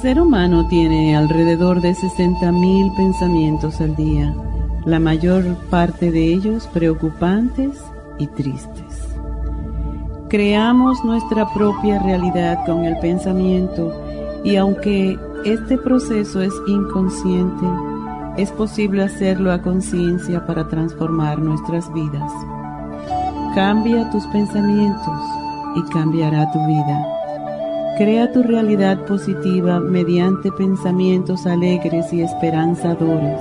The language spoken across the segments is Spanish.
Ser humano tiene alrededor de 60.000 pensamientos al día, la mayor parte de ellos preocupantes y tristes. Creamos nuestra propia realidad con el pensamiento y aunque este proceso es inconsciente, es posible hacerlo a conciencia para transformar nuestras vidas. Cambia tus pensamientos y cambiará tu vida. Crea tu realidad positiva mediante pensamientos alegres y esperanzadores.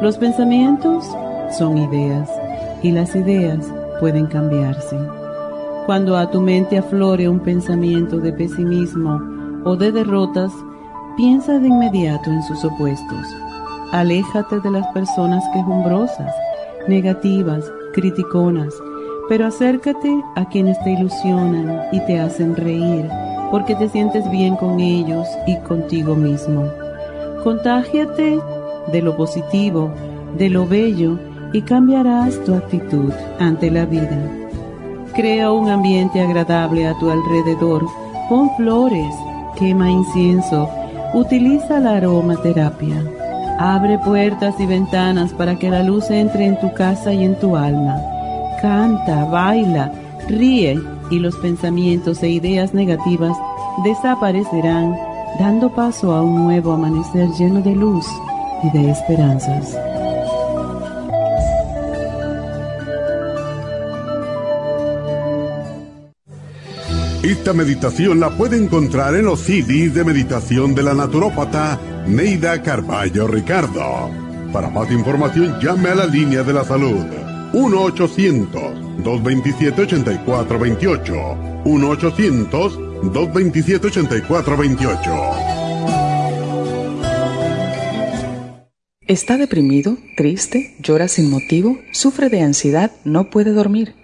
Los pensamientos son ideas y las ideas pueden cambiarse. Cuando a tu mente aflore un pensamiento de pesimismo o de derrotas, piensa de inmediato en sus opuestos. Aléjate de las personas quejumbrosas, negativas, criticonas, pero acércate a quienes te ilusionan y te hacen reír porque te sientes bien con ellos y contigo mismo. Contágiate de lo positivo, de lo bello y cambiarás tu actitud ante la vida. Crea un ambiente agradable a tu alrededor, pon flores, quema incienso, utiliza la aromaterapia. Abre puertas y ventanas para que la luz entre en tu casa y en tu alma. Canta, baila, ríe y los pensamientos e ideas negativas desaparecerán, dando paso a un nuevo amanecer lleno de luz y de esperanzas. Esta meditación la puede encontrar en los CDs de meditación de la naturópata Neida Carballo Ricardo. Para más información llame a la línea de la salud 1-800-227-8428. 1-800-227-8428. ¿Está deprimido, triste, llora sin motivo, sufre de ansiedad, no puede dormir?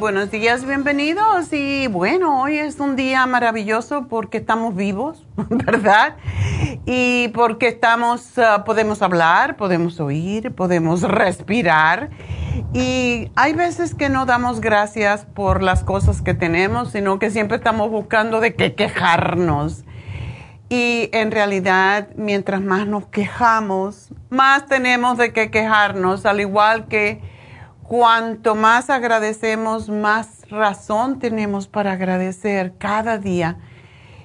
Buenos días, bienvenidos. Y bueno, hoy es un día maravilloso porque estamos vivos, ¿verdad? Y porque estamos, uh, podemos hablar, podemos oír, podemos respirar. Y hay veces que no damos gracias por las cosas que tenemos, sino que siempre estamos buscando de qué quejarnos. Y en realidad, mientras más nos quejamos, más tenemos de qué quejarnos, al igual que cuanto más agradecemos, más razón tenemos para agradecer cada día.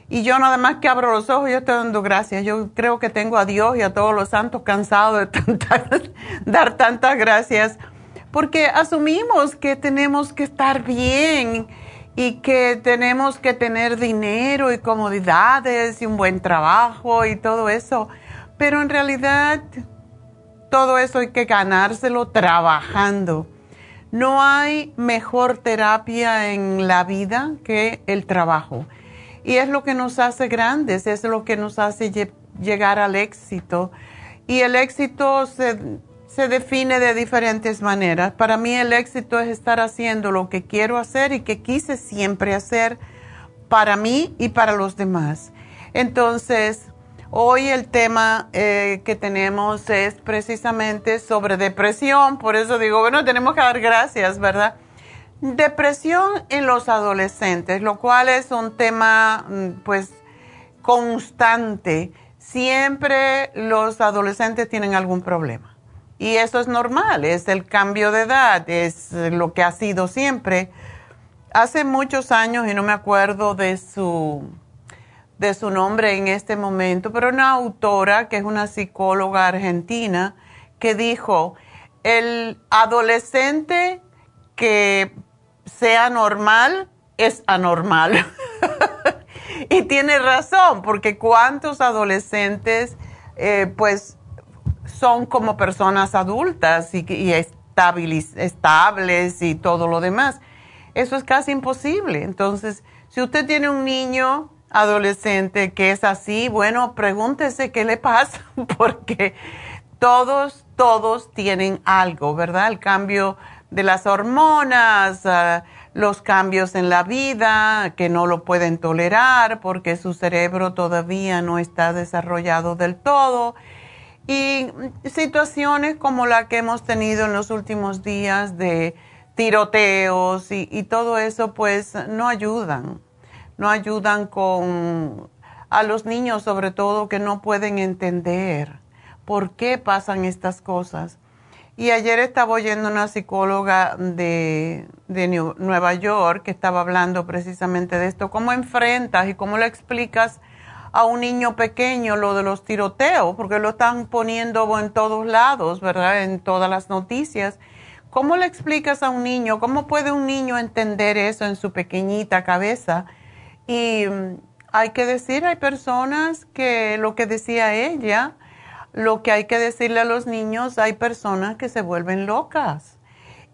Y yo nada más que abro los ojos, yo estoy dando gracias. Yo creo que tengo a Dios y a todos los santos cansados de dar tantas gracias, porque asumimos que tenemos que estar bien y que tenemos que tener dinero y comodidades y un buen trabajo y todo eso. Pero en realidad todo eso hay que ganárselo trabajando. No hay mejor terapia en la vida que el trabajo. Y es lo que nos hace grandes, es lo que nos hace llegar al éxito. Y el éxito se, se define de diferentes maneras. Para mí el éxito es estar haciendo lo que quiero hacer y que quise siempre hacer para mí y para los demás. Entonces, hoy el tema eh, que tenemos es precisamente sobre depresión, por eso digo, bueno, tenemos que dar gracias, ¿verdad? Depresión en los adolescentes, lo cual es un tema mm, pues constante. Siempre los adolescentes tienen algún problema. Y eso es normal, es el cambio de edad, es lo que ha sido siempre hace muchos años, y no me acuerdo de su, de su nombre en este momento, pero una autora que es una psicóloga argentina que dijo, el adolescente que sea normal es anormal. y tiene razón, porque cuántos adolescentes eh, pues son como personas adultas y, y estables y todo lo demás. Eso es casi imposible. Entonces, si usted tiene un niño adolescente que es así, bueno, pregúntese qué le pasa, porque todos, todos tienen algo, ¿verdad? El cambio de las hormonas, ah, los cambios en la vida que no lo pueden tolerar porque su cerebro todavía no está desarrollado del todo. Y situaciones como la que hemos tenido en los últimos días de tiroteos y, todo eso pues no ayudan, no ayudan con a los niños sobre todo que no pueden entender por qué pasan estas cosas. Y ayer estaba oyendo una psicóloga de, de Nueva York que estaba hablando precisamente de esto, cómo enfrentas y cómo le explicas a un niño pequeño lo de los tiroteos, porque lo están poniendo en todos lados, ¿verdad? En todas las noticias. ¿Cómo le explicas a un niño? ¿Cómo puede un niño entender eso en su pequeñita cabeza? Y mm, hay que decir, hay personas que lo que decía ella, lo que hay que decirle a los niños, hay personas que se vuelven locas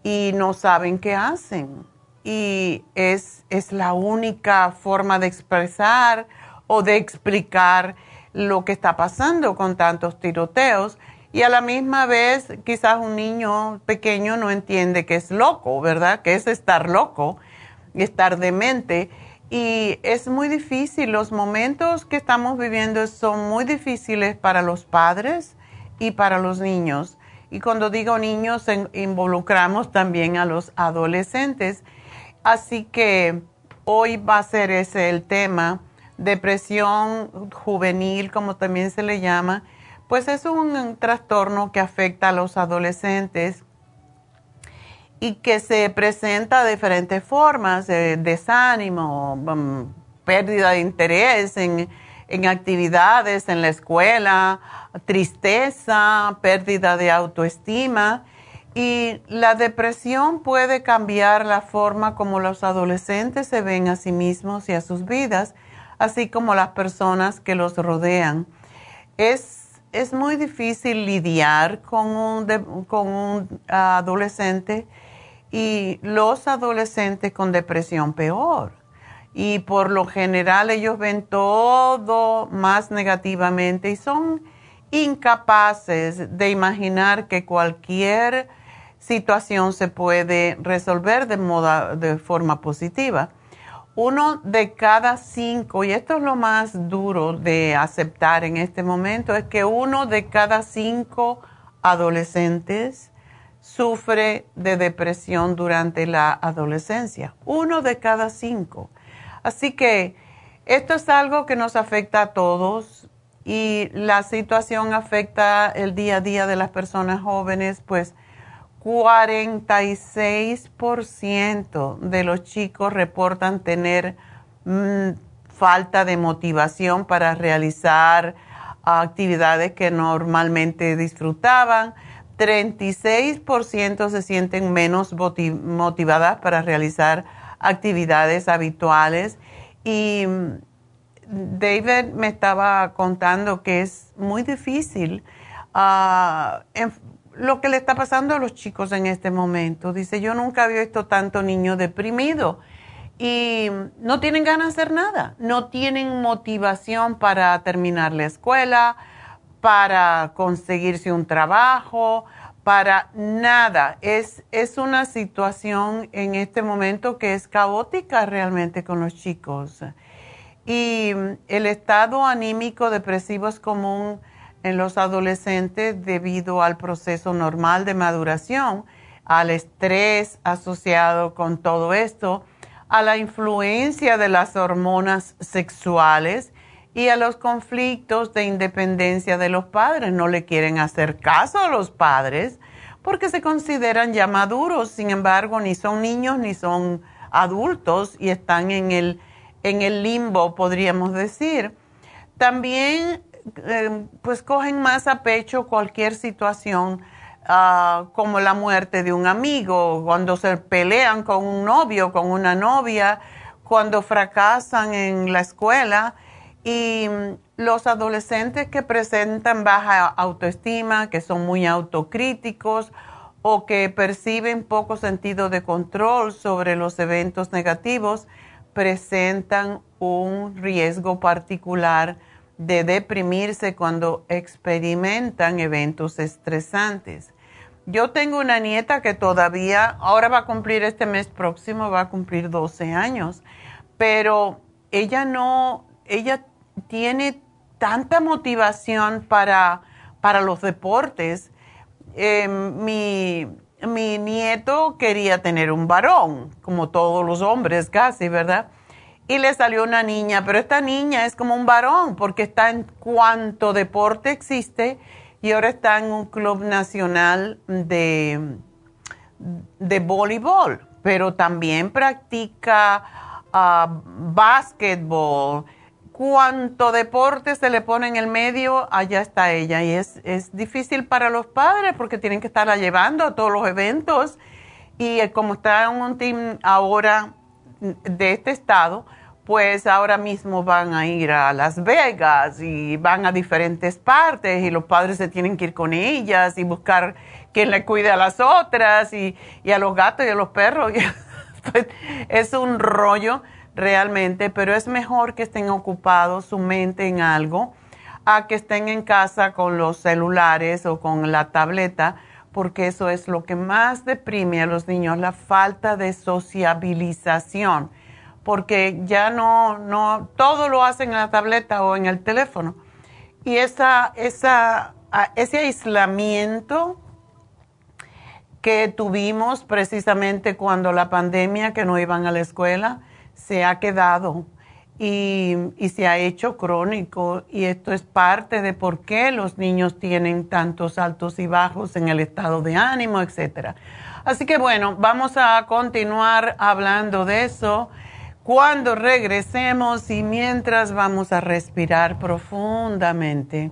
y no saben qué hacen. Y es, es la única forma de expresar o de explicar lo que está pasando con tantos tiroteos y a la misma vez quizás un niño pequeño no entiende que es loco, ¿verdad? Que es estar loco, estar demente. Y es muy difícil, los momentos que estamos viviendo son muy difíciles para los padres y para los niños. Y cuando digo niños, involucramos también a los adolescentes. Así que hoy va a ser ese el tema, depresión juvenil, como también se le llama pues es un trastorno que afecta a los adolescentes y que se presenta de diferentes formas, desánimo, mm, pérdida de interés en, en actividades en la escuela, tristeza, pérdida de autoestima. Y la depresión puede cambiar la forma como los adolescentes se ven a sí mismos y a sus vidas, así como las personas que los rodean. Es es muy difícil lidiar con un, con un adolescente y los adolescentes con depresión peor. Y por lo general ellos ven todo más negativamente y son incapaces de imaginar que cualquier situación se puede resolver de, moda, de forma positiva uno de cada cinco, y esto es lo más duro de aceptar en este momento, es que uno de cada cinco adolescentes sufre de depresión durante la adolescencia. Uno de cada cinco. Así que esto es algo que nos afecta a todos y la situación afecta el día a día de las personas jóvenes, pues 46% de los chicos reportan tener mm, falta de motivación para realizar actividades que normalmente disfrutaban. 36% se sienten menos motivadas para realizar actividades habituales. Y mm, David me estaba contando que es muy difícil uh, lo que le está pasando a los chicos en este momento. Dice, yo nunca había visto tanto niño deprimido y no tienen ganas de hacer nada, no tienen motivación para terminar la escuela, para conseguirse un trabajo, para nada. Es, es una situación en este momento que es caótica realmente con los chicos. Y el estado anímico depresivo es común en los adolescentes debido al proceso normal de maduración, al estrés asociado con todo esto, a la influencia de las hormonas sexuales y a los conflictos de independencia de los padres. No le quieren hacer caso a los padres porque se consideran ya maduros, sin embargo, ni son niños ni son adultos y están en el en el limbo, podríamos decir. También, eh, pues cogen más a pecho cualquier situación ah, como la muerte de un amigo, cuando se pelean con un novio, con una novia, cuando fracasan en la escuela y mm, los adolescentes que presentan baja autoestima, que son muy autocríticos o que perciben poco sentido de control sobre los eventos negativos, presentan un riesgo particular de deprimirse cuando experimentan eventos estresantes. Yo tengo una nieta que todavía, ahora va a cumplir este mes próximo, va a cumplir 12 años, pero ella no, ella tiene tanta motivación para, para los deportes. Eh, mi, mi nieto quería tener un varón, como todos los hombres casi, ¿verdad? Y le salió una niña, pero esta niña es como un varón porque está en cuanto deporte existe y ahora está en un club nacional de, de voleibol, pero también practica uh, básquetbol. Cuanto deporte se le pone en el medio, allá está ella. Y es, es difícil para los padres porque tienen que estarla llevando a todos los eventos. Y eh, como está en un team ahora de este estado, pues ahora mismo van a ir a Las Vegas y van a diferentes partes y los padres se tienen que ir con ellas y buscar quien le cuide a las otras y, a los gatos y a los perros. Pues, es un rollo realmente, pero es mejor que estén ocupados su mente en algo a que estén en casa con los celulares o con la tableta, porque eso es lo que más deprime a los niños, la falta de sociabilización porque ya no, no, todo lo hacen en la tableta o en el teléfono. Y esa, esa, ese aislamiento que tuvimos precisamente cuando la pandemia, que no iban a la escuela, se ha quedado y, y, se ha hecho crónico y esto es parte de por qué los niños tienen tantos altos y bajos en el estado de ánimo, etc. Así que bueno, vamos a continuar hablando de eso cuando regresemos y mientras vamos a respirar profundamente.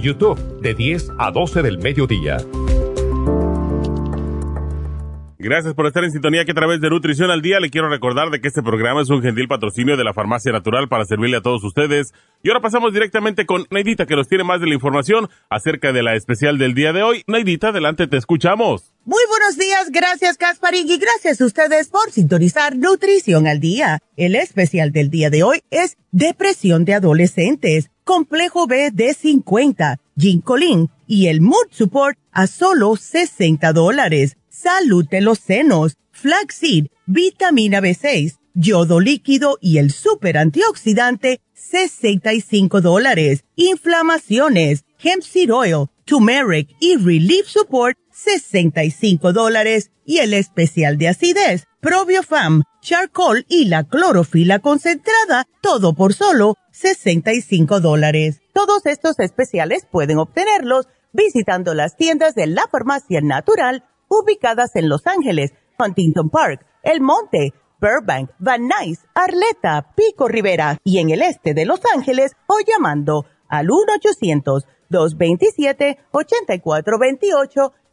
YouTube de 10 a 12 del mediodía. Gracias por estar en sintonía que a través de Nutrición al Día le quiero recordar de que este programa es un gentil patrocinio de la Farmacia Natural para servirle a todos ustedes. Y ahora pasamos directamente con Neidita que nos tiene más de la información acerca de la especial del día de hoy. Neidita, adelante, te escuchamos. Muy buenos días, gracias Casparín y gracias a ustedes por sintonizar Nutrición al Día. El especial del día de hoy es Depresión de Adolescentes complejo B de 50, Ginkolin y el Mood Support a solo 60 dólares. Salud de los senos, flaxseed, vitamina B6, yodo líquido y el super antioxidante, 65 dólares. Inflamaciones, hemp seed oil, turmeric y relief support, 65 dólares. Y el especial de acidez, probiofam, charcoal y la clorofila concentrada, todo por solo 65 dólares. Todos estos especiales pueden obtenerlos visitando las tiendas de la farmacia natural ubicadas en Los Ángeles, Huntington Park, El Monte, Burbank, Van Nuys, Arleta, Pico Rivera y en el este de Los Ángeles o llamando al 1-800-227-8428,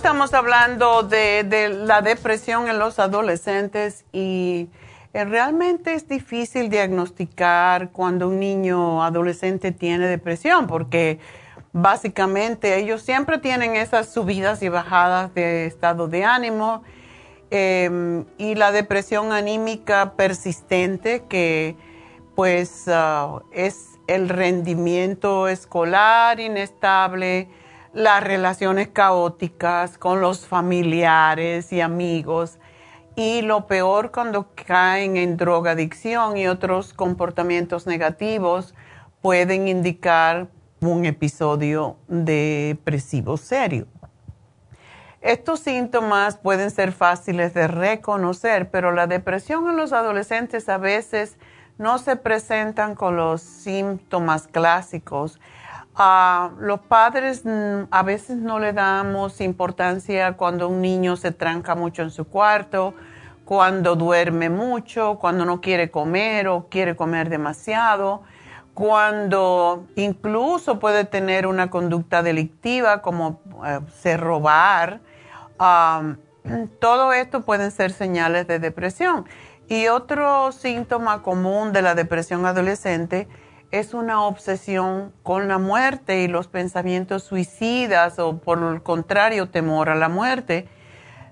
Estamos hablando de, la depresión en los adolescentes y eh, realmente es difícil diagnosticar cuando un niño adolescente tiene depresión porque básicamente ellos siempre tienen esas subidas y bajadas de estado de ánimo em, y la depresión anímica persistente que pues ah, es el rendimiento escolar inestable, las relaciones caóticas con los familiares y amigos y lo peor cuando caen en drogadicción y otros comportamientos negativos pueden indicar un episodio depresivo serio. Estos síntomas pueden ser fáciles de reconocer, pero la depresión en los adolescentes a veces no se presentan con los síntomas clásicos. Los padres mm, a veces no le damos importancia cuando un niño se tranca mucho en su cuarto cuando duerme mucho, cuando no quiere comer o quiere comer demasiado, cuando incluso puede tener una conducta delictiva como eh, se robar. todo esto pueden ser señales de depresión. Y otro síntoma común de la depresión adolescente es una obsesión con la muerte y los pensamientos suicidas o por el contrario temor a la muerte.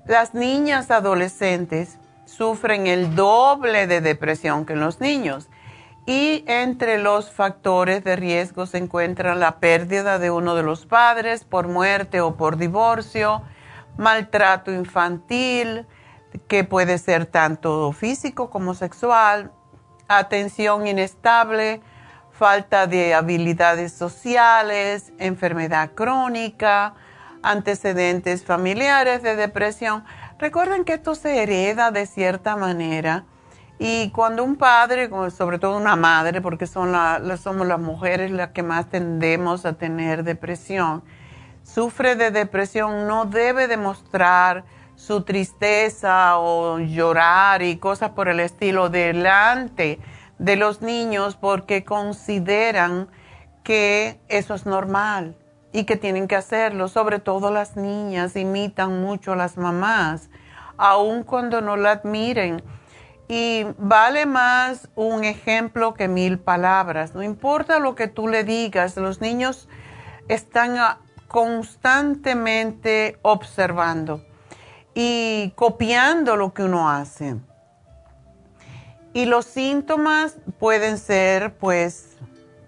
Las niñas adolescentes sufren el doble de depresión que los niños. Y entre los factores de riesgo se encuentra la pérdida de uno de los padres por muerte o por divorcio, maltrato infantil, que puede ser tanto físico como sexual, atención inestable, falta de habilidades sociales, enfermedad crónica, antecedentes familiares de depresión. Recuerden que esto se hereda de cierta manera y cuando un padre, sobre todo una madre, porque son somos las mujeres las que más tendemos a tener depresión, sufre de depresión, no debe demostrar su tristeza o llorar y cosas por el estilo delante de los niños porque consideran que eso es normal y que tienen que hacerlo, sobre todo las niñas imitan mucho a las mamás, aun cuando no la admiren. Y vale más un ejemplo que mil palabras. No importa lo que tú le digas, los niños están constantemente observando y copiando lo que uno hace. Y los síntomas pueden ser, pues,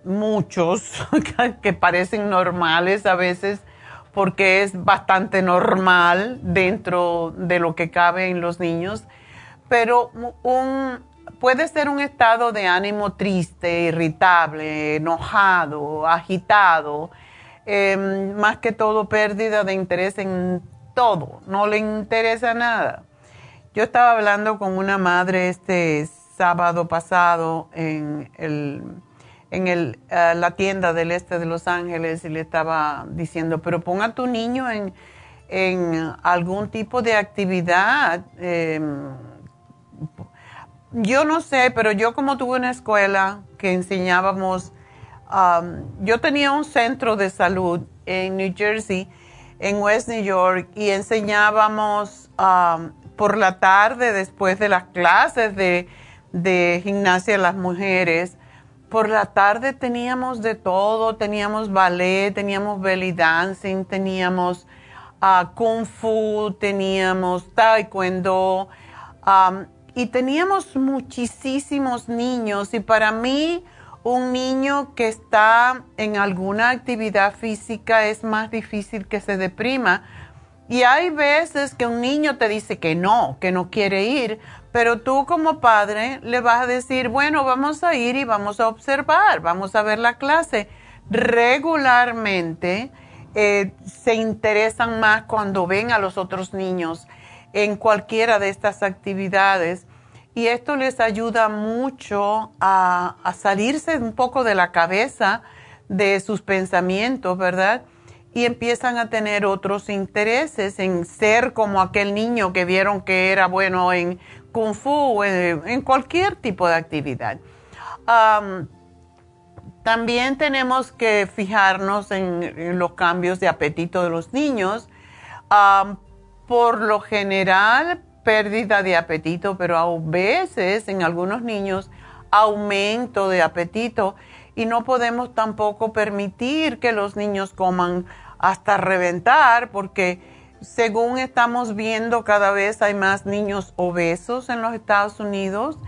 muchos que parecen normales a veces porque es bastante normal dentro de lo que cabe en los niños pero un, puede ser un estado de ánimo triste, irritable, enojado, agitado, em, más que todo pérdida de interés en todo, no le interesa nada. Yo estaba hablando con una madre este sábado pasado en, el, en el, eh, la tienda del este de Los Ángeles y le estaba diciendo, pero ponga a tu niño en, en algún tipo de actividad. Eh, yo no sé, pero yo como tuve una escuela que enseñábamos, yo tenía un centro de salud en New Jersey, en West New York, y enseñábamos por la tarde después de las clases de, gimnasia de las mujeres. Por la tarde teníamos de todo, teníamos ballet, teníamos belly dancing, teníamos uh, kung fu, teníamos taekwondo. Y teníamos muchísimos niños y para mí un niño que está en alguna actividad física es más difícil que se deprima. Y hay veces que un niño te dice que no, que no quiere ir, pero tú como padre le vas a decir, bueno, vamos a ir y vamos a observar, vamos a ver la clase. Regularmente eh, se interesan más cuando ven a los otros niños en cualquiera de estas actividades y esto les ayuda mucho a, salirse un poco de la cabeza de sus pensamientos, ¿verdad? Y empiezan a tener otros intereses en ser como aquel niño que vieron que era bueno en kung fu, en, en cualquier tipo de actividad. también tenemos que fijarnos en, los cambios de apetito de los niños por lo general, pérdida de apetito, pero a veces en algunos niños aumento de apetito y no podemos tampoco permitir que los niños coman hasta reventar porque según estamos viendo cada vez hay más niños obesos en los Estados Unidos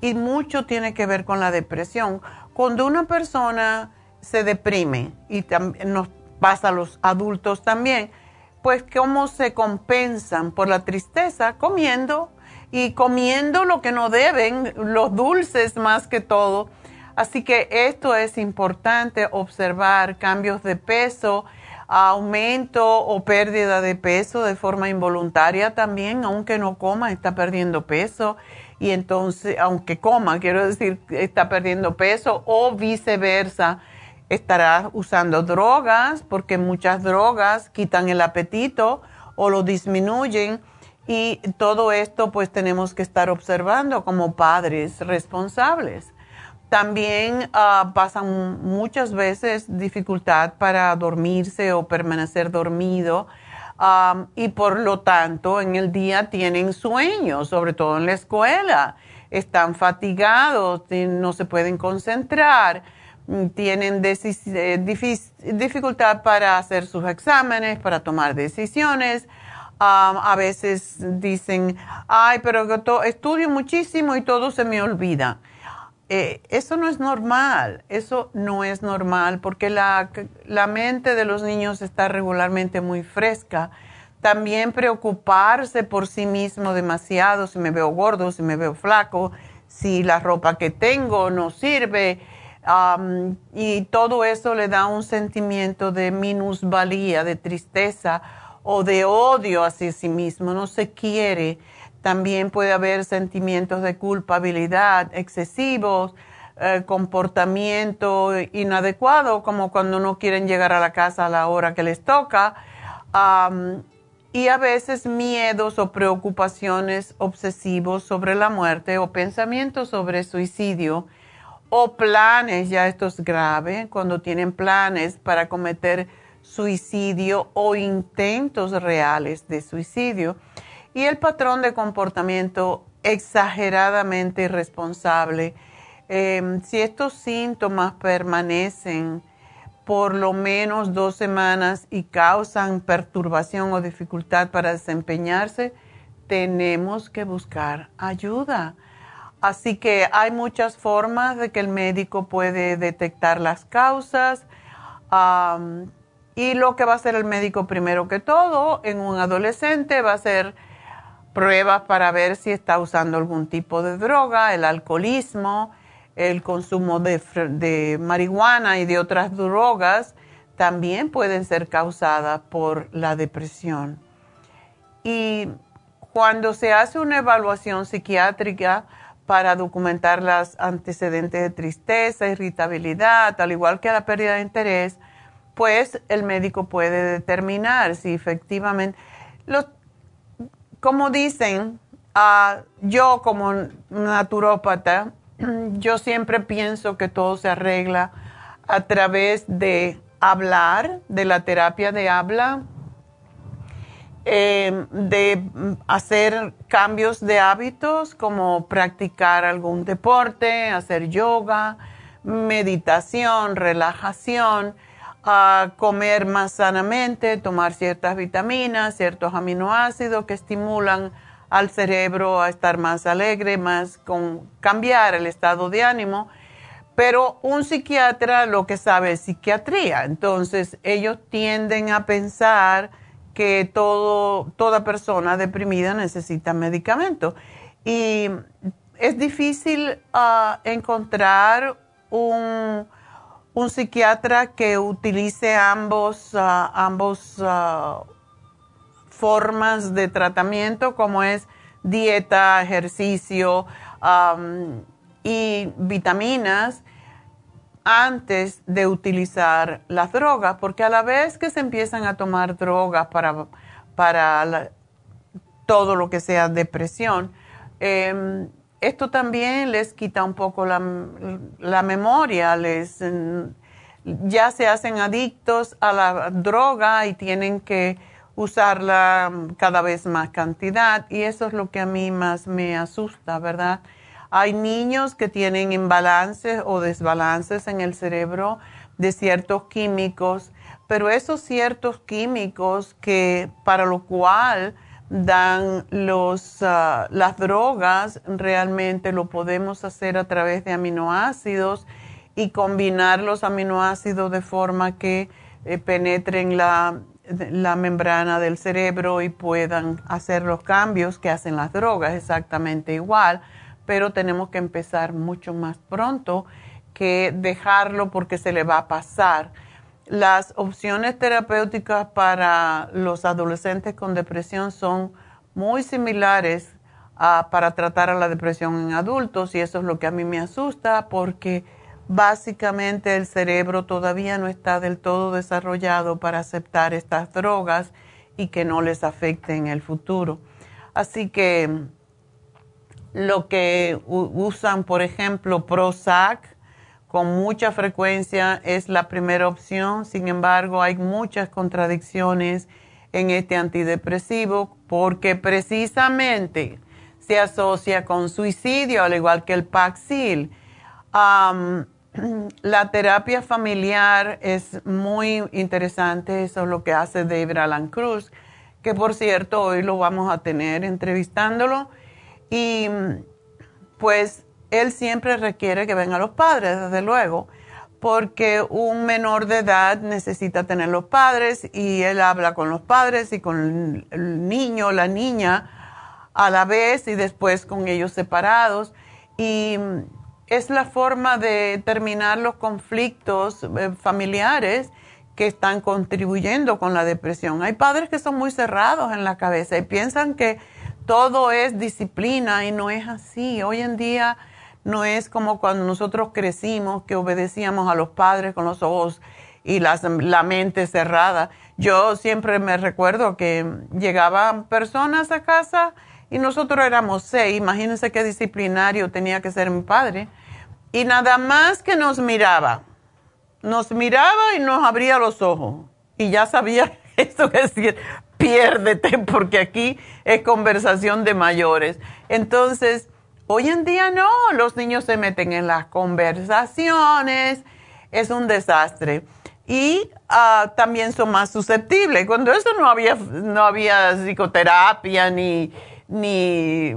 y mucho tiene que ver con la depresión. Cuando una persona se deprime y nos pasa a los adultos también, pues cómo se compensan por la tristeza comiendo y comiendo lo que no deben, los dulces más que todo. Así que esto es importante observar cambios de peso, aumento o pérdida de peso de forma involuntaria también, aunque no coma, está perdiendo peso. Y entonces, aunque coma, quiero decir, está perdiendo peso o viceversa estará usando drogas, porque muchas drogas quitan el apetito o lo disminuyen. Y todo esto pues tenemos que estar observando como padres responsables. También ah, pasan muchas veces dificultad para dormirse o permanecer dormido y por lo tanto en el día tienen sueños, sobre todo en la escuela. Están fatigados, no se pueden concentrar tienen eh, dificultad para hacer sus exámenes, para tomar decisiones. a veces dicen, ay, pero estudio muchísimo y todo se me olvida. Eh, eso no es normal, eso no es normal porque la, la mente de los niños está regularmente muy fresca. También preocuparse por sí mismo demasiado, si me veo gordo, si me veo flaco, si la ropa que tengo no sirve y todo eso le da un sentimiento de minusvalía, de tristeza o de odio hacia sí mismo, no se quiere. También puede haber sentimientos de culpabilidad excesivos, eh, comportamiento inadecuado, como cuando no quieren llegar a la casa a la hora que les toca, y a veces miedos o preocupaciones obsesivos sobre la muerte o pensamientos sobre suicidio o planes, ya esto es grave, cuando tienen planes para cometer suicidio o intentos reales de suicidio. Y el patrón de comportamiento exageradamente irresponsable. Em, si estos síntomas permanecen por lo menos dos semanas y causan perturbación o dificultad para desempeñarse, tenemos que buscar ayuda. Así que hay muchas formas de que el médico puede detectar las causas. y lo que va a hacer el médico primero que todo en un adolescente va a ser pruebas para ver si está usando algún tipo de droga, el alcoholismo, el consumo de, marihuana y de otras drogas también pueden ser causadas por la depresión. Y cuando se hace una evaluación psiquiátrica para documentar los antecedentes de tristeza, irritabilidad, al igual que la pérdida de interés, pues el médico puede determinar si efectivamente, como dicen, ah, yo como naturópata, yo siempre pienso que todo se arregla a través de hablar, de la terapia de habla, em, de hacer cambios de hábitos como practicar algún deporte, hacer yoga, meditación, relajación, comer más sanamente, tomar ciertas vitaminas, ciertos aminoácidos que estimulan al cerebro a estar más alegre, más con cambiar el estado de ánimo. Pero un psiquiatra lo que sabe es psiquiatría, entonces ellos tienden a pensar que todo, toda persona deprimida necesita medicamento. Y es difícil ah, encontrar un, psiquiatra que utilice ambos, ah, ambos ah, formas de tratamiento como es dieta, ejercicio y vitaminas antes de utilizar las drogas, porque a la vez que se empiezan a tomar drogas para, para todo lo que sea depresión, em, esto también les quita un poco la, la memoria, les, ya se hacen adictos a la droga y tienen que usarla cada vez más cantidad y eso es lo que a mí más me asusta, ¿verdad? Hay niños que tienen imbalances o desbalances en el cerebro de ciertos químicos, pero esos ciertos químicos que para lo cual dan los, ah, las drogas realmente lo podemos hacer a través de aminoácidos y combinar los aminoácidos de forma que eh, penetren la, la membrana del cerebro y puedan hacer los cambios que hacen las drogas exactamente igual, pero tenemos que empezar mucho más pronto que dejarlo porque se le va a pasar. Las opciones terapéuticas para los adolescentes con depresión son muy similares para tratar a la depresión en adultos y eso es lo que a mí me asusta porque básicamente el cerebro todavía no está del todo desarrollado para aceptar estas drogas y que no les afecte en el futuro. Así que lo que usan, por ejemplo, Prozac con mucha frecuencia es la primera opción. Sin embargo, hay muchas contradicciones en este antidepresivo porque precisamente se asocia con suicidio, al igual que el Paxil. La terapia familiar es muy interesante, eso es lo que hace David Alan Cruz, que por cierto hoy lo vamos a tener entrevistándolo. Y pues él siempre requiere que vengan los padres, desde luego, porque un menor de edad necesita tener los padres y él habla con los padres y con el niño, la niña a la vez y después con ellos separados y es la forma de terminar los conflictos eh, familiares que están contribuyendo con la depresión. Hay padres que son muy cerrados en la cabeza y piensan que todo es disciplina y no es así. Hoy en día no es como cuando nosotros crecimos que obedecíamos a los padres con los ojos y la mente cerrada. Yo siempre me recuerdo que llegaban personas a casa y nosotros éramos seis. Imagínense qué disciplinario tenía que ser mi padre y nada más que nos miraba, nos miraba y nos abría los ojos. Y ya sabía esto que decir, piérdete porque aquí es conversación de mayores. Entonces, hoy en día no, los niños se meten en las conversaciones, es un desastre. Y ah, también son más susceptibles. Cuando eso no había, no había psicoterapia ni, ni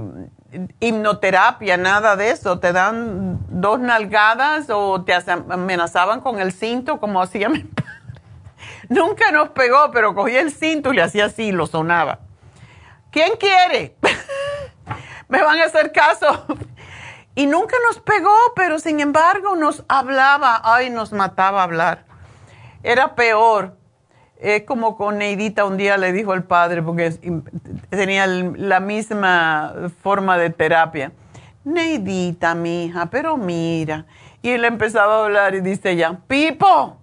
hipnoterapia, nada de eso. Te dan dos nalgadas o te amenazaban con el cinto como hacía mi padre. Nunca nos pegó, pero cogía el cinto y le hacía así, lo sonaba. ¿Quién quiere? Me van a hacer caso. Y nunca nos pegó, pero sin embargo nos hablaba. Ay, nos mataba hablar. Era peor. Es como con Neidita un día le dijo el padre, porque tenía la misma forma de terapia. Neidita, mi hija, pero mira. Y él empezaba a hablar y dice ella, Pipo,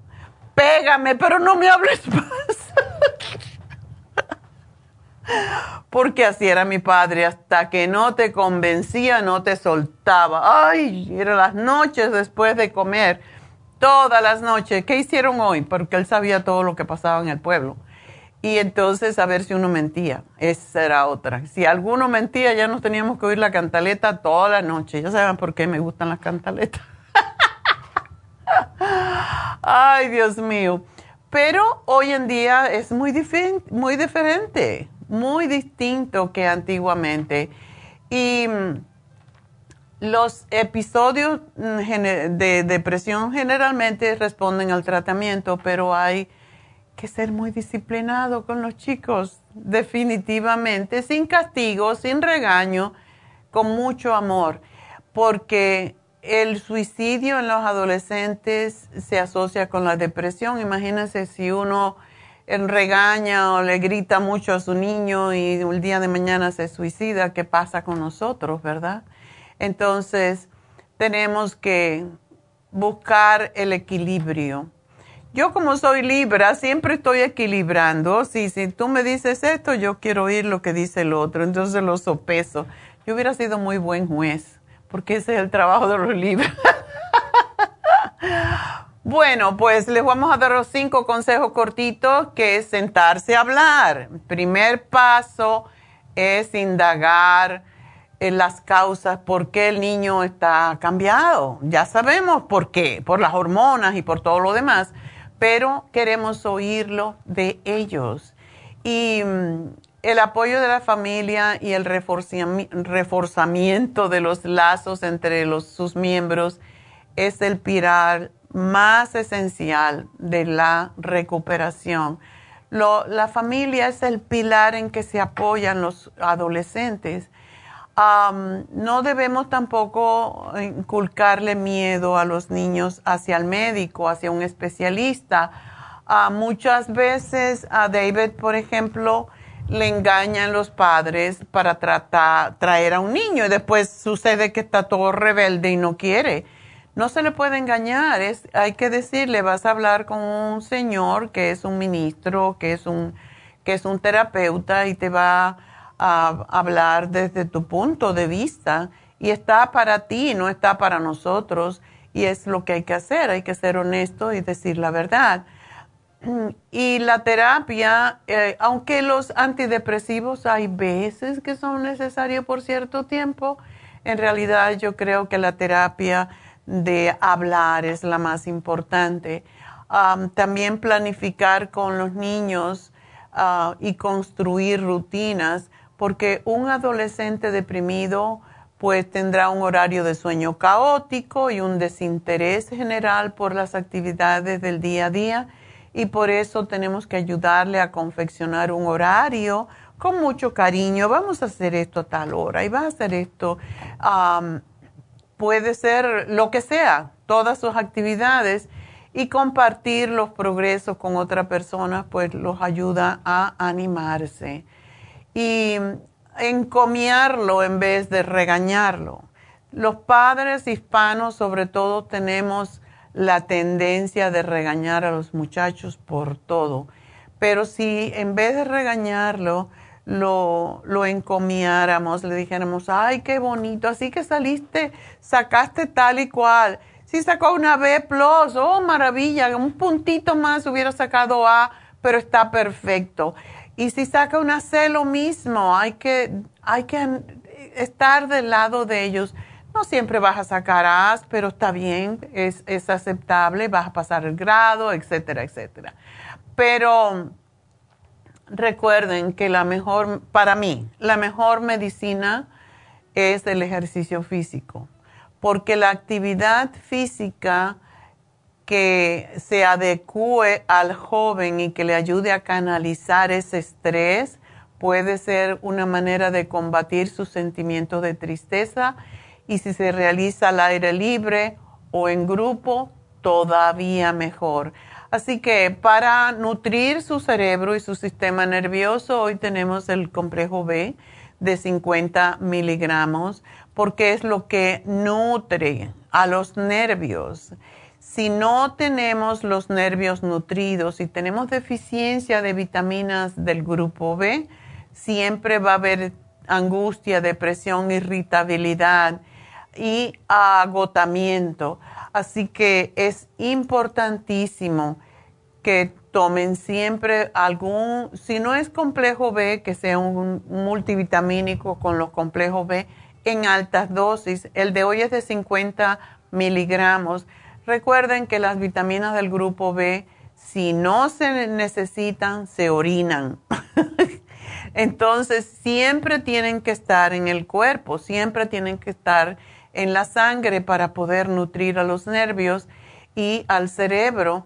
pégame, pero no me hables más. Porque así era mi padre, hasta que no te convencía, no te soltaba. Ay, eran las noches después de comer, todas las noches. ¿Qué hicieron hoy? Porque él sabía todo lo que pasaba en el pueblo. Y entonces a ver si uno mentía. Esa era otra. Si alguno mentía, ya nos teníamos que oír la cantaleta toda la noche. Ya saben por qué me gustan las cantaletas. Ay, Dios mío. Pero hoy en día es muy, muy diferente, muy distinto que antiguamente. Y mm, los episodios mm, de depresión generalmente responden al tratamiento, pero hay que ser muy disciplinado con los chicos, definitivamente, sin castigo, sin regaño, con mucho amor, porque el suicidio en los adolescentes se asocia con la depresión. Imagínense si uno regaña o le grita mucho a su niño y el día de mañana se suicida, ¿qué pasa con nosotros, verdad? Entonces, tenemos que buscar el equilibrio. Yo como soy Libra, siempre estoy equilibrando. Si, si tú me dices esto, yo quiero oír lo que dice el otro, entonces lo sopeso. Yo hubiera sido muy buen juez porque ese es el trabajo de los libros. bueno, pues les vamos a dar los cinco consejos cortitos, que es sentarse a hablar. primer paso es indagar en las causas por qué el niño está cambiado. Ya sabemos por qué, por las hormonas y por todo lo demás, pero queremos oírlo de ellos. Y mm, el apoyo de la familia y el reforzamiento de los lazos entre sus miembros es el pilar más esencial de la recuperación. la familia es el pilar en que se apoyan los adolescentes. no debemos tampoco inculcarle miedo a los niños hacia el médico, hacia un especialista. Ah, muchas veces a David, por ejemplo, le engañan los padres para tratar, traer a un niño y después sucede que está todo rebelde y no quiere. No se le puede engañar, es, hay que decirle, vas a hablar con un señor que es un ministro, que es un, que es un terapeuta y te va a hablar desde tu punto de vista y está para ti, no está para nosotros y es lo que hay que hacer, hay que ser honesto y decir la verdad. Y la terapia, eh, aunque los antidepresivos hay veces que son necesarios por cierto tiempo, en realidad yo creo que la terapia de hablar es la más importante. también planificar con los niños ah, y construir rutinas, porque un adolescente deprimido pues tendrá un horario de sueño caótico y un desinterés general por las actividades del día a día y por eso tenemos que ayudarle a confeccionar un horario con mucho cariño. Vamos a hacer esto a tal hora y va a hacer esto. Puede ser lo que sea, todas sus actividades y compartir los progresos con otra persona, pues los ayuda a animarse. Y encomiarlo en vez de regañarlo. Los padres hispanos sobre todo tenemos la tendencia de regañar a los muchachos por todo. Pero si en vez de regañarlo, lo, lo encomiáramos, le dijéramos, ay, qué bonito, así que saliste, sacaste tal y cual. Si sacó una B oh maravilla, un puntito más hubiera sacado A, pero está perfecto. Y si saca una C, lo mismo, hay que, hay que estar del lado de ellos. No siempre vas a sacar A's, pero está bien, es, es aceptable, vas a pasar el grado, etcétera, etcétera. Pero recuerden que la mejor, para mí, la mejor medicina es el ejercicio físico, porque la actividad física que se adecue al joven y que le ayude a canalizar ese estrés puede ser una manera de combatir sus sentimientos de tristeza y si se realiza al aire libre o en grupo, todavía mejor. Así que para nutrir su cerebro y su sistema nervioso, hoy tenemos el complejo B de 50 miligramos, porque es lo que nutre a los nervios. Si no tenemos los nervios nutridos y tenemos deficiencia de vitaminas del grupo B, siempre va a haber angustia, depresión, irritabilidad y agotamiento. Así que es importantísimo que tomen siempre algún, si no es complejo B, que sea un multivitamínico con los complejos B en altas dosis. El de hoy es de 50 miligramos. Recuerden que las vitaminas del grupo B, si no se necesitan, se orinan. Entonces, siempre tienen que estar en el cuerpo, siempre tienen que estar en la sangre para poder nutrir a los nervios y al cerebro.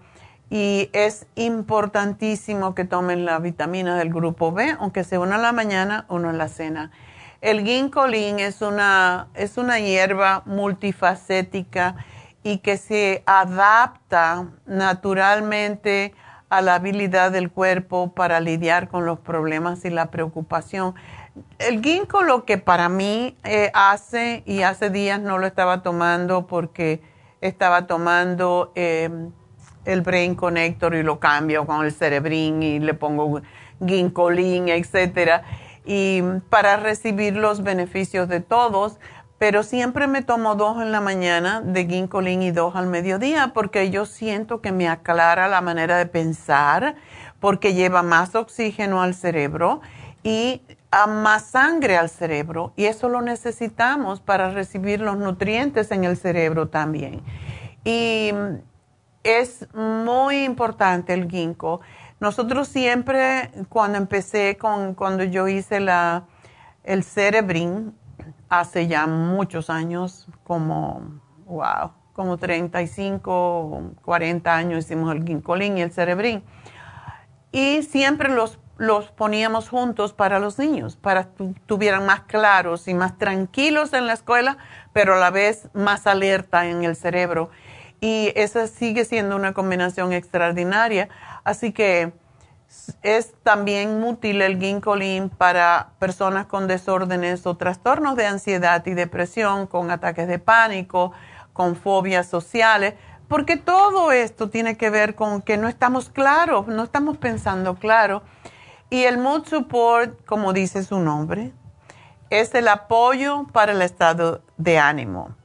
Y es importantísimo que tomen la vitamina del grupo B, aunque sea una en la mañana, uno en la cena. El ginkolín es una, es una hierba multifacética y que se adapta naturalmente a la habilidad del cuerpo para lidiar con los problemas y la preocupación el ginkgo lo que para mí eh, hace, y hace días no lo estaba tomando porque estaba tomando em, el Brain Connector y lo cambio con el Cerebrin y le pongo ginkolin, etcétera, y para recibir los beneficios de todos, pero siempre me tomo dos en la mañana de ginkolin y dos al mediodía porque yo siento que me aclara la manera de pensar, porque lleva más oxígeno al cerebro y más sangre al cerebro y eso lo necesitamos para recibir los nutrientes en el cerebro también. Y es muy importante el ginkgo. Nosotros siempre, cuando empecé con, cuando yo hice la, el cerebrin, hace ya muchos años, como, wow, como 35, 40 años hicimos el ginkolín y el cerebrin. Y siempre los los poníamos juntos para los niños, para que estuvieran más claros y más tranquilos en la escuela, pero a la vez más alerta en el cerebro. Y esa sigue siendo una combinación extraordinaria. Así que es también útil el ginkolin para personas con desórdenes o trastornos de ansiedad y depresión, con ataques de pánico, con fobias sociales, porque todo esto tiene que ver con que no estamos claros, no estamos pensando claro y el Mood Support, como dice su nombre, es el apoyo para el estado de ánimo,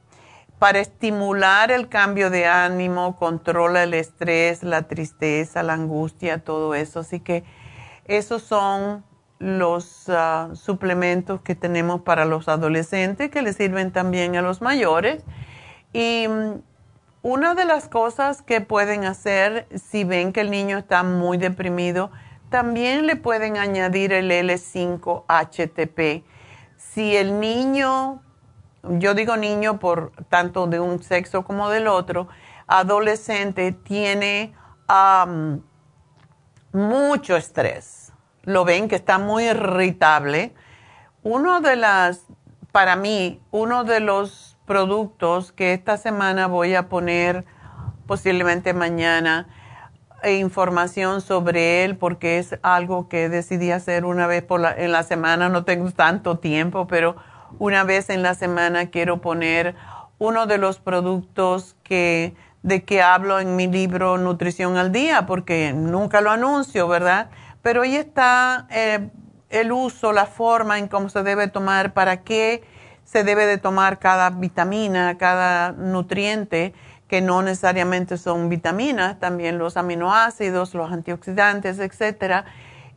para estimular el cambio de ánimo, controla el estrés, la tristeza, la angustia, todo eso. Así que esos son los ah, suplementos que tenemos para los adolescentes que les sirven también a los mayores. Y mm, una de las cosas que pueden hacer si ven que el niño está muy deprimido, también le pueden añadir el L5-HTP. Si el niño, yo digo niño por tanto de un sexo como del otro, adolescente tiene mucho estrés, lo ven que está muy irritable, uno de las, para mí, uno de los productos que esta semana voy a poner, posiblemente mañana, información sobre él porque es algo que decidí hacer una vez por la, en la semana. No tengo tanto tiempo, pero una vez en la semana quiero poner uno de los productos que de que hablo en mi libro Nutrición al Día, porque nunca lo anuncio, ¿verdad? Pero ahí está eh, el uso, la forma en cómo se debe tomar, para qué se debe de tomar cada vitamina, cada nutriente que no necesariamente son vitaminas, también los aminoácidos, los antioxidantes, etcétera.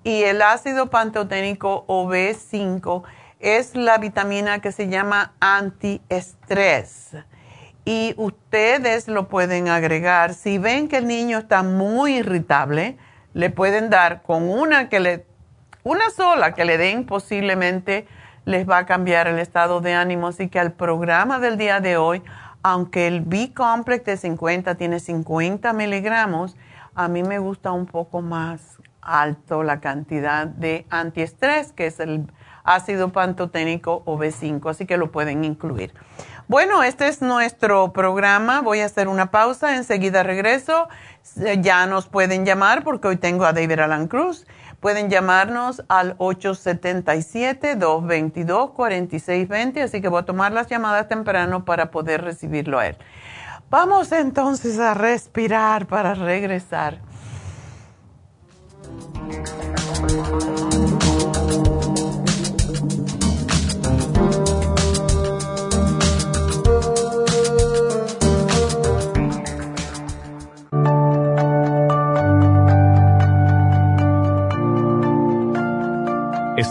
Y el ácido pantoténico o B5 es la vitamina que se llama antiestrés. Y ustedes lo pueden agregar. Si ven que el niño está muy irritable, le pueden dar con una que le, una sola que le den posiblemente les va a cambiar el estado de ánimo. Así que al programa del día de hoy, aunque el B-Complex de 50 tiene 50 miligramos, a mí me gusta un poco más alto la cantidad de antiestrés, que es el ácido pantoténico o B5, así que lo pueden incluir. Bueno, este es nuestro programa. Voy a hacer una pausa, enseguida regreso. Ya nos pueden llamar porque hoy tengo a David Alan Cruz. Pueden llamarnos al 877-222-4620, así que voy a tomar las llamadas temprano para poder recibirlo a él. Vamos entonces a respirar para regresar.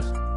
días.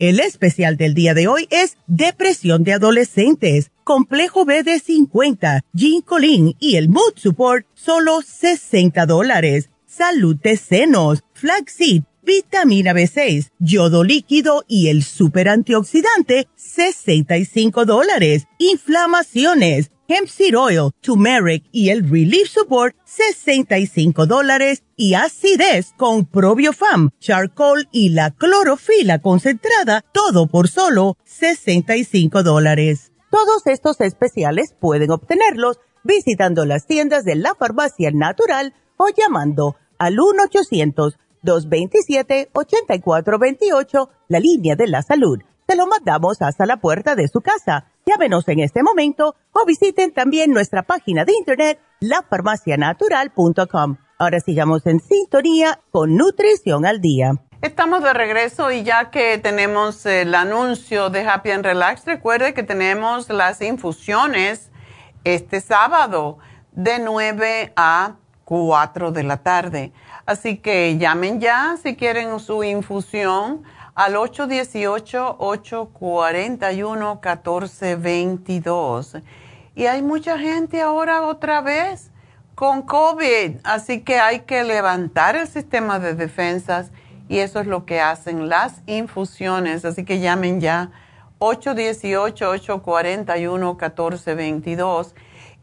El especial del día de hoy es Depresión de Adolescentes, Complejo B de 50, Ginkolin y el Mood Support, solo 60 dólares. Salud de senos, Flaxseed, vitamina B6, yodo líquido y el super antioxidante, 65 dólares. Inflamaciones, hemp seed oil, turmeric y el relief support, 65 dólares. Y acidez con probiofam, charcoal y la clorofila concentrada, todo por solo 65 dólares. Todos estos especiales pueden obtenerlos visitando las tiendas de la farmacia natural o llamando al 1 800 227-8428, la línea de la salud. Se lo mandamos hasta la puerta de su casa. Llávenos en este momento o visiten también nuestra página de internet, lafarmacianatural.com. Ahora sigamos en sintonía con Nutrición al Día. Estamos de regreso y ya que tenemos el anuncio de Happy and Relax, recuerde que tenemos las infusiones este sábado de 9 a 4 de la tarde. Así que llamen ya si quieren su infusión al 818-841-1422. Y hay mucha gente ahora otra vez con COVID, así que hay que levantar el sistema de defensas y eso es lo que hacen las infusiones. Así que llamen ya 818-841-1422.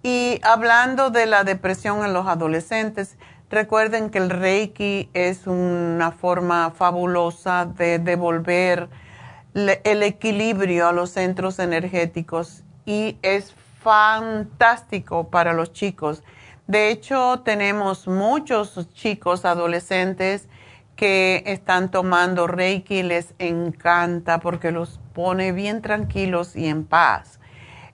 Y hablando de la depresión en los adolescentes, Recuerden que el Reiki es una forma fabulosa de devolver el equilibrio a los centros energéticos y es fantástico para los chicos. De hecho, tenemos muchos chicos adolescentes que están tomando Reiki, les encanta porque los pone bien tranquilos y en paz.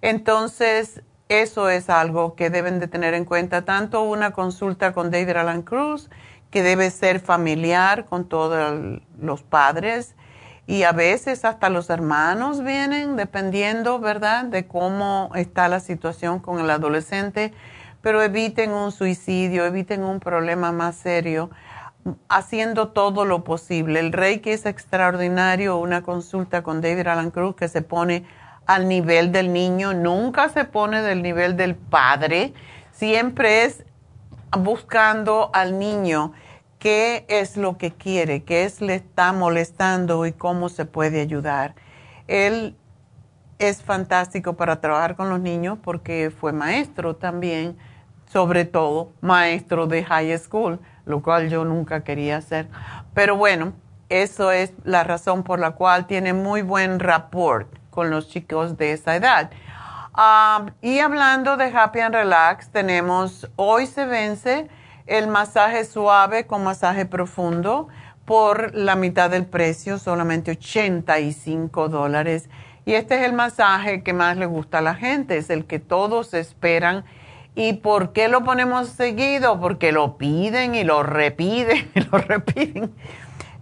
Entonces, eso es algo que deben de tener en cuenta, tanto una consulta con David Alan Cruz, que debe ser familiar con todos los padres, y a veces hasta los hermanos vienen, dependiendo, ¿verdad?, de cómo está la situación con el adolescente, pero eviten un suicidio, eviten un problema más serio haciendo todo lo posible. El Reiki es extraordinario, una consulta con David Alan Cruz que se pone al nivel del niño, nunca se pone del nivel del padre, siempre es buscando al niño qué es lo que quiere, qué es le está molestando y cómo se puede ayudar. Él es fantástico para trabajar con los niños porque fue maestro también, sobre todo maestro de high school lo cual yo nunca quería hacer. Pero bueno, eso es la razón por la cual tiene muy buen rapport con los chicos de esa edad. Ah, y hablando de Happy and Relax, tenemos, hoy se vence el masaje suave con masaje profundo por la mitad del precio, solamente 85 dólares. Y este es el masaje que más le gusta a la gente, es el que todos esperan ¿Y por qué lo ponemos seguido? Porque lo piden y lo repiden y lo repiden.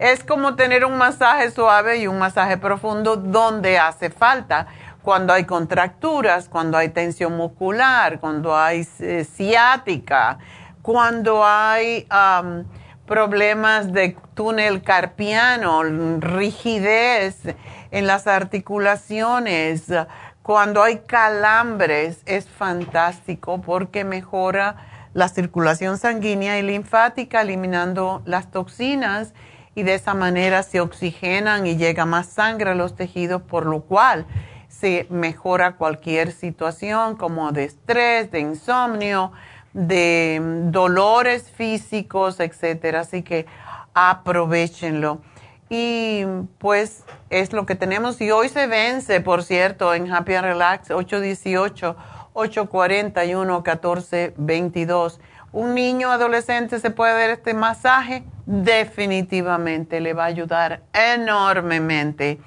Es como tener un masaje suave y un masaje profundo donde hace falta. Cuando hay contracturas, cuando hay tensión muscular, cuando hay eh, ciática, cuando hay problemas de túnel carpiano, rigidez en las articulaciones, cuando hay calambres es fantástico porque mejora la circulación sanguínea y linfática, eliminando las toxinas y de esa manera se oxigenan y llega más sangre a los tejidos, por lo cual se mejora cualquier situación como de estrés, de insomnio, de dolores físicos, etcétera. Así que aprovechenlo. Y pues es lo que tenemos. Y hoy se vence, por cierto, en Happy and Relax 818-841-1422. Un niño adolescente se puede dar este masaje, definitivamente le va a ayudar enormemente.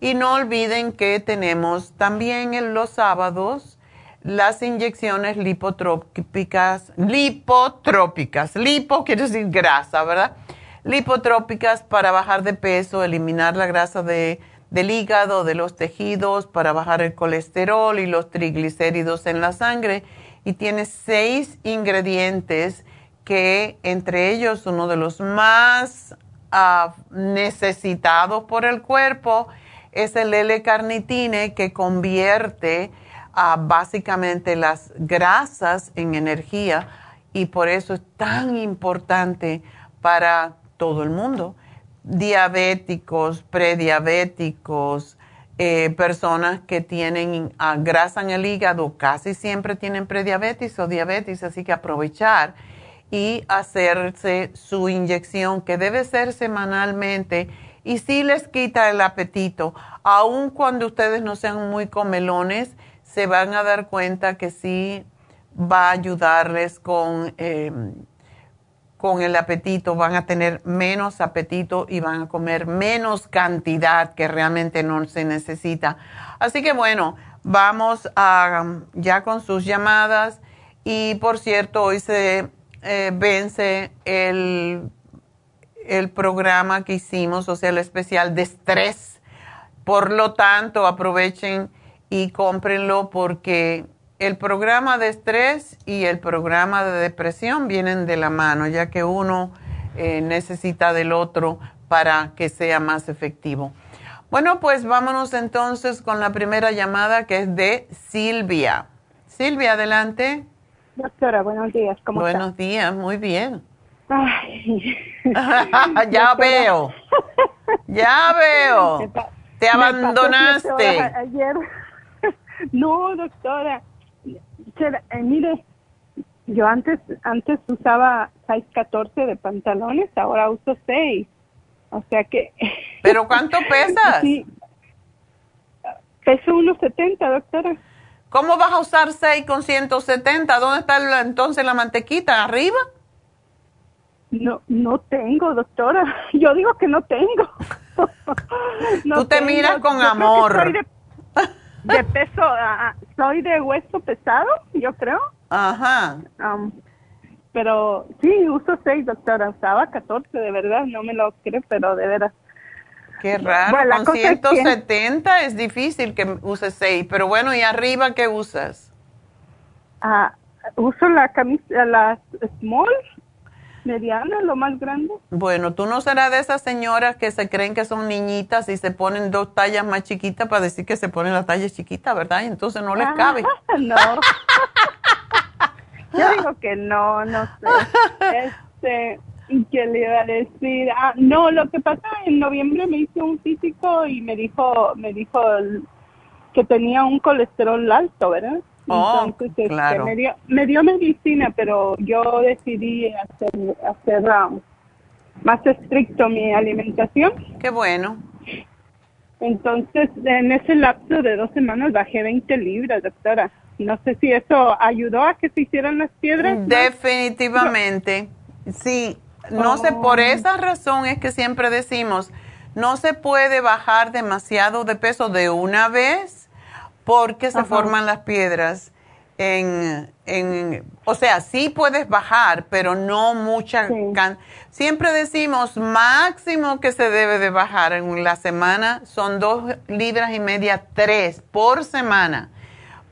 Y no olviden que tenemos también en los sábados las inyecciones lipotrópicas, lipotrópicas, lipo quiere decir grasa, ¿verdad? lipotrópicas para bajar de peso, eliminar la grasa de, del hígado, de los tejidos, para bajar el colesterol y los triglicéridos en la sangre. Y tiene seis ingredientes que entre ellos uno de los más ah, necesitados por el cuerpo es el L-carnitine que convierte ah, básicamente las grasas en energía y por eso es tan importante para todo el mundo, diabéticos, prediabéticos, eh, personas que tienen uh, grasa en el hígado, casi siempre tienen prediabetes o diabetes, así que aprovechar y hacerse su inyección que debe ser semanalmente y si les quita el apetito, aun cuando ustedes no sean muy comelones, se van a dar cuenta que sí va a ayudarles con... Eh, con el apetito, van a tener menos apetito y van a comer menos cantidad que realmente no se necesita. Así que bueno, vamos a, ya con sus llamadas y por cierto, hoy se eh, vence el, el programa que hicimos, o sea, el especial de estrés. Por lo tanto, aprovechen y cómprenlo porque el programa de estrés y el programa de depresión vienen de la mano, ya que uno eh, necesita del otro para que sea más efectivo. Bueno, pues vámonos entonces con la primera llamada que es de Silvia. Silvia, adelante. Doctora, buenos días. ¿Cómo buenos días, muy bien. ya veo, ya veo. Te abandonaste. Ayer. No, doctora eh, mire, yo antes antes usaba 6 14 de pantalones, ahora uso 6. O sea que... ¿Pero cuánto pesas? sí, Peso 1,70, doctora. ¿Cómo vas a usar 6 con 170? ¿Dónde está la- entonces la mantequita? ¿Arriba? No, no tengo, doctora. Yo digo que no tengo. No Tú te tengo. miras con Yo amor. soy de, de peso, ah, soy de hueso pesado, yo creo. Ajá. Pero sí, uso 6, doctora. Usaba 14, de verdad. No me lo creo, pero de veras. Qué raro. Bueno, Con cosa es que- 170 es difícil que uses 6. Pero bueno, ¿y arriba qué usas? Ah, uso la camisa, la small, mediana, lo más grande. Bueno, tú no serás de esas señoras que se creen que son niñitas y se ponen dos tallas más chiquitas para decir que se ponen la talla chiquita, ¿verdad? Y entonces no les cabe. No. Yo digo que no, no sé. Este, ¿qué le iba a decir? Ah, no, lo que pasa en noviembre me hice un físico y me dijo, me dijo el- que tenía un colesterol alto, ¿verdad? Oh, este, claro. me, dio, me dio medicina, pero yo decidí hacer, hacer um, más estricto mi alimentación. Qué bueno. Entonces, en ese lapso de dos semanas bajé 20 libras, doctora. No sé si eso ayudó a que se hicieran las piedras. ¿no? Definitivamente. Sí, no sé, por esa razón es que siempre decimos, no se puede bajar demasiado de peso de una vez porque se Ajá. forman las piedras. En, en, o sea, sí puedes bajar, pero no mucha. Sí. can- Siempre decimos máximo que se debe de bajar en la semana son dos libras y media, tres por semana.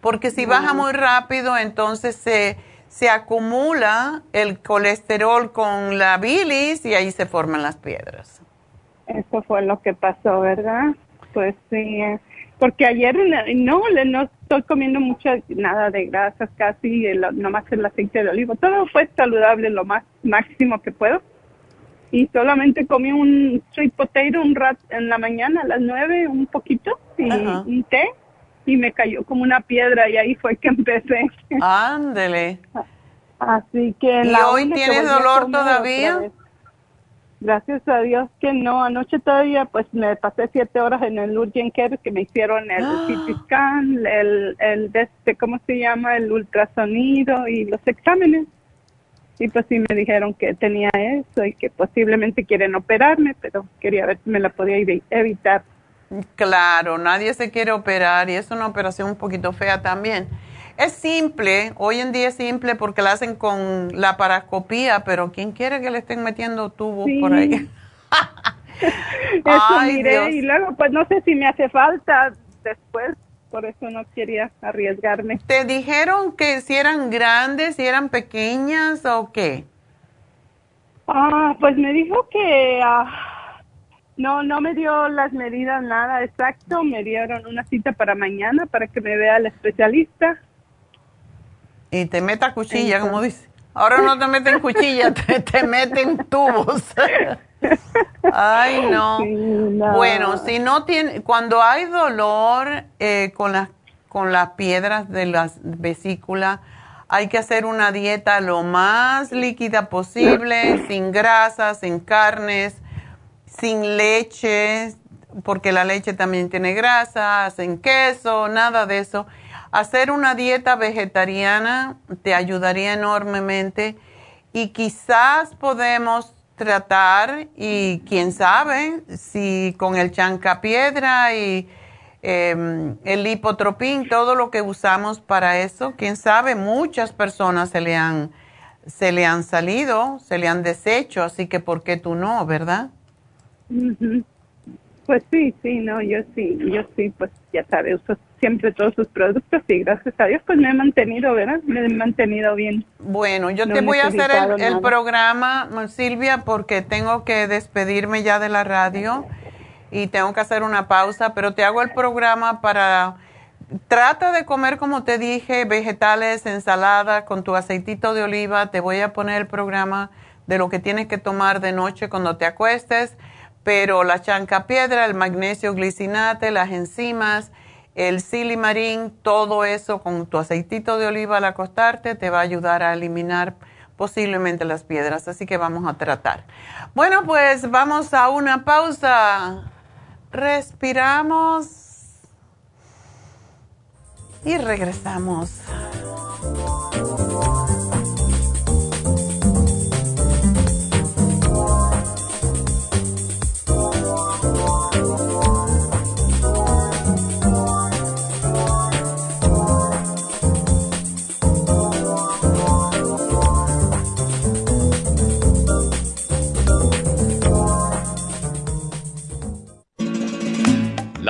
Porque si baja muy rápido, entonces se, se acumula el colesterol con la bilis y ahí se forman las piedras. Eso fue lo que pasó, ¿verdad? Pues sí. eh, Porque ayer no, le- no estoy comiendo mucha, nada de grasas casi, el- nomás el aceite de olivo. Todo fue saludable lo más máximo que puedo. Y solamente comí un sweet potato un rat en la mañana a las nueve, un poquito, y un té. Y me cayó como una piedra y ahí fue que empecé. Ándele. Así que ¿Y hoy tienes dolor todavía? Gracias a Dios que no. Anoche todavía pues me pasé siete horas en el urgent care que me hicieron el Ah. CT scan, el, el este, ¿cómo se llama? El ultrasonido y los exámenes. Y pues sí me dijeron que tenía eso y que posiblemente quieren operarme, pero quería ver si me la podía evi- evitar. Claro, nadie se quiere operar y es una operación un poquito fea también. Es simple, hoy en día es simple porque la hacen con la parascopía, pero ¿quién quiere que le estén metiendo tubos Sí. por ahí? Eso Ay, miré Dios. y luego pues no sé si me hace falta después, por eso no quería arriesgarme. ¿Te dijeron que si eran grandes, si eran pequeñas o qué? Ah, pues me dijo que ah, no, no me dio las medidas nada exacto, me dieron una cita para mañana para que me vea el especialista. Y te meta cuchilla, como dice. Ahora no te meten cuchilla, te, te meten tubos. Ay, no. Sí, no. Bueno, si no tiene, cuando hay dolor eh, con las con las piedras de la vesícula, hay que hacer una dieta lo más líquida posible, sin grasas, sin carnes, sin leche, porque la leche también tiene grasa, sin queso, nada de eso. Hacer una dieta vegetariana te ayudaría enormemente y quizás podemos tratar y quién sabe si con el chancapiedra y eh, el lipotropín, todo lo que usamos para eso, quién sabe, muchas personas se le han se le han salido, se le han deshecho, así que ¿por qué tú no, verdad? Pues sí, sí, no, yo sí, yo sí, pues ya sabes, uso siempre todos sus productos y gracias a Dios pues me he mantenido, ¿verdad? Me he mantenido bien. Bueno, yo No te voy a hacer el, el programa, mm, Silvia, porque tengo que despedirme ya de la radio y tengo que hacer una pausa, pero te hago el programa para... Trata de comer, como te dije, vegetales, ensalada con tu aceitito de oliva. Te voy a poner el programa de lo que tienes que tomar de noche cuando te acuestes, pero la chancapiedra, el magnesio glicinate, las enzimas, el silimarín, todo eso con tu aceitito de oliva al acostarte te va a ayudar a eliminar posiblemente las piedras. Así que vamos a tratar. Bueno, pues vamos a una pausa. Respiramos. y regresamos.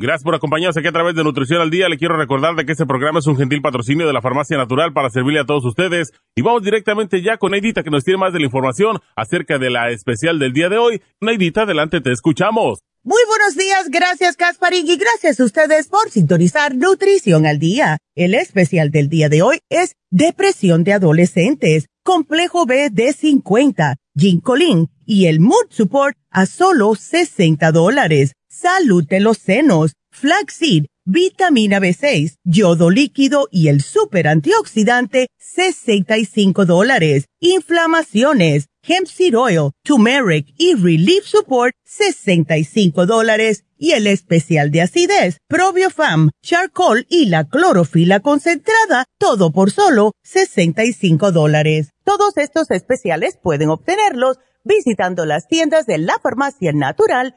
Gracias por acompañarnos aquí a través de Nutrición al Día. Le quiero recordar de que este programa es un gentil patrocinio de la Farmacia Natural para servirle a todos ustedes. Y vamos directamente ya con Neidita que nos tiene más de la información acerca de la especial del día de hoy. Neidita, adelante, te escuchamos. Muy buenos días, gracias Casparín y gracias a ustedes por sintonizar Nutrición al Día. El especial del día de hoy es Depresión de Adolescentes, Complejo B de 50, Ginkolin y el Mood Support a solo 60 dólares. Salud de los senos, flaxseed, vitamina B6, yodo líquido y el super antioxidante, 65 dólares. Inflamaciones, hemp seed oil, turmeric y relief support, 65 dólares. Y el especial de acidez, probiofam, charcoal y la clorofila concentrada, todo por solo 65 dólares. Todos estos especiales pueden obtenerlos visitando las tiendas de la farmacia natural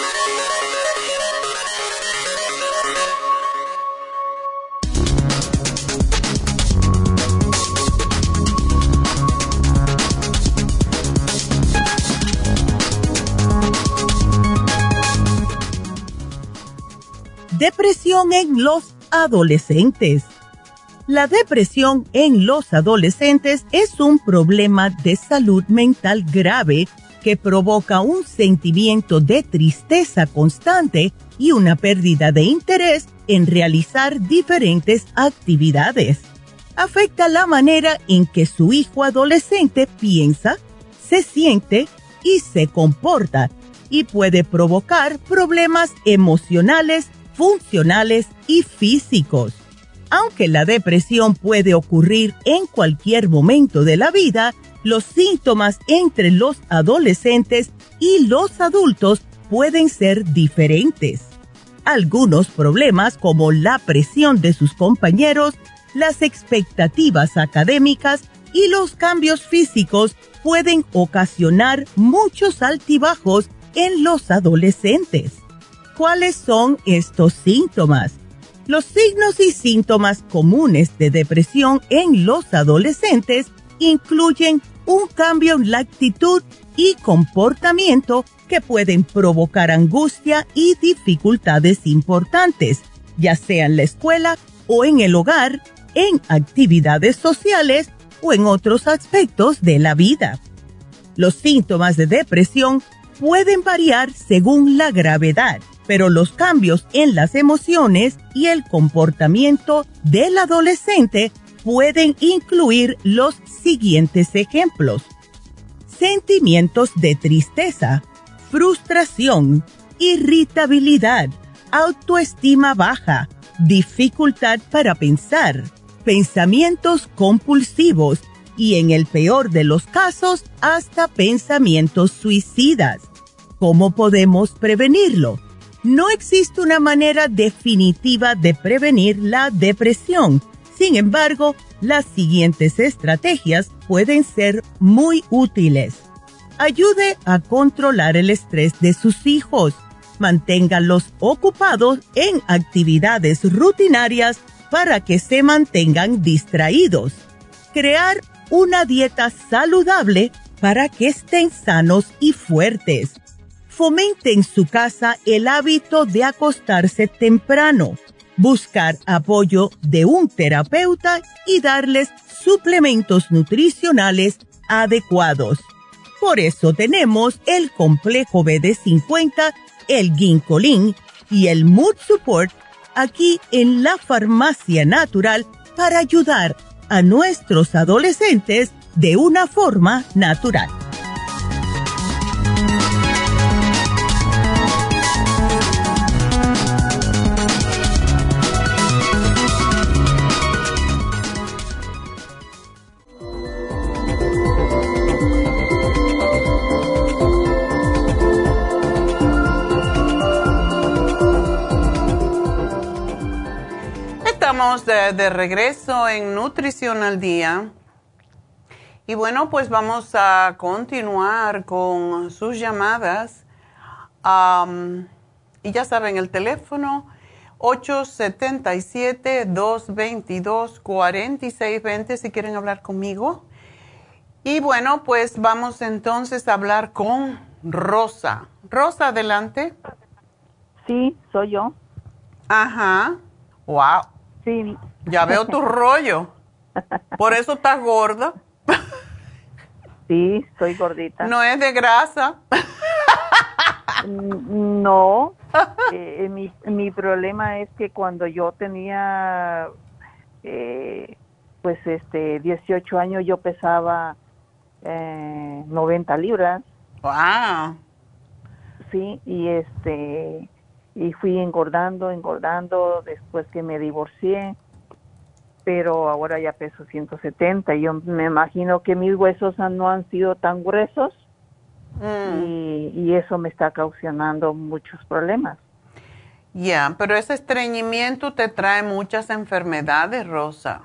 Depresión en los adolescentes. La depresión en los adolescentes es un problema de salud mental grave que provoca un sentimiento de tristeza constante y una pérdida de interés en realizar diferentes actividades. Afecta la manera en que su hijo adolescente piensa, se siente y se comporta y puede provocar problemas emocionales, funcionales y físicos. Aunque la depresión puede ocurrir en cualquier momento de la vida, los síntomas entre los adolescentes y los adultos pueden ser diferentes. Algunos problemas como la presión de sus compañeros, las expectativas académicas y los cambios físicos pueden ocasionar muchos altibajos en los adolescentes. ¿Cuáles son estos síntomas? Los signos y síntomas comunes de depresión en los adolescentes incluyen un cambio en la actitud y comportamiento que pueden provocar angustia y dificultades importantes, ya sea en la escuela o en el hogar, en actividades sociales o en otros aspectos de la vida. Los síntomas de depresión pueden variar según la gravedad pero los cambios en las emociones y el comportamiento del adolescente pueden incluir los siguientes ejemplos. Sentimientos de tristeza, frustración, irritabilidad, autoestima baja, dificultad para pensar, pensamientos compulsivos y en el peor de los casos hasta pensamientos suicidas. ¿Cómo podemos prevenirlo? No existe una manera definitiva de prevenir la depresión. Sin embargo, las siguientes estrategias pueden ser muy útiles. Ayude a controlar el estrés de sus hijos. Manténganlos ocupados en actividades rutinarias para que se mantengan distraídos. Crear una dieta saludable para que estén sanos y fuertes fomente en su casa el hábito de acostarse temprano, buscar apoyo de un terapeuta y darles suplementos nutricionales adecuados. Por eso tenemos el complejo BD50, el Ginkolin y el Mood Support aquí en la farmacia natural para ayudar a nuestros adolescentes de una forma natural. De, regreso en Nutrición al Día. Y bueno, pues vamos a continuar con sus llamadas. y ya saben, el teléfono 877-222-4620 si quieren hablar conmigo. Y bueno, pues vamos entonces a hablar con Rosa. Rosa, adelante. Sí, soy yo. Ajá. Wow. Sí. Ya veo tu rollo. Por eso estás gorda. Sí, soy gordita. No es de grasa. Mm, no. Eh, mi, mi problema es que cuando yo tenía, eh, pues, este, 18 años, yo pesaba eh, 90 libras. Wow. Sí, y este, y fui engordando, engordando después que me divorcié, pero ahora ya peso 170. Yo me imagino que mis huesos no han sido tan gruesos mm. y, eso me está causando muchos problemas. Ya, pero ese estreñimiento te trae muchas enfermedades, Rosa.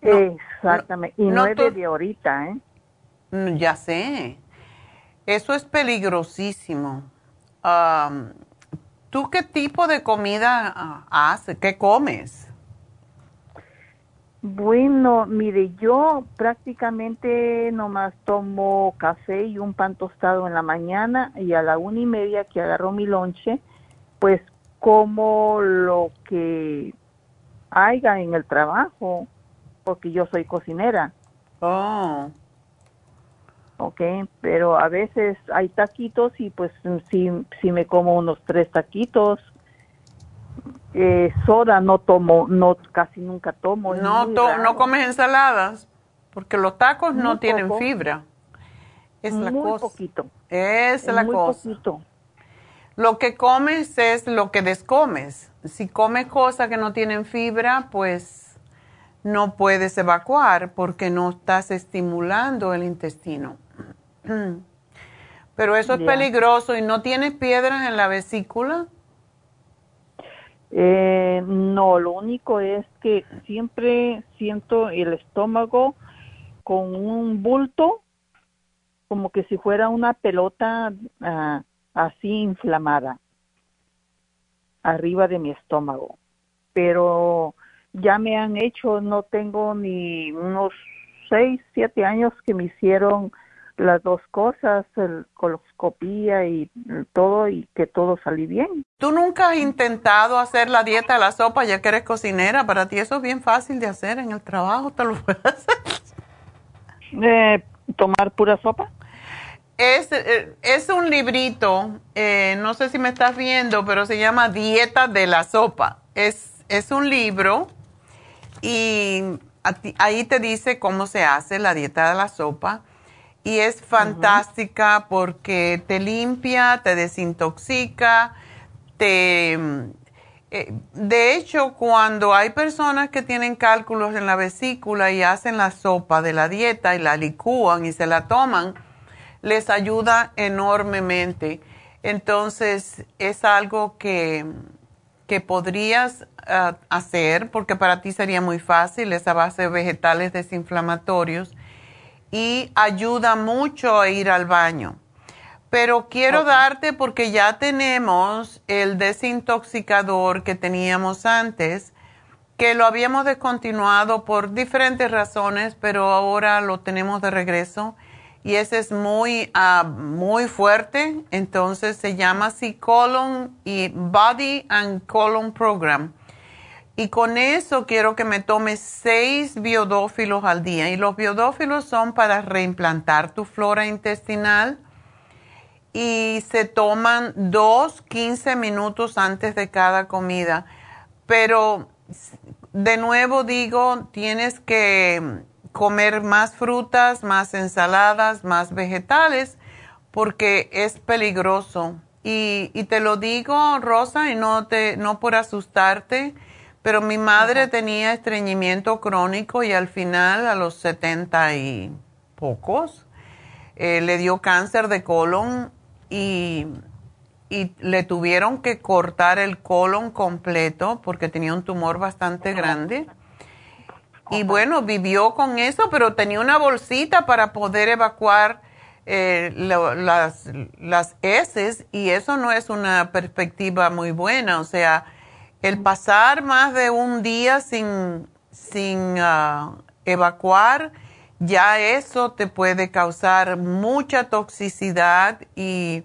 Exactamente, y no, es de ahorita, ¿eh? Mm, ya sé. Eso es peligrosísimo. ¿Tú qué tipo de comida ah, haces? ¿Qué comes? Bueno, mire, yo prácticamente nomás tomo café y un pan tostado en la mañana y a la una y media que agarro mi lonche, pues como lo que haya en el trabajo, porque yo soy cocinera. Oh ok, pero a veces hay taquitos y pues sí, sí me como unos tres taquitos. Eh, soda no tomo, no casi nunca tomo. No, no comes ensaladas, porque los tacos no tienen fibra. Es la muy cosa. poquito. Es, la cosa. Lo que comes es lo que descomes. Si comes cosas que no tienen fibra, pues no puedes evacuar porque no estás estimulando el intestino. Pero eso es peligroso y no tienes piedras en la vesícula. Eh, no, lo único es que siempre siento el estómago con un bulto, como que si fuera una pelota ah, así inflamada, arriba de mi estómago. Pero ya me han hecho, no tengo ni unos seis, siete años que me hicieron las dos cosas, el coloscopía y todo, y que todo salí bien. ¿Tú nunca has intentado hacer la dieta de la sopa ya que eres cocinera? Para ti eso es bien fácil de hacer en el trabajo, ¿te lo puedes hacer? Eh, ¿Tomar pura sopa? es, eh, es un librito, eh, no sé si me estás viendo, pero se llama Dieta de la Sopa. Es, es un libro y ahí te dice cómo se hace la dieta de la sopa y es fantástica porque te limpia, te desintoxica, te... Eh, de hecho, cuando hay personas que tienen cálculos en la vesícula y hacen la sopa de la dieta y la licúan y se la toman, les ayuda enormemente. Entonces, es algo que, que podrías ah, hacer porque para ti sería muy fácil, esa base de vegetales desinflamatorios y ayuda mucho a ir al baño. Pero quiero darte porque ya tenemos el desintoxicador que teníamos antes, que lo habíamos descontinuado por diferentes razones, pero ahora lo tenemos de regreso y ese es muy, ah, muy fuerte. Entonces se llama C-Colon y Body and Colon Program. Y con eso quiero que me tomes seis biodófilos al día. Y los biodófilos son para reimplantar tu flora intestinal. Y se toman dos, 15 minutos antes de cada comida. Pero de nuevo digo, tienes que comer más frutas, más ensaladas, más vegetales, porque es peligroso. Y, y te lo digo, Rosa, y no, te, no por asustarte pero mi madre tenía estreñimiento crónico y al final, a los setenta y pocos, eh, le dio cáncer de colon y, y, le tuvieron que cortar el colon completo porque tenía un tumor bastante grande. Y bueno, vivió con eso, pero tenía una bolsita para poder evacuar eh, las, las heces y eso no es una perspectiva muy buena. O sea, el pasar más de un día sin, sin ah, evacuar, ya eso te puede causar mucha toxicidad y,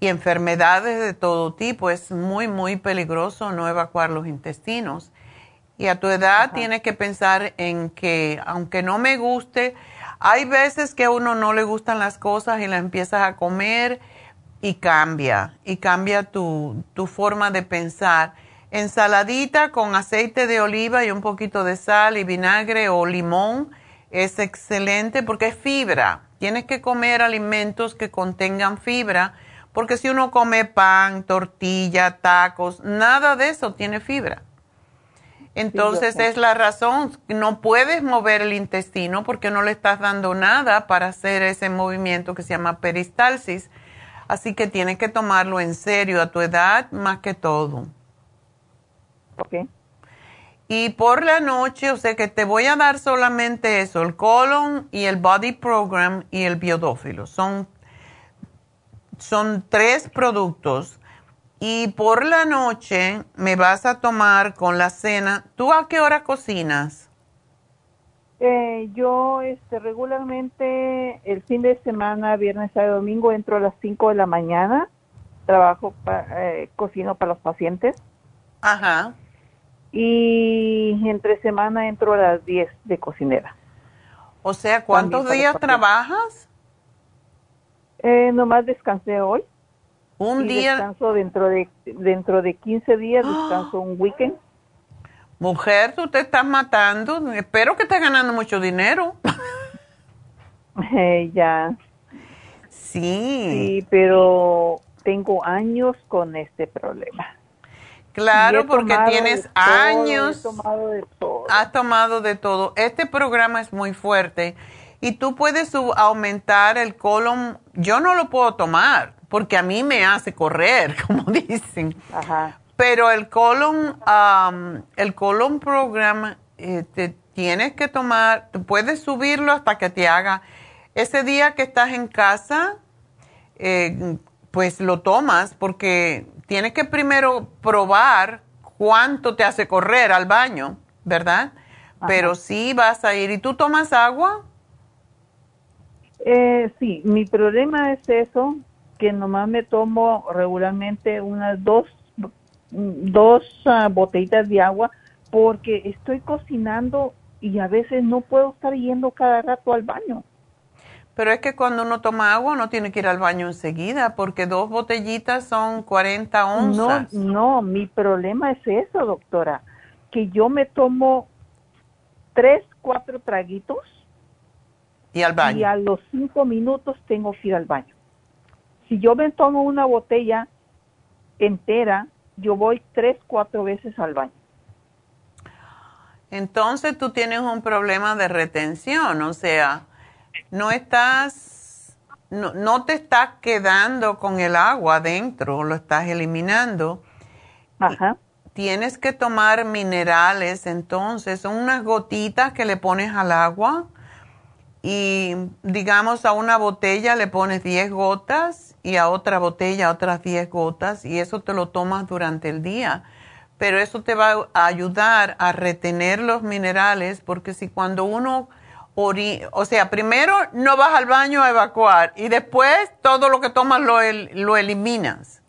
enfermedades de todo tipo. Es muy, muy peligroso no evacuar los intestinos. Y a tu edad tienes que pensar en que, aunque no me guste, hay veces que a uno no le gustan las cosas y las empiezas a comer y cambia, y cambia tu, tu forma de pensar Ensaladita con aceite de oliva y un poquito de sal y vinagre o limón es excelente porque es fibra. Tienes que comer alimentos que contengan fibra porque si uno come pan, tortilla, tacos, nada de eso tiene fibra. Entonces es la razón, no puedes mover el intestino porque no le estás dando nada para hacer ese movimiento que se llama peristalsis. Así que tienes que tomarlo en serio a tu edad más que todo. Ok. Y por la noche, o sea que te voy a dar solamente eso, el colon y el body program y el biodófilo. Son, son tres productos. Y por la noche me vas a tomar con la cena. ¿Tú a qué hora cocinas? Eh, yo este, regularmente el fin de semana, viernes, sábado, domingo, entro a las 5 de la mañana. Trabajo, eh, cocino para los pacientes. Ajá y entre semana entro a las 10 de cocinera. O sea, ¿cuántos días trabajas? Eh, nomás descansé hoy. Un día. Descanso dentro de, dentro de 15 días, descanso un weekend. Mujer, tú te estás matando. Espero que estés ganando mucho dinero. Eh, ya. Sí. Sí, pero tengo años con este problema. Claro, porque tienes años. tomado de todo. Has tomado de todo. Este programa es muy fuerte y tú puedes aumentar el colon. Yo no lo puedo tomar porque a mí me hace correr, como dicen. Ajá. Pero el colon, el colon programa, eh, te tienes que tomar, puedes subirlo hasta que te haga. Ese día que estás en casa, eh, pues lo tomas porque tienes que primero probar cuánto te hace correr al baño, ¿verdad? Pero sí vas a ir. ¿Y tú tomas agua? Eh, sí, mi problema es eso, que nomás me tomo regularmente unas dos, dos ah, botellitas de agua porque estoy cocinando y a veces no puedo estar yendo cada rato al baño. Pero es que cuando uno toma agua no tiene que ir al baño enseguida porque dos botellitas son 40 onzas. No, no, mi problema es eso, doctora, que yo me tomo tres, cuatro traguitos y al baño. Y a los cinco minutos tengo que ir al baño. Si yo me tomo una botella entera, yo voy tres, cuatro veces al baño. Entonces tú tienes un problema de retención, o sea, no estás, no, te estás quedando con el agua adentro, lo estás eliminando. Ajá. Tienes que tomar minerales, entonces, son unas gotitas que le pones al agua y digamos a una botella le pones 10 gotas y a otra botella otras 10 gotas y eso te lo tomas durante el día. Pero eso te va a ayudar a retener los minerales porque si cuando uno o sea, primero no vas al baño a evacuar y después todo lo que tomas lo, lo eliminas.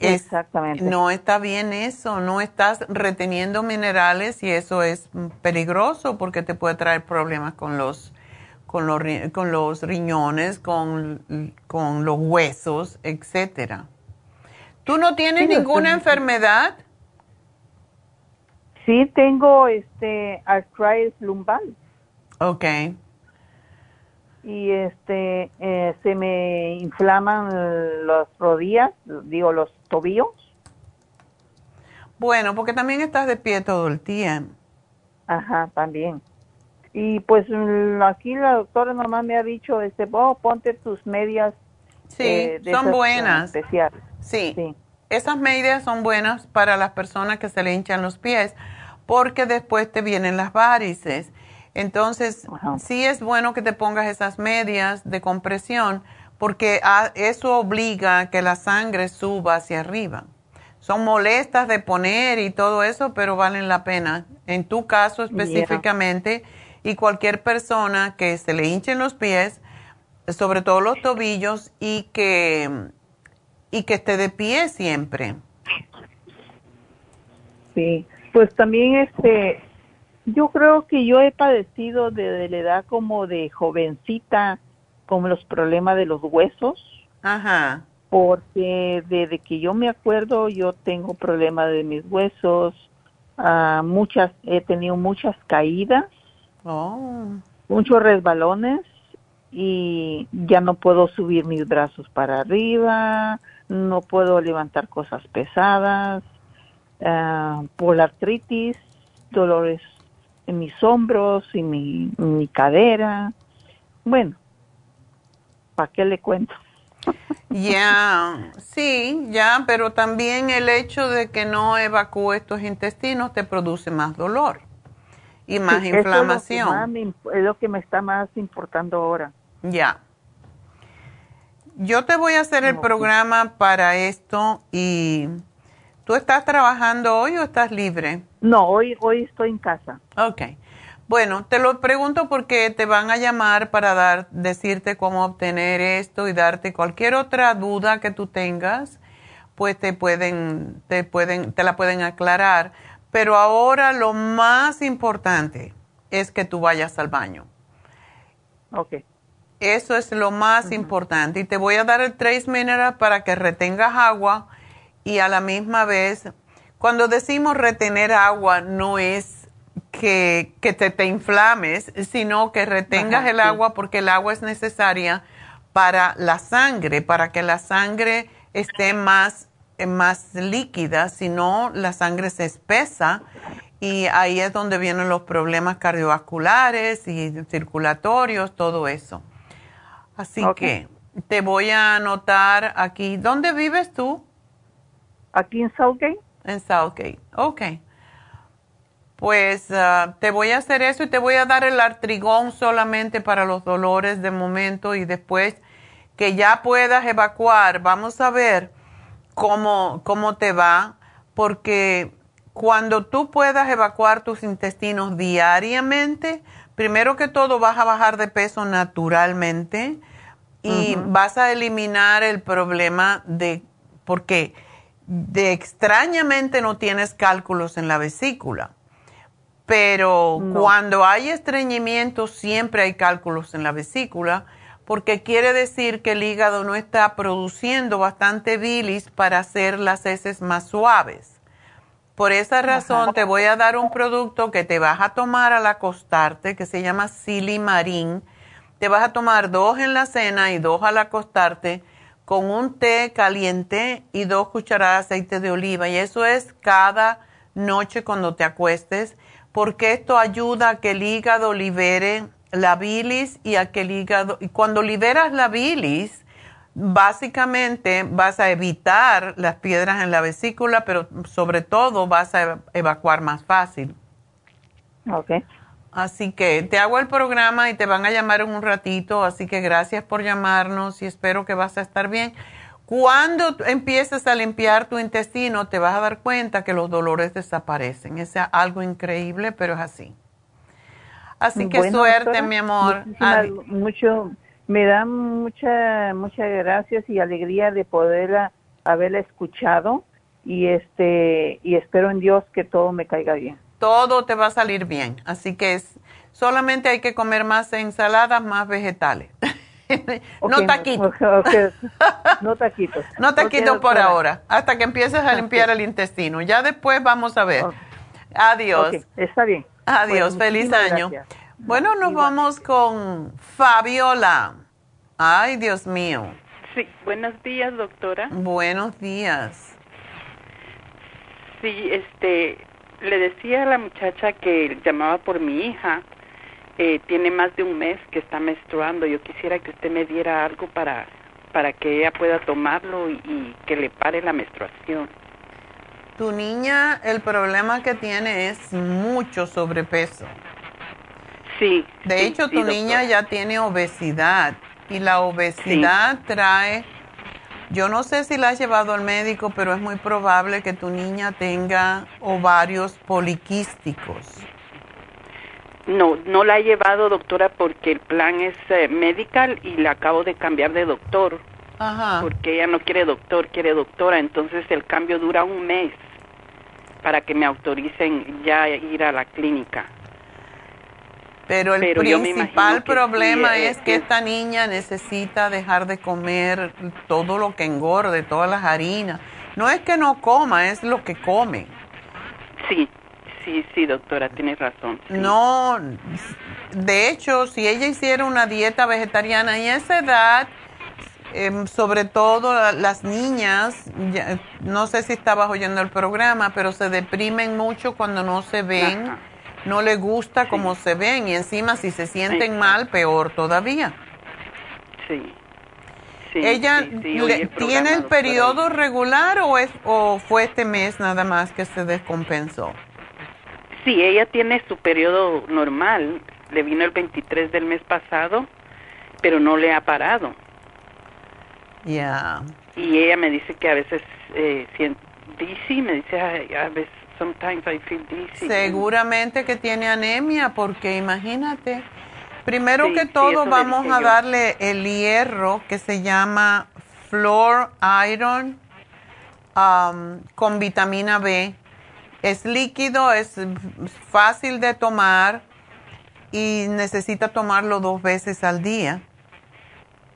Exactamente. no está bien eso, no estás reteniendo minerales y eso es peligroso porque te puede traer problemas con los, con los, con los riñones, con, con los huesos, etcétera. ¿Tú no tienes ninguna enfermedad? Sí, tengo este arthritis lumbar. Ok. Y este, eh, se me inflaman las rodillas, digo, los tobillos. Bueno, porque también estás de pie todo el tiempo. Ajá, también. Y pues aquí la doctora nomás me ha dicho, este, oh, ponte tus medias. Sí, eh, son buenas. Especiales. Sí. sí. Esas medias son buenas para las personas que se le hinchan los pies, porque después te vienen las varices entonces, sí es bueno que te pongas esas medias de compresión porque eso obliga a que la sangre suba hacia arriba. Son molestas de poner y todo eso, pero valen la pena. En tu caso específicamente y cualquier persona que se le hinchen los pies, sobre todo los tobillos y que y que esté de pie siempre. Sí, pues también este yo creo que yo he padecido de, la edad como de jovencita con los problemas de los huesos. Ajá. Porque desde que yo me acuerdo yo tengo problemas de mis huesos, uh, muchas he tenido muchas caídas, oh. muchos resbalones y ya no puedo subir mis brazos para arriba, no puedo levantar cosas pesadas, uh, por la artritis, dolores en mis hombros y mi, mi cadera. Bueno, ¿para qué le cuento? Ya, sí, ya, pero también el hecho de que no evacúes tus intestinos te produce más dolor y más inflamación. Es lo, es lo que me está más importando ahora. Ya. Yo te voy a hacer el programa para esto y ¿Tú estás trabajando hoy o estás libre? No, hoy, hoy estoy en casa. Ok. Bueno, te lo pregunto porque te van a llamar para dar, decirte cómo obtener esto y darte cualquier otra duda que tú tengas, pues te pueden, te pueden, te la pueden aclarar. Pero ahora lo más importante es que tú vayas al baño. Ok. Eso es lo más importante. Y te voy a dar el Trace Mineral para que retengas agua y a la misma vez, cuando decimos retener agua, no es que, que te, te, inflames, sino que retengas el agua porque el agua es necesaria para la sangre, para que la sangre esté más, más líquida, si no la sangre se espesa y ahí es donde vienen los problemas cardiovasculares y circulatorios, todo eso. Así que te voy a anotar aquí. ¿Dónde vives tú? Aquí en Southgate. En Southgate, ok. Pues ah, te voy a hacer eso y te voy a dar el artrigón solamente para los dolores de momento y después que ya puedas evacuar, vamos a ver cómo, cómo te va, porque cuando tú puedas evacuar tus intestinos diariamente, primero que todo vas a bajar de peso naturalmente y vas a eliminar el problema de, porque de extrañamente no tienes cálculos en la vesícula, Pero cuando hay estreñimiento siempre hay cálculos en la vesícula porque quiere decir que el hígado no está produciendo bastante bilis para hacer las heces más suaves. Por esa razón te voy a dar un producto que te vas a tomar al acostarte que se llama Silimarín. Te vas a tomar dos en la cena y dos al acostarte con un té caliente y dos cucharadas de aceite de oliva. Y eso es cada noche cuando te acuestes porque esto ayuda a que el hígado libere la bilis y a que el hígado, y cuando liberas la bilis, básicamente vas a evitar las piedras en la vesícula, pero sobre todo vas a evacuar más fácil. Ok. Así que te hago el programa y te van a llamar en un ratito, así que gracias por llamarnos y espero que vas a estar bien. Cuando empieces a limpiar tu intestino, te vas a dar cuenta que los dolores desaparecen. Es algo increíble, pero es así. Así que suerte, mi amor. Mucho, me da mucha, muchas gracias y alegría de poderla haberla escuchado y este y espero en Dios que todo me caiga bien. Todo te va a salir bien, así que es, solamente hay que comer más ensaladas, más vegetales. no taquitos. No taquitos. no taquitos por ahora, hasta que empieces a limpiar el intestino. Ya después vamos a ver. Adiós. está bien. Adiós, feliz año. Bueno, nos vamos con Fabiola. Ay, Dios mío. Sí, buenos días, doctora. Buenos días. Sí, este, le decía a la muchacha que llamaba por mi hija eh, tiene más de un mes que está menstruando. Yo quisiera que usted me diera algo para, para que ella pueda tomarlo y, que le pare la menstruación. Tu niña, el problema que tiene es mucho sobrepeso. Sí. De hecho, tu niña ya tiene obesidad y la obesidad trae, yo no sé si la has llevado al médico, pero es muy probable que tu niña tenga ovarios poliquísticos. No, no la he llevado, doctora, porque el plan es eh, medical y la acabo de cambiar de doctor. Ajá. Porque ella no quiere doctor, quiere doctora. Entonces el cambio dura un mes para que me autoricen ya ir a la clínica. Pero el principal problema es, que esta niña necesita dejar de comer todo lo que engorde, todas las harinas. No es que no coma, es lo que come. Sí, sí, sí, doctora, tiene razón. No, de hecho, si ella hiciera una dieta vegetariana y a esa edad, em, sobre todo las niñas, no sé si estabas oyendo el programa, pero se deprimen mucho cuando no se ven, no le gusta cómo se ven y encima si se sienten mal, peor todavía. Sí. ¿Ella tiene el periodo regular o, es, o fue este mes nada más que se descompensó? Sí, ella tiene su periodo normal. Le vino el 23 del mes pasado, pero no le ha parado. Ya. Y ella me dice que a veces eh, dizzy, me dice, a veces, sometimes I feel dizzy. Seguramente que tiene anemia, porque imagínate. Primero que todo, vamos a darle el hierro que se llama Floor Iron um, con vitamina B es líquido, es fácil de tomar y necesita tomarlo dos veces al día.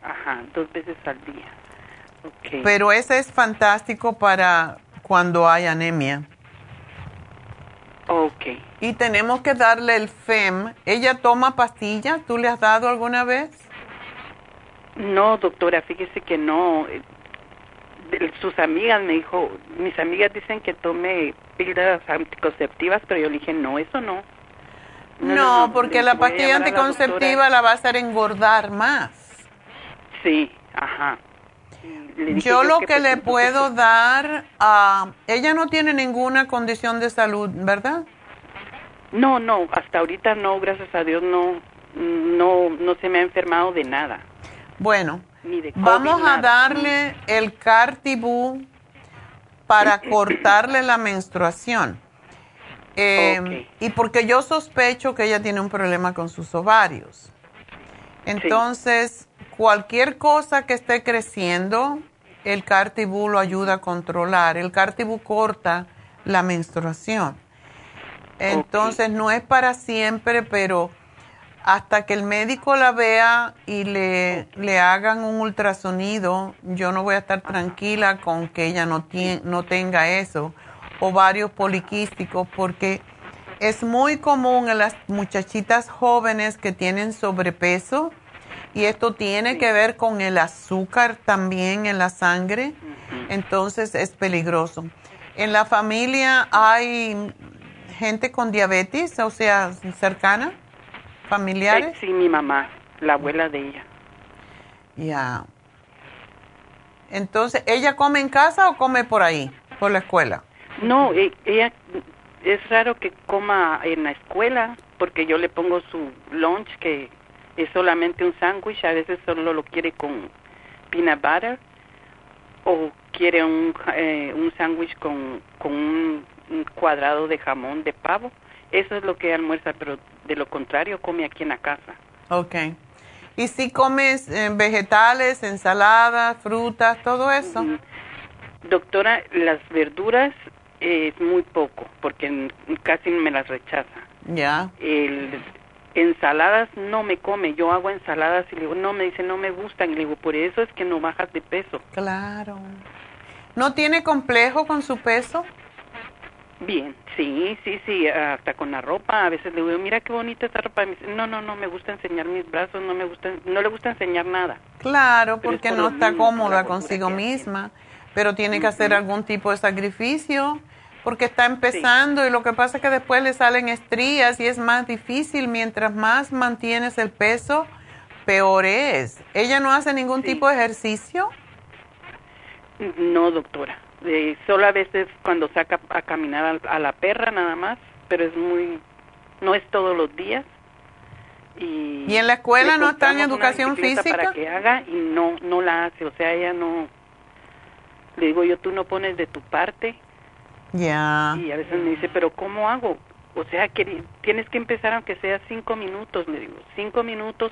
Ajá, dos veces al día. Okay. Pero ese es fantástico para cuando hay anemia. Ok. Y tenemos que darle el FEM. ¿Ella toma pastillas? ¿Tú le has dado alguna vez? No, doctora, fíjese que no sus amigas me dijo, mis amigas dicen que tome píldoras anticonceptivas, pero yo le dije, no, eso no. No, porque la pastilla anticonceptiva la, va a hacer engordar más. Sí, ajá. Yo, lo que, le puedo dar, a ella no tiene ninguna condición de salud, ¿verdad? No, no, hasta ahorita no, gracias a Dios no, no, no se me ha enfermado de nada. Bueno, Vamos a darle el Cartibú para cortarle la menstruación. Eh, y porque yo sospecho que ella tiene un problema con sus ovarios. Entonces, cualquier cosa que esté creciendo, el Cartibú lo ayuda a controlar. El Cartibú corta la menstruación. Entonces no es para siempre, pero hasta que el médico la vea y le, le hagan un ultrasonido, yo no voy a estar tranquila con que ella no, no tenga eso, ovarios poliquísticos, porque es muy común en las muchachitas jóvenes que tienen sobrepeso y esto tiene que ver con el azúcar también en la sangre, entonces es peligroso. En la familia hay gente con diabetes, o sea, cercana, familiares. Sí, mi mamá, la abuela de ella. Ya. Entonces, ¿ella come en casa o come por ahí, por la escuela? No, e, ella es raro que coma en la escuela porque yo le pongo su lunch que es solamente un sándwich, a veces solo lo quiere con peanut butter o quiere un, eh, un sándwich con, con un, cuadrado de jamón de pavo. Eso es lo que almuerza, pero de lo contrario come aquí en la casa. Ok. ¿Y si comes eh, vegetales, ensaladas, frutas, todo eso? Mm, doctora, las verduras es muy poco, porque casi me las rechaza. Ya. El, ensaladas no me come, yo hago ensaladas y le digo, no, me dice, no me gustan, y le digo, por eso es que no bajas de peso. Claro. ¿No tiene complejo con su peso? Bien, sí, sí, sí, hasta con la ropa, a veces le digo, mira qué bonita esta ropa, no, no, no me gusta enseñar mis brazos, no me gusta, no le gusta enseñar nada. Claro, porque no está cómoda consigo misma, pero tiene que hacer algún tipo de sacrificio porque está empezando y lo que pasa es que después le salen estrías y es más difícil. Mientras más mantienes el peso, peor es. ¿Ella no hace ningún tipo de ejercicio? No, doctora. Eh, solo a veces cuando saca a caminar a, la perra nada más, pero es muy, no es todos los días. Y, ¿Y en la escuela no está en educación física? Para que haga y no, no la hace. O sea, ella no. Le digo yo, tú no pones de tu parte ya. Y a veces me dice, pero ¿cómo hago? O sea, que tienes que empezar aunque sea cinco minutos, le digo, cinco minutos,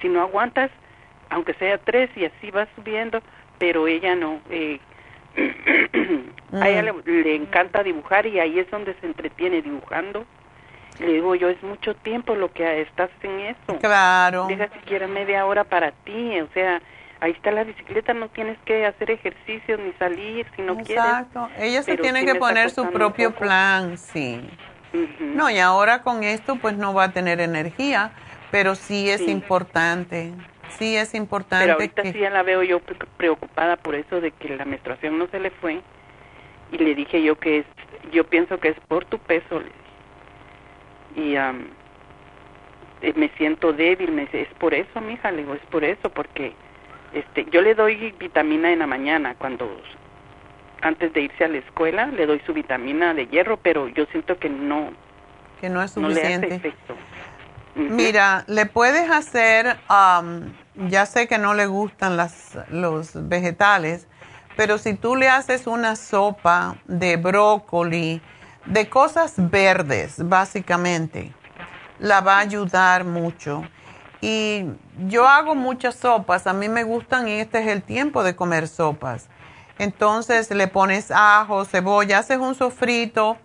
si no aguantas, aunque sea tres y así vas subiendo, pero ella no. Eh, a ella mm. le, encanta dibujar y ahí es donde se entretiene dibujando. Le digo yo, es mucho tiempo lo que estás en eso. Claro. Deja siquiera media hora para ti, o sea, ahí está la bicicleta, no tienes que hacer ejercicios ni salir si no quieres. Exacto, ella se tiene que poner su propio plan, sí. No, y ahora con esto pues no va a tener energía, pero sí es importante, sí es importante. Pero ahorita sí ya la veo yo preocupada por eso de que la menstruación no se le fue y le dije yo que es, yo pienso que es por tu peso, y eh, me siento débil, me es por eso, mija, le digo, es por eso, porque este, yo le doy vitamina en la mañana cuando antes de irse a la escuela le doy su vitamina de hierro, pero yo siento que no que no es suficiente. Mira, le puedes hacer, ya sé que no le gustan las, los vegetales, pero si tú le haces una sopa de brócoli, de cosas verdes, básicamente, la va a ayudar mucho. Y yo hago muchas sopas, a mí me gustan y este es el tiempo de comer sopas. Entonces le pones ajo, cebolla, haces un sofrito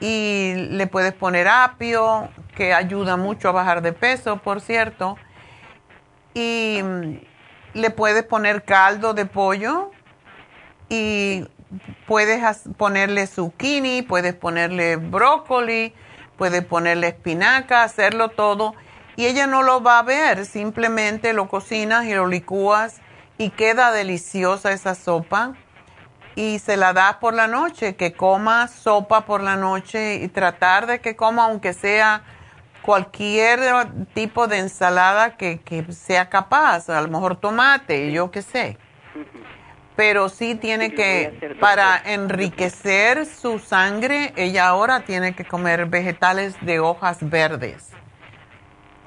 y le puedes poner apio, que ayuda mucho a bajar de peso, por cierto. Y mm, le puedes poner caldo de pollo y puedes ponerle zucchini, puedes ponerle brócoli, puedes ponerle espinaca, hacerlo todo y ella no lo va a ver, simplemente lo cocinas y lo licúas y queda deliciosa esa sopa y se la das por la noche, que coma sopa por la noche y tratar de que coma aunque sea cualquier tipo de ensalada que, sea capaz, a lo mejor tomate, yo qué sé. Pero sí tiene que, para enriquecer su sangre, ella ahora tiene que comer vegetales de hojas verdes.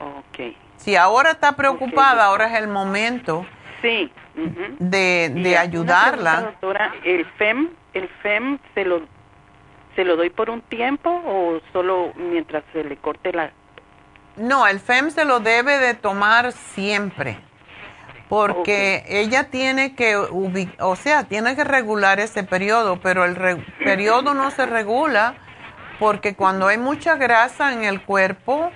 Ok. Si ahora está preocupada, ahora es el momento sí. de, de ayudarla. Doctora, ¿el FEM, el FEM se lo, se lo doy por un tiempo o solo mientras se le corte la... No, el FEM se lo debe de tomar siempre porque ella tiene que, o sea, tiene que regular ese periodo, pero el periodo no se regula porque cuando hay mucha grasa en el cuerpo,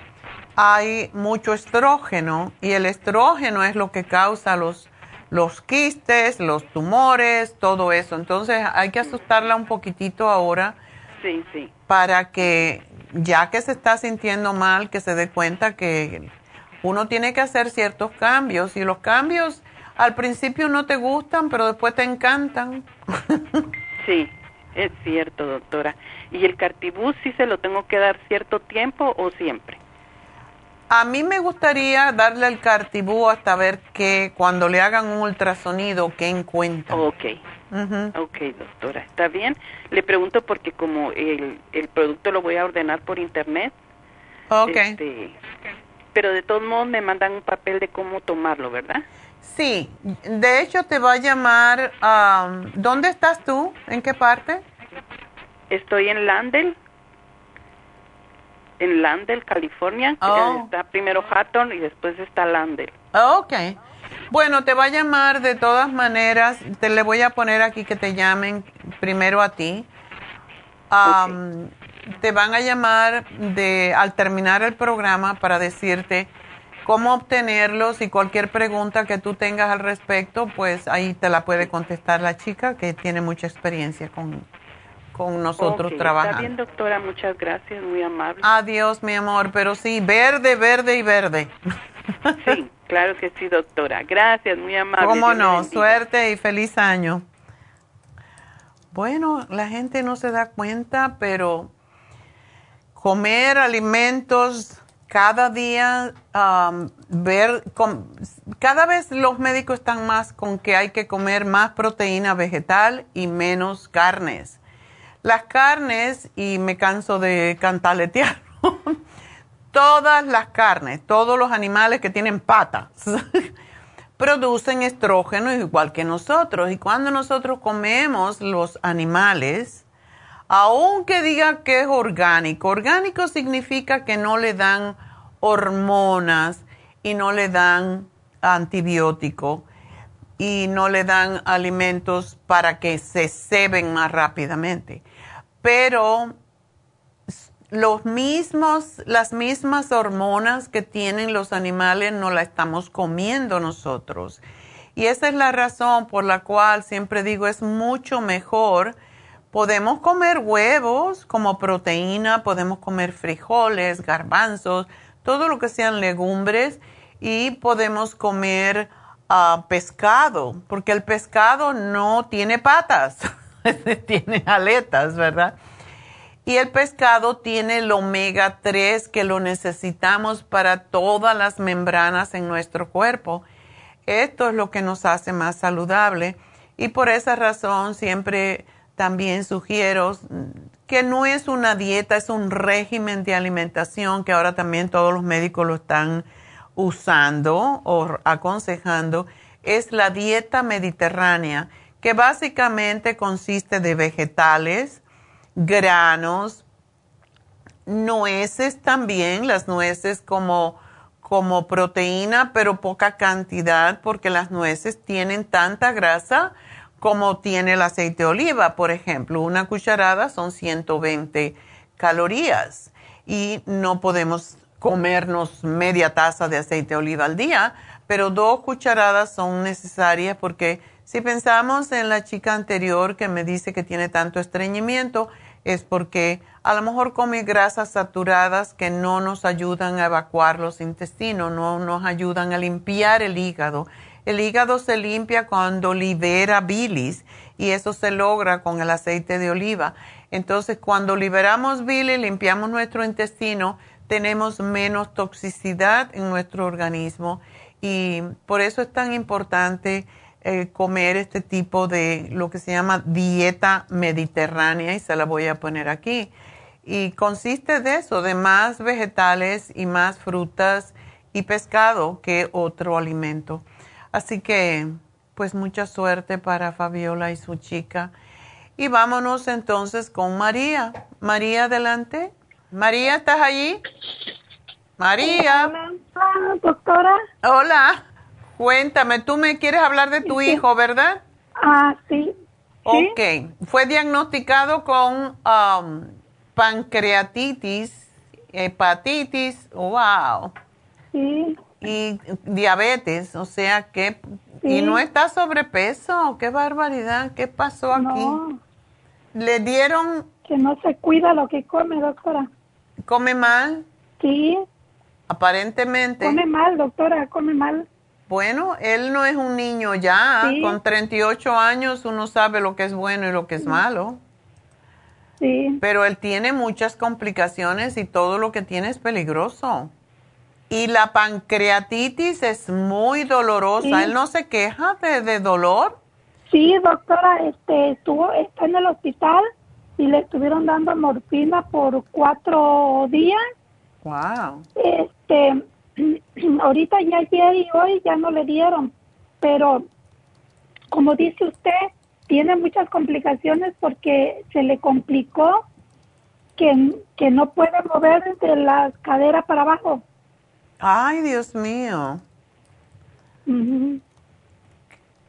hay mucho estrógeno y el estrógeno es lo que causa los, los quistes, los tumores, todo eso. Entonces hay que asustarla un poquitito ahora. Sí, sí. Para que ya que se está sintiendo mal, que se dé cuenta que uno tiene que hacer ciertos cambios y los cambios al principio no te gustan, pero después te encantan. sí, es cierto, doctora. ¿Y el cartibus sí se lo tengo que dar cierto tiempo o siempre? A mí me gustaría darle el cartibú hasta ver que cuando le hagan un ultrasonido, ¿qué encuentran? Ok. Ok, doctora, está bien. Le pregunto porque como el, el producto lo voy a ordenar por internet. Ok. Este, pero de todos modos me mandan un papel de cómo tomarlo, ¿verdad? Sí, de hecho te va a llamar. Um, ¿Dónde estás tú? ¿En qué parte? Estoy en Landel, en Landel, California. Oh. Está primero Hatton y después está Landel. Ok. Bueno, te va a llamar de todas maneras. Te le voy a poner aquí que te llamen primero a ti. Um, te van a llamar de al terminar el programa para decirte cómo obtenerlos y cualquier pregunta que tú tengas al respecto, pues ahí te la puede contestar la chica que tiene mucha experiencia con, con nosotros Ok, trabajando. Está bien, doctora, muchas gracias, muy amable. Adiós, mi amor, pero sí, verde, verde y verde. Sí, claro que sí, doctora. Gracias, muy amable. ¿Cómo Dios no? Suerte y feliz año. Bueno, la gente no se da cuenta, pero comer alimentos cada día, um, ver, com- cada vez los médicos están más con que hay que comer más proteína vegetal y menos carnes. Las carnes, y me canso de cantaletear, todas las carnes, todos los animales que tienen patas, producen estrógeno igual que nosotros. Y cuando nosotros comemos los animales, aunque diga que es orgánico, orgánico significa que no le dan hormonas y no le dan antibiótico y no le dan alimentos para que se ceben más rápidamente. Pero los mismos, las mismas hormonas que tienen los animales no la estamos comiendo nosotros. Y esa es la razón por la cual siempre digo es mucho mejor. Podemos comer huevos como proteína, podemos comer frijoles, garbanzos, todo lo que sean legumbres y podemos comer ah, pescado, porque el pescado no tiene patas, tiene aletas, ¿verdad? Y el pescado tiene el omega 3 que lo necesitamos para todas las membranas en nuestro cuerpo. Esto es lo que nos hace más saludable y por esa razón siempre también sugiero que no es una dieta, es un régimen de alimentación que ahora también todos los médicos lo están usando o aconsejando. Es la dieta mediterránea, que básicamente consiste de vegetales, granos, nueces también, las nueces como, como proteína, pero poca cantidad porque las nueces tienen tanta grasa como tiene el aceite de oliva, por ejemplo. Una cucharada son 120 calorías y no podemos comernos media taza de aceite de oliva al día, pero dos cucharadas son necesarias porque si pensamos en la chica anterior que me dice que tiene tanto estreñimiento, es porque a lo mejor come grasas saturadas que no nos ayudan a evacuar los intestinos, no nos ayudan a limpiar el hígado. El hígado se limpia cuando libera bilis y eso se logra con el aceite de oliva. Entonces, cuando liberamos bilis, limpiamos nuestro intestino, tenemos menos toxicidad en nuestro organismo y por eso es tan importante eh, comer este tipo de lo que se llama dieta mediterránea y se la voy a poner aquí. Y consiste de eso, de más vegetales y más frutas y pescado que otro alimento. Así que, pues mucha suerte para Fabiola y su chica. Y vámonos entonces con María. María, adelante. María, ¿estás allí? María. Hola, doctora. Hola. Cuéntame, tú me quieres hablar de tu hijo, ¿verdad? Ah, sí. Ok. Fue diagnosticado con um, pancreatitis, hepatitis, wow. Sí. Y diabetes, o sea que... ¿Y no está sobrepeso? ¡Qué barbaridad! ¿Qué pasó aquí? No. ¿Le dieron... Que no se cuida lo que come, doctora. ¿Come mal? Sí. Aparentemente. Come mal, doctora, come mal. Bueno, él no es un niño ya. Sí. Con 38 años uno sabe lo que es bueno y lo que es malo. Sí. Pero él tiene muchas complicaciones y todo lo que tiene es peligroso. Y la pancreatitis es muy dolorosa. Sí. ¿Él no se queja de, de dolor? Sí, doctora, este, estuvo, está en el hospital y le estuvieron dando morfina por cuatro días. Wow. Este, ahorita ya ayer y hoy ya no le dieron, pero como dice usted, tiene muchas complicaciones porque se le complicó que, que no puede mover de la cadera para abajo. Ay, Dios mío.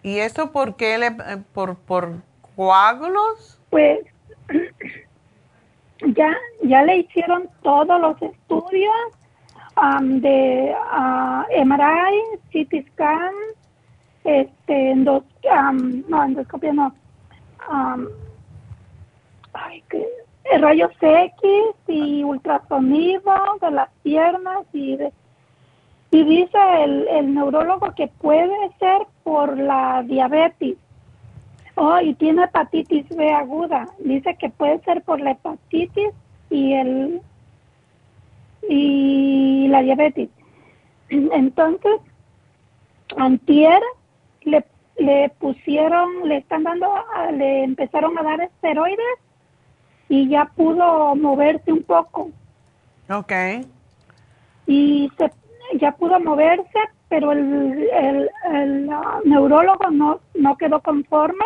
¿Y eso por qué? Le, eh, por, ¿Por coágulos? Pues ya, ya le hicieron todos los estudios am, de ah, MRI, CT scan, este, endos, am, no, endoscopia no, am, ay, que, eh, rayos X y ultrasonido de las piernas y de, y dice el, el neurólogo que puede ser por la diabetes. Oh, y tiene hepatitis B aguda. Dice que puede ser por la hepatitis y el y la diabetes. Entonces, antier le, le pusieron, le están dando, le empezaron a dar esteroides y ya pudo moverse un poco Ok. y se, ya pudo moverse, pero el, el, el, ah, neurólogo no, no quedó conforme,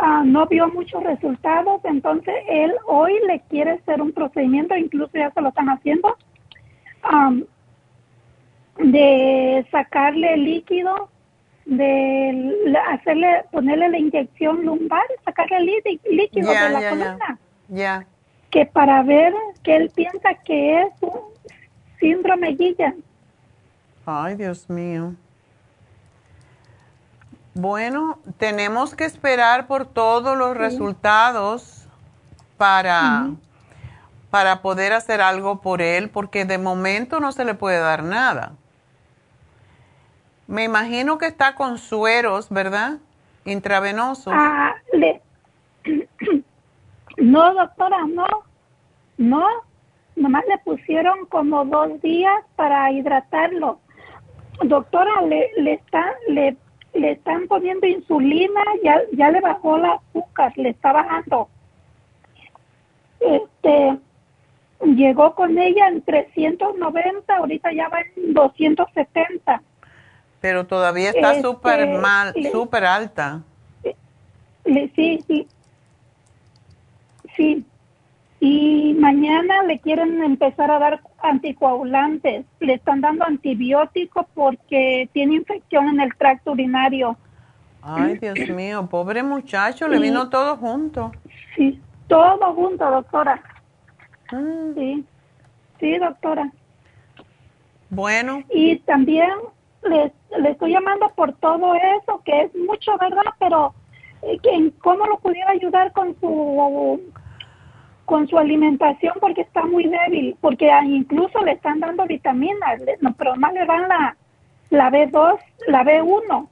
Ah, no vio muchos resultados, entonces él hoy le quiere hacer un procedimiento, incluso ya se lo están haciendo, de sacarle líquido, de hacerle, ponerle la inyección lumbar, sacarle lí- líquido de la columna Ya. que para ver que él piensa que es un síndrome Guilla. Ay, Dios mío. Bueno, tenemos que esperar por todos los resultados para, para poder hacer algo por él, porque de momento no se le puede dar nada. Me imagino que está con sueros, ¿verdad? Intravenosos. Ah, le- no, doctora, no, no, nomás le pusieron como dos días para hidratarlo. Doctora, le, le están, le, le están poniendo insulina, ya, ya le bajó el azúcar, le está bajando. Este, llegó con ella en 390, ahorita ya va en 270. Pero todavía está Este, súper mal, súper alta. Le- sí, sí. Sí. Y mañana le quieren empezar a dar anticoagulantes. Le están dando antibióticos porque tiene infección en el tracto urinario. Ay, Dios mío, pobre muchacho, le Sí. vino todo junto. Sí, todo junto, doctora. Mm. Sí, sí, doctora. Bueno, Y también le, le estoy llamando por todo eso, que es mucho, ¿verdad? Pero eh, cómo lo pudiera ayudar con su con su alimentación porque está muy débil, porque incluso le están dando vitaminas, no, pero más le dan la, la B2, la B1,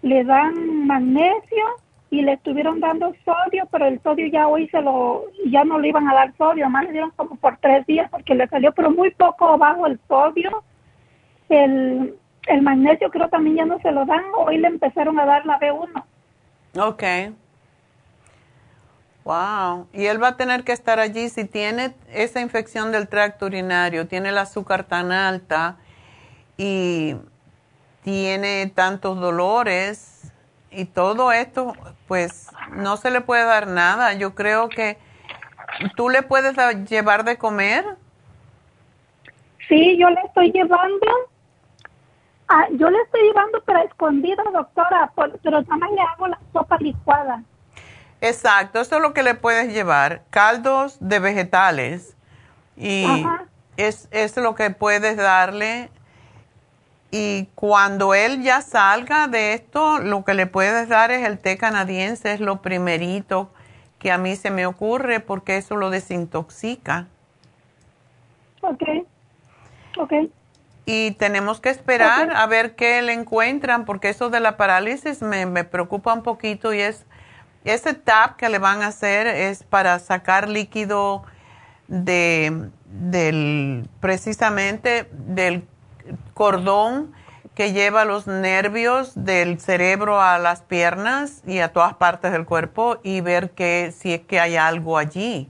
le dan magnesio y le estuvieron dando sodio, pero el sodio ya hoy se lo, ya no le iban a dar sodio, más le dieron como por tres días porque le salió, pero muy poco bajo el sodio. El, el magnesio creo también ya no se lo dan, hoy le empezaron a dar la B1. ok. Wow. Y él va a tener que estar allí si tiene esa infección del tracto urinario, tiene el azúcar tan alta y tiene tantos dolores y todo esto, pues no se le puede dar nada. Yo creo que tú le puedes llevar de comer. Sí, yo le estoy llevando, ah, yo le estoy llevando pero escondida, doctora, pero nada más le hago la sopa licuada. Exacto, eso es lo que le puedes llevar. Caldos de vegetales. Y es, es lo que puedes darle. Y cuando él ya salga de esto, lo que le puedes dar es el té canadiense, es lo primerito que a mí se me ocurre porque eso lo desintoxica. Ok, ok. Y tenemos que esperar a ver qué le encuentran porque eso de la parálisis me, me preocupa un poquito y es ese tap que le van a hacer es para sacar líquido de del precisamente del cordón que lleva los nervios del cerebro a las piernas y a todas partes del cuerpo y ver que si es que hay algo allí.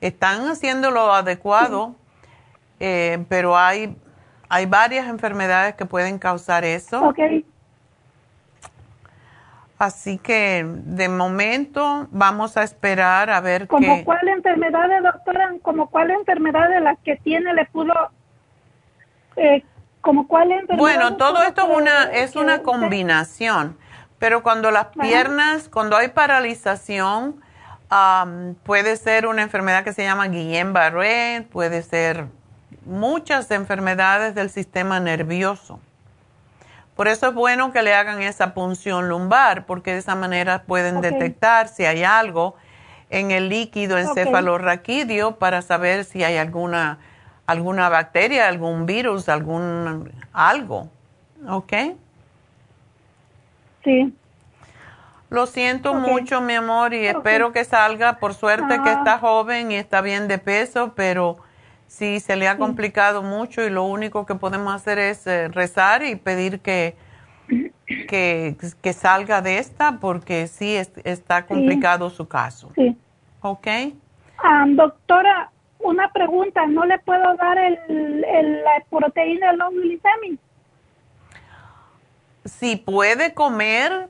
Están haciendo lo adecuado, eh, pero hay, hay varias enfermedades que pueden causar eso. Así que de momento vamos a esperar a ver ¿Como cuál enfermedad, doctora? ¿Como cuál enfermedad de las que tiene le pudo... Eh, como cuál enfermedad? Bueno, todo esto es una, es una combinación, pero cuando las piernas, cuando hay paralización, puede ser una enfermedad que se llama Guillain-Barré, puede ser muchas enfermedades del sistema nervioso. Por eso es bueno que le hagan esa punción lumbar, porque de esa manera pueden detectar si hay algo en el líquido encefalorraquídeo para saber si hay alguna, alguna bacteria, algún virus, algún algo. ¿Ok? Sí. Lo siento mucho, mi amor, y espero que salga. Por suerte que está joven y está bien de peso, pero Sí, se le ha complicado mucho y lo único que podemos hacer es eh, rezar y pedir que, que, salga de esta porque sí está complicado su caso. Sí. ¿Ok? doctora, una pregunta, ¿no le puedo dar el, el la proteína del glicemi? Si puede comer,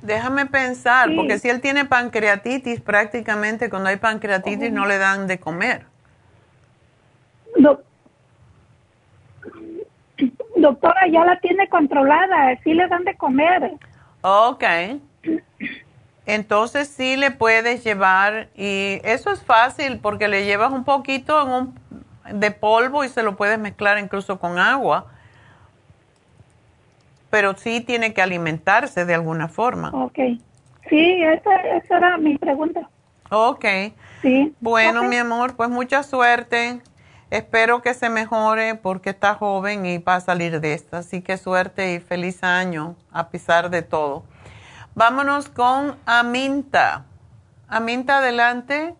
déjame pensar, porque si él tiene pancreatitis, prácticamente cuando hay pancreatitis no le dan de comer doctora, ya la tiene controlada, sí le dan de comer. Ok. Entonces sí le puedes llevar y eso es fácil porque le llevas un poquito en un, de polvo y se lo puedes mezclar incluso con agua. Pero sí tiene que alimentarse de alguna forma. Ok. Sí, esa, esa era mi pregunta. Ok. Sí. Bueno, mi amor, pues mucha suerte. Espero que se mejore porque está joven y va a salir de esta. Así que suerte y feliz año a pesar de todo. Vámonos con Aminta. Aminta, adelante.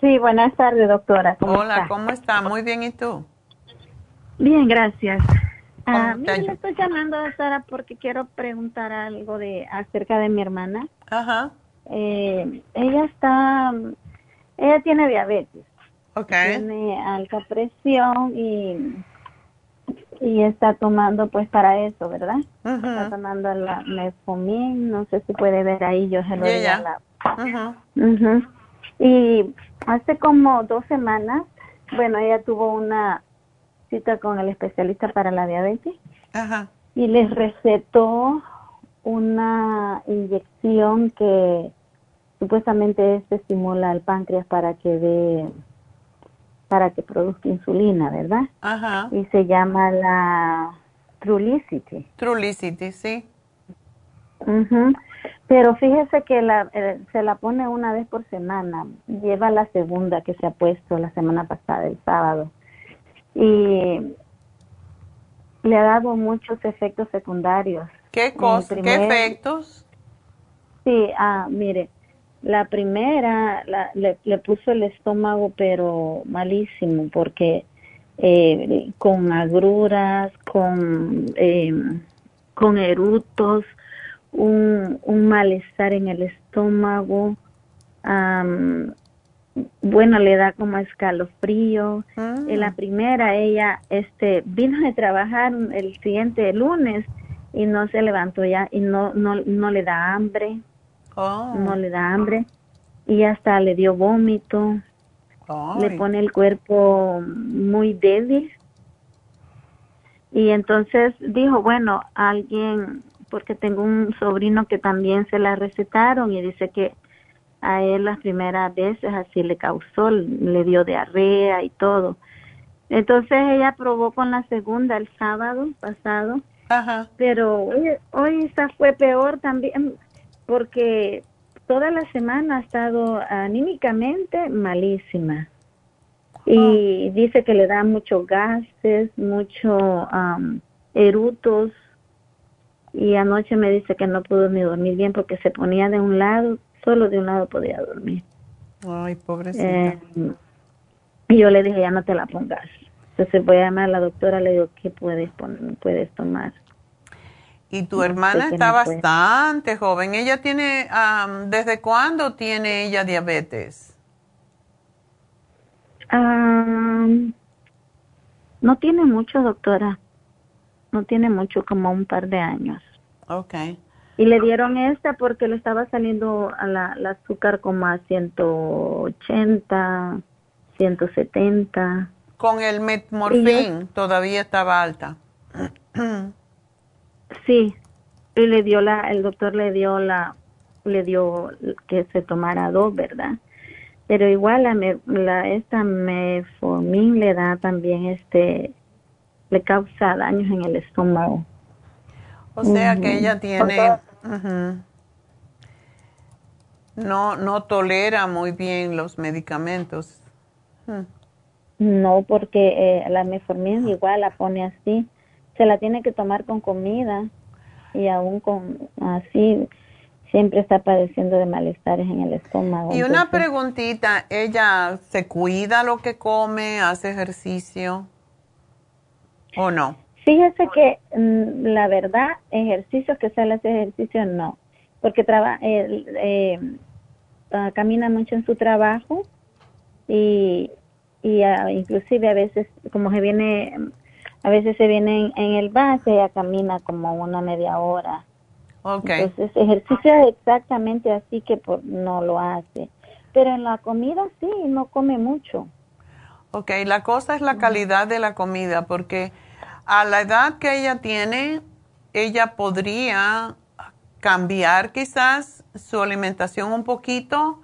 Sí, buenas tardes, doctora. Hola, ¿cómo está? Muy bien, ¿y tú? Bien, gracias. A mí le estoy llamando, doctora, porque quiero preguntar algo de acerca de mi hermana. Ajá. Eh, ella está, ella tiene diabetes. Tiene alta presión y, y está tomando pues para eso, ¿verdad? Está tomando la metformin, no sé si puede ver ahí, yo se lo yeah, Y hace como dos semanas, bueno, ella tuvo una cita con el especialista para la diabetes y les recetó una inyección que supuestamente este estimula el páncreas para que dé para que produzca insulina, ¿verdad? Ajá. Y se llama la Trulicity. Trulicity, sí. Pero fíjese que la, eh, se la pone una vez por semana. Lleva la segunda que se ha puesto la semana pasada, el sábado. Y le ha dado muchos efectos secundarios. ¿Qué, cosas? ¿Qué efectos? Sí, ah, mire, la primera la, le, puso el estómago pero malísimo porque eh, con agruras, con, eh, con erutos, un, un malestar en el estómago, bueno, le da como escalofrío. En la ah. primera ella este, vino de trabajar el siguiente lunes y no se levantó ya y no, no, no le da hambre Oh. no le da hambre y hasta le dio vómito, le pone el cuerpo muy débil. Y entonces dijo, bueno, alguien, porque tengo un sobrino que también se la recetaron y dice que a él las primeras veces así le causó, le dio diarrea y todo. Entonces ella probó con la segunda el sábado pasado, Ajá. pero hoy, hoy fue peor también porque toda la semana ha estado anímicamente malísima y dice que le da muchos gases, mucho erutos y anoche me dice que no pudo ni dormir bien porque se ponía de un lado, solo de un lado podía dormir. Ay, pobrecita. Eh, y yo le dije, ya no te la pongas. Entonces voy a llamar a la doctora, le digo, ¿qué puedes, puedes tomar? Y tu hermana está bastante joven. ¿Ella tiene, desde cuándo tiene ella diabetes? no tiene mucho, doctora. No tiene mucho, como un par de años. Okay. Y le dieron esta porque le estaba saliendo a la, azúcar como a 180, 170. Con el metmorfín todavía estaba alta. Sí, y le dio la, el doctor le dio la, le dio que se tomara dos, ¿verdad? Pero igual la, la esta meformin le da también este, le causa daños en el estómago. O sea que ella tiene, no, no tolera muy bien los medicamentos. Hmm. No, porque eh, la meformin igual la pone así se la tiene que tomar con comida y aún con así siempre está padeciendo de malestares en el estómago. Y una preguntita, ¿ella se cuida lo que come, hace ejercicio o no? Fíjese que mm, la verdad, ejercicios que sale hace ejercicio no, porque trabaja eh, ah, camina mucho en su trabajo y, y ah, inclusive a veces como se viene a veces se viene en, el base, ella camina como una media hora. Okay. Entonces, ejercicio exactamente así que por, no lo hace. Pero en la comida sí, no come mucho. Ok, la cosa es la calidad de la comida, porque a la edad que ella tiene, ella podría cambiar quizás su alimentación un poquito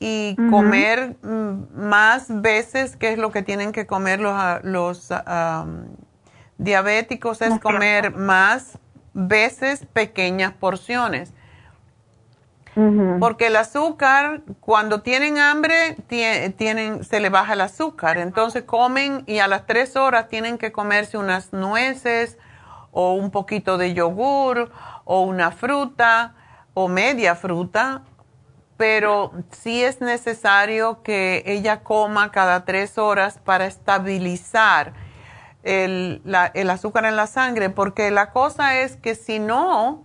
y comer mm, más veces, que es lo que tienen que comer los, los ah, diabéticos, es comer más veces pequeñas porciones. Porque el azúcar, cuando tienen hambre, tienen, se le baja el azúcar. Entonces comen y a las tres horas tienen que comerse unas nueces o un poquito de yogur o una fruta o media fruta pero sí es necesario que ella coma cada tres horas para estabilizar el, azúcar en la sangre, porque la cosa es que si no,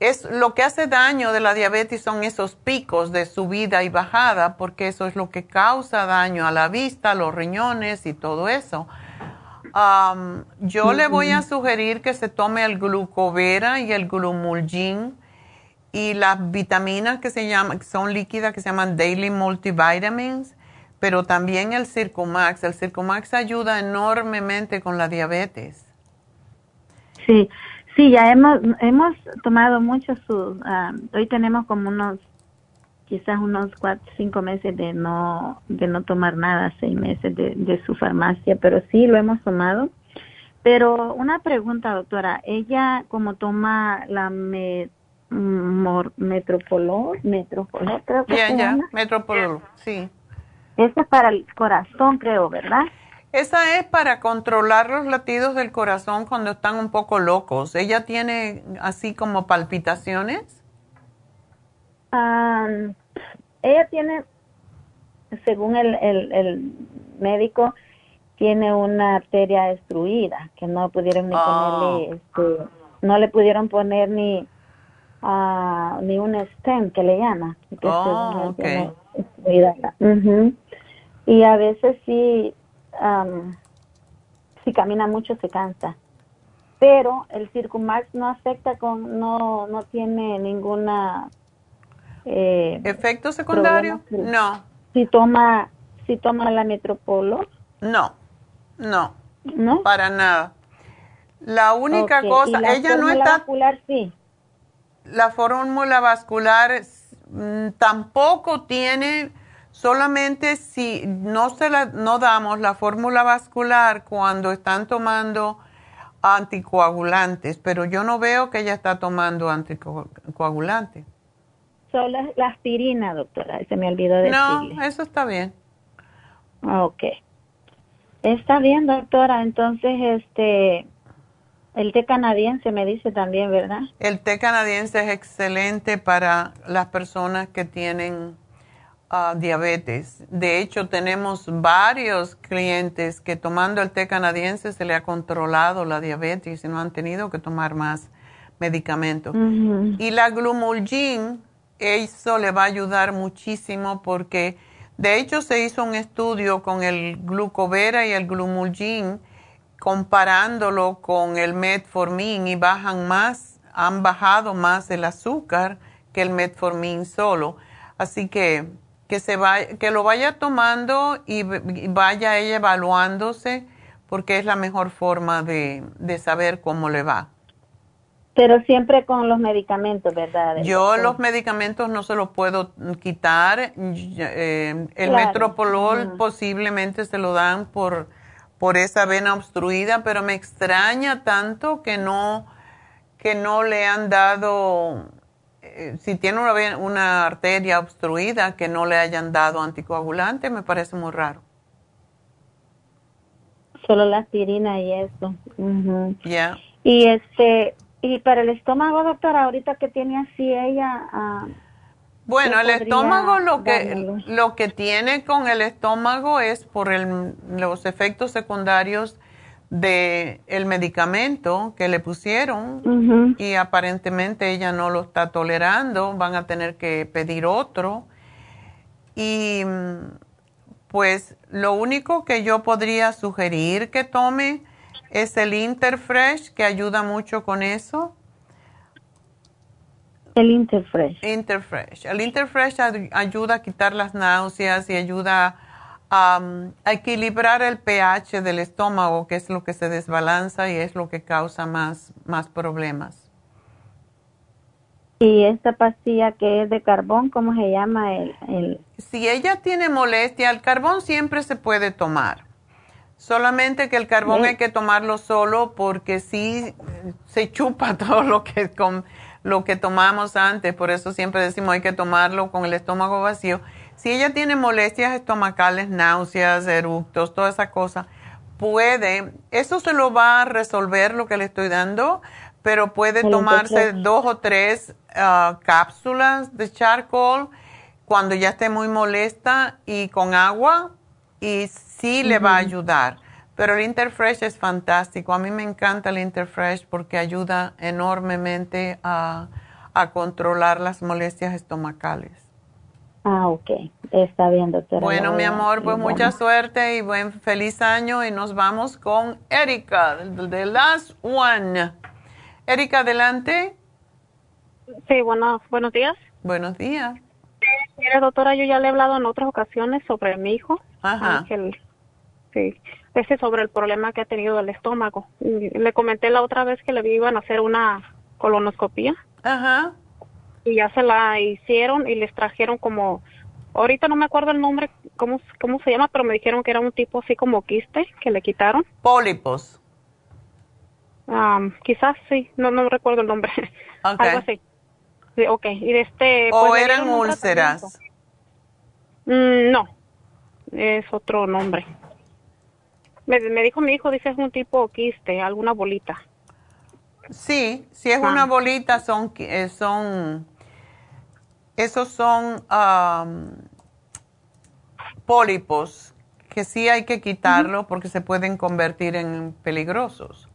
es lo que hace daño de la diabetes son esos picos de subida y bajada, porque eso es lo que causa daño a la vista, los riñones y todo eso. yo le voy a sugerir que se tome el glucovera y el glumulgin y las vitaminas que se llaman, son líquidas, que se llaman Daily Multivitamins, pero también el Circumax. El Circumax ayuda enormemente con la diabetes. Sí, sí, ya hemos, hemos tomado mucho su, ah, hoy tenemos como unos, quizás unos cuatro, cinco meses de no, de no tomar nada, seis meses de, de su farmacia, pero sí lo hemos tomado. Pero una pregunta, doctora, ella como toma la Metropolol, Metropolol, creo que ya, ya, Metropolol, sí. Esa es para el corazón, creo, ¿verdad? Esa es para controlar los latidos del corazón cuando están un poco locos. ¿Ella tiene así como palpitaciones? ella tiene, según el, el, el, médico, tiene una arteria destruida, que no pudieron ni ponerle, ah. este, no le pudieron poner ni ni un stem que le llama. oh, okay. Y a veces sí, si camina mucho se cansa. Pero el Circumax no afecta con, no, no tiene ninguna... Eh, ¿Efecto secundario? No. Si toma, si toma la Metropolo. No, no. ¿No? Para nada. La única cosa, ella no está... sí la fórmula vascular mm, tampoco tiene, solamente si no, se la, no damos la fórmula vascular cuando están tomando anticoagulantes, pero yo no veo que ella está tomando anticoagulantes. Solo la aspirina, doctora, se me olvidó decirle. No, eso está bien. Ok. Está bien, doctora. Entonces, este, el té canadiense me dice también, ¿verdad? El té canadiense es excelente para las personas que tienen ah, diabetes. De hecho, tenemos varios clientes que tomando el té canadiense se le ha controlado la diabetes y no han tenido que tomar más medicamentos. Y la glumulgin, eso le va a ayudar muchísimo porque, de hecho, se hizo un estudio con el glucovera y el glumulgin comparándolo con el metformin y bajan más, han bajado más el azúcar que el metformin solo. Así que que se vaya, que lo vaya tomando y, vaya ella evaluándose porque es la mejor forma de, saber cómo le va. Pero siempre con los medicamentos, ¿verdad? Yo los medicamentos no se los puedo quitar. Eh, el metropolol posiblemente se lo dan por por esa vena obstruida, pero me extraña tanto que no, que no le han dado, eh, si tiene una, una arteria obstruida, que no le hayan dado anticoagulante, me parece muy raro. Solo la aspirina y eso. Ya. Y este, y para el estómago, doctora, ahorita que tiene así ella... Uh, bueno, el estómago lo que, lo que tiene con el estómago es por el, los efectos secundarios del el medicamento que le pusieron y aparentemente ella no lo está tolerando, van a tener que pedir otro. Y pues lo único que yo podría sugerir que tome es el Interfresh, que ayuda mucho con eso el Interfresh. Interfresh. El Interfresh ayuda a quitar las náuseas y ayuda a, equilibrar el pH del estómago, que es lo que se desbalanza y es lo que causa más, más problemas. ¿Y esta pastilla que es de carbón, cómo se llama? El, el... Si ella tiene molestia, el carbón siempre se puede tomar. Solamente que el carbón hay que tomarlo solo porque sí se chupa todo lo que... Con, lo que tomamos antes, por eso siempre decimos hay que tomarlo con el estómago vacío. Si ella tiene molestias estomacales, náuseas, eructos, toda esa cosa, puede, eso se lo va a resolver lo que le estoy dando, pero puede tomarse dos o tres ah, cápsulas de charcoal cuando ya esté muy molesta y con agua y sí le va a ayudar. Pero el Interfresh es fantástico. A mí me encanta el Interfresh porque ayuda enormemente a, controlar las molestias estomacales. Ah, ok. Está bien, doctora. Bueno, mi amor, pues mucha suerte y buen feliz año y nos vamos con Erika, de Last One. Erika, adelante. Sí, bueno, buenos días. Buenos días. Mire, doctora, yo ya le he hablado en otras ocasiones sobre mi hijo, Ajá. Ángel. Sí ese sobre el problema que ha tenido el estómago. Le comenté la otra vez que le iban a hacer una colonoscopia. Ajá. Y ya se la hicieron y les trajeron como, ahorita no me acuerdo el nombre, cómo, cómo se llama, pero me dijeron que era un tipo así como quiste que le quitaron. Pólipos. quizás sí, no, no recuerdo el nombre. Okay. Algo así. Sí, ok, y de este... ¿O pues, eran úlceras? Mm, no, es otro nombre. Me, dijo mi hijo, dice, es un tipo quiste, alguna bolita. Sí, si es una bolita, son, eh, son, esos son pólipos que sí hay que quitarlo porque se pueden convertir en peligrosos.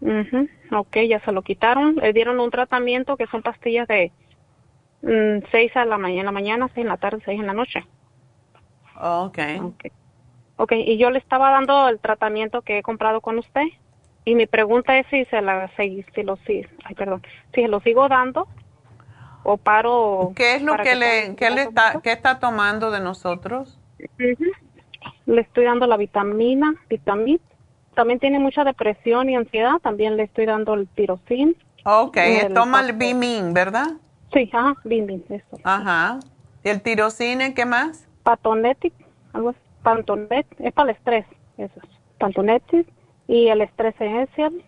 mhm Ok, ya se lo quitaron. Le dieron un tratamiento que son pastillas de 6 mm, a la mañana, mañana, 6 en la tarde, 6 en la noche. Okay. Ok. Y yo le estaba dando el tratamiento que he comprado con usted. Y mi pregunta es si se la si, si lo si, ay, perdón, si lo sigo dando o paro. ¿Qué es lo que, le qué le está qué está tomando de nosotros? Le estoy dando la vitamina, vitamina. También tiene mucha depresión y ansiedad, también le estoy dando el tirosín. Ok, toma el Bimin, ¿verdad? Sí, ajá, Bim Bim, eso. Ajá. ¿Y el tirocine qué más? Patonetic, algo así. Pantonet, es para el estrés, eso es. Pantonetic y el estrés esencial,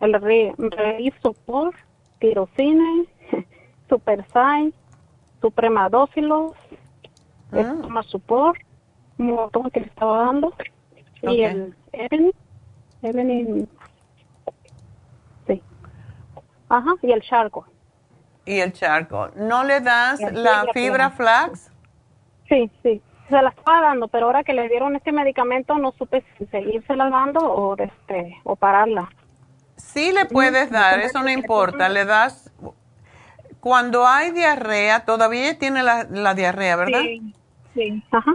el Relief Support, tirocine, Super Sign, Supremadófilos, ah. Support, un montón que le estaba dando. Y el Evan, Evan sí. Ajá, y el charco. Y el charco. ¿No le das la fibra flax? Sí, sí. Se la estaba dando, pero ahora que le dieron este medicamento no supe si seguirse la dando o, este, o pararla. Sí le puedes dar, eso no importa. Le das... Cuando hay diarrea, todavía tiene la, la diarrea, ¿verdad? Sí, sí. Ajá.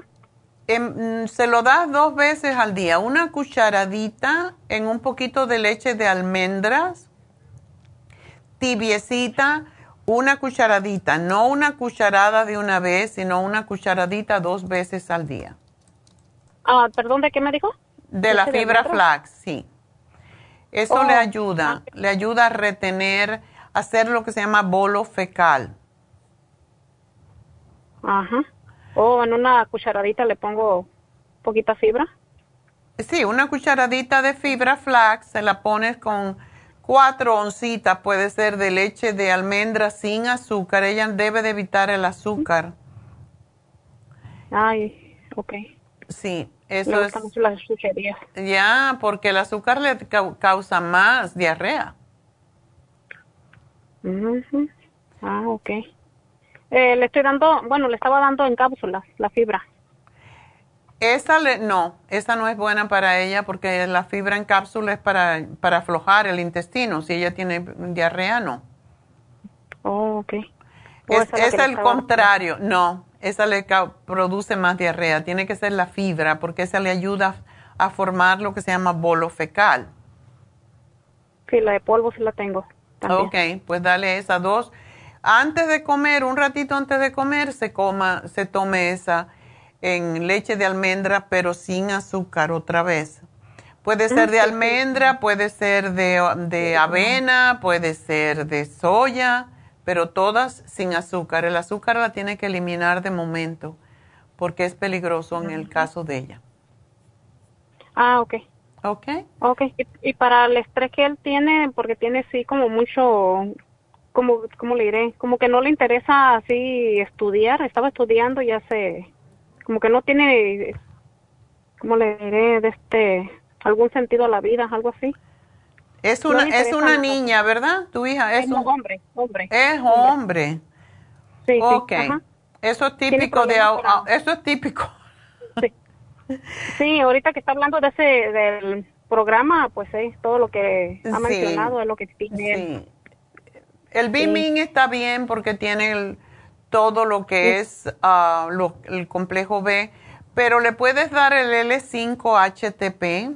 Em, se lo das dos veces al día, una cucharadita en un poquito de leche de almendras, tibiecita, una cucharadita, no una cucharada de una vez, sino una cucharadita dos veces al día. Ah, perdón, ¿de qué me dijo? De la fibra flax, sí. Eso le oh, ayuda, le ayuda a retener, a hacer lo que se llama bolo fecal. Ajá. O en una cucharadita le pongo poquita fibra. Sí, una cucharadita de fibra flax, se la pones con cuatro oncitas, puede ser de leche de almendra sin azúcar. Ella debe de evitar el azúcar. Ay, ok. Sí, eso es. Ya, porque el azúcar le causa más diarrea. Ah, ok. Eh, le estoy dando, bueno, le estaba dando en cápsulas la fibra. Esa le, no, esa no es buena para ella porque la fibra en cápsula es para, para aflojar el intestino. Si ella tiene diarrea, no. Oh, ok. Es, es el contrario, no, esa le produce más diarrea. Tiene que ser la fibra porque esa le ayuda a formar lo que se llama bolo fecal. Sí, la de polvo sí la tengo. Ok, pues dale esa dos antes de comer, un ratito antes de comer, se coma, se tome esa en leche de almendra, pero sin azúcar otra vez. Puede ser de almendra, puede ser de, avena, puede ser de soya, pero todas sin azúcar. El azúcar la tiene que eliminar de momento porque es peligroso en el caso de ella. Ah, ok. Ok. Ok. Y, y, para el estrés que él tiene, porque tiene sí como mucho como, ¿cómo le diré? Como que no le interesa así estudiar, estaba estudiando y hace, como que no tiene, ¿cómo le diré? De este, algún sentido a la vida, algo así. Es una, es una niña, ¿verdad? Tu hija es, un hombre, hombre. Es hombre. Sí, ok. Eso es típico de, eso es típico. Sí. sí, ahorita que está hablando de ese, del programa, pues sí, todo lo que ha mencionado es lo que tiene. El Beaming está bien porque tiene todo lo que es ah, el complejo B, pero le puedes dar el L5-HTP.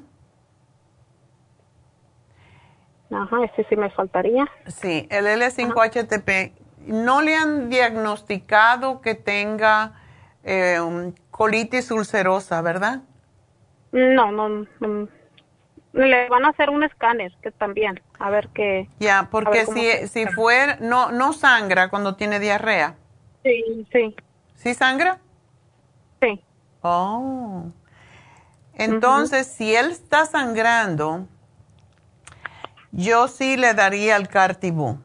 Ajá, ese sí me faltaría. Sí, el L5-HTP. No le han diagnosticado que tenga eh, colitis ulcerosa, ¿verdad? No, no, no, le van a hacer un escáner que también, a ver qué. Ya, porque si, si fuera, no, no sangra cuando tiene diarrea. Sí, sí. ¿Sí sangra? Sí. Oh. Entonces, si él está sangrando, yo sí le daría el cartibú,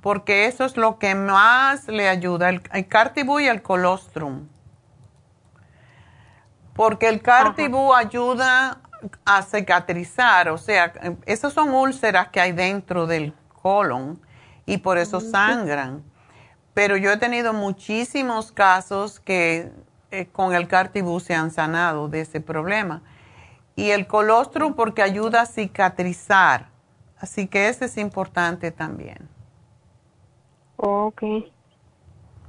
porque eso es lo que más le ayuda, el, el cartibú y el colostrum. Porque el cartibú ayuda a cicatrizar, o sea, esas son úlceras que hay dentro del colon y por eso sangran. Pero yo he tenido muchísimos casos que eh, con el cartibú se han sanado de ese problema. Y el colostrum porque ayuda a cicatrizar. Así que ese es importante también. Ok.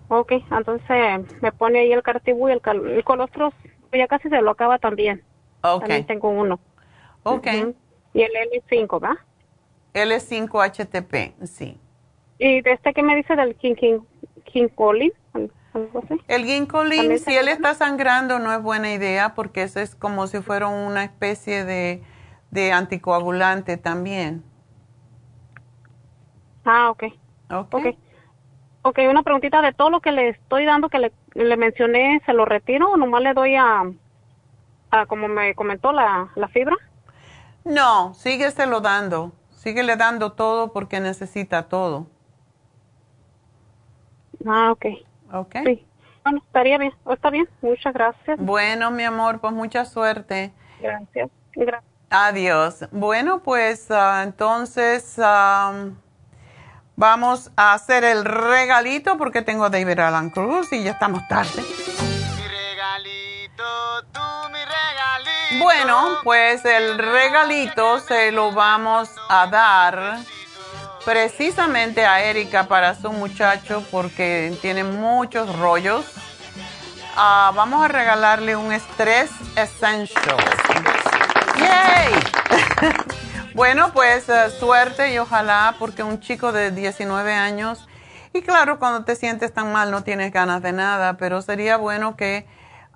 Ok, entonces me pone ahí el cartibú y el, el colostrum ya casi se lo acaba también. Ok. También tengo uno. Ok. Y el L5, ¿va? L5-HTP, sí. ¿Y de este que me dice del king, El ginkolin, si él está sangrando, no es buena idea porque eso es como si fuera una especie de, de anticoagulante también. Ah, ok. Ok. Ok, una preguntita de todo lo que le estoy dando que le, le mencioné, ¿se lo retiro o nomás le doy a, a como me comentó, la, la fibra? No, sígueselo dando. Síguele dando todo porque necesita todo. Ah, ok. Ok. Sí. Bueno, estaría bien. Está bien. Muchas gracias. Bueno, mi amor, pues mucha suerte. Gracias. Gracias. Adiós. Bueno, pues ah, entonces vamos a hacer el regalito porque tengo a David Alan Cruz y ya estamos tarde. Mi regalito, tú mi regalito. Bueno, pues el regalito se lo vamos a dar precisamente a Erika para su muchacho porque tiene muchos rollos. Ah, vamos a regalarle un Stress Essential. ¡Yay! bueno, pues eh, suerte y ojalá porque un chico de 19 años, y claro, cuando te sientes tan mal no tienes ganas de nada, pero sería bueno que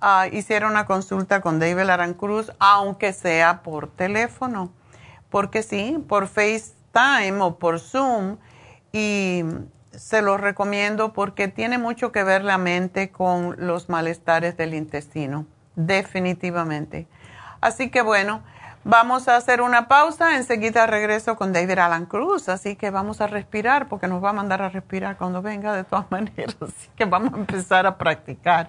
uh, hiciera una consulta con David Arancruz, aunque sea por teléfono, porque sí, por FaceTime o por Zoom, y se los recomiendo porque tiene mucho que ver la mente con los malestares del intestino, definitivamente. Así que bueno, Vamos a hacer una pausa, enseguida regreso con David Alan Cruz, así que vamos a respirar porque nos va a mandar a respirar cuando venga de todas maneras, así que vamos a empezar a practicar.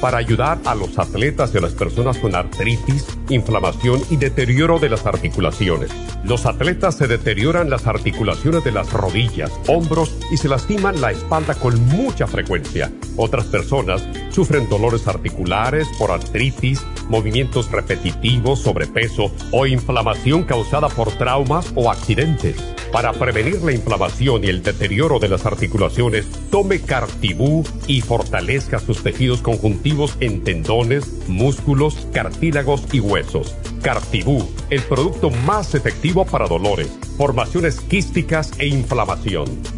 para ayudar a los atletas y a las personas con artritis, inflamación y deterioro de las articulaciones. Los atletas se deterioran las articulaciones de las rodillas, hombros y se lastiman la espalda con mucha frecuencia. Otras personas sufren dolores articulares por artritis, movimientos repetitivos, sobrepeso o inflamación causada por traumas o accidentes. Para prevenir la inflamación y el deterioro de las articulaciones, tome Cartibú y fortalezca sus tejidos conjuntivos en tendones, músculos, cartílagos y huesos. Cartibú, el producto más efectivo para dolores, formaciones quísticas e inflamación.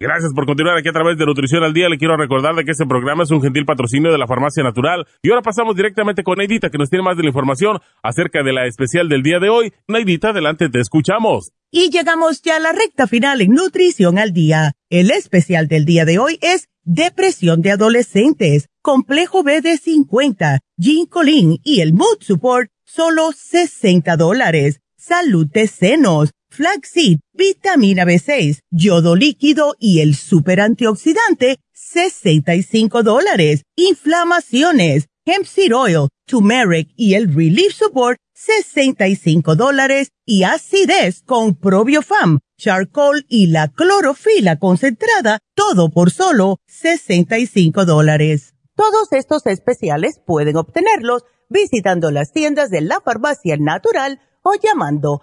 Gracias por continuar aquí a través de Nutrición al Día. Le quiero recordar de que este programa es un gentil patrocinio de la Farmacia Natural. Y ahora pasamos directamente con Neidita, que nos tiene más de la información acerca de la especial del día de hoy. Neidita, adelante, te escuchamos. Y llegamos ya a la recta final en Nutrición al Día. El especial del día de hoy es Depresión de Adolescentes, Complejo B de 50, Ginkolin y el Mood Support, solo 60 dólares. Salud de senos flaxseed, vitamina B6, yodo líquido y el super antioxidante, 65 dólares. Inflamaciones, hemp seed oil, turmeric y el relief support, 65 dólares. Y acidez con probiofam, charcoal y la clorofila concentrada, todo por solo 65 dólares. Todos estos especiales pueden obtenerlos visitando las tiendas de la farmacia natural o llamando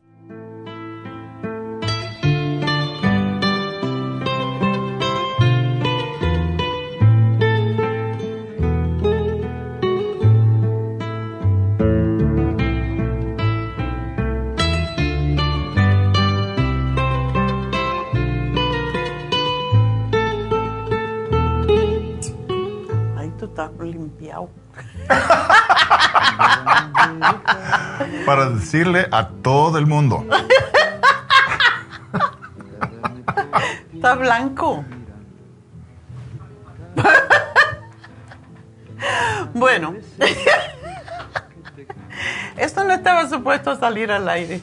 Limpiado. para decirle a todo el mundo. Está blanco. bueno, esto no estaba supuesto a salir al aire.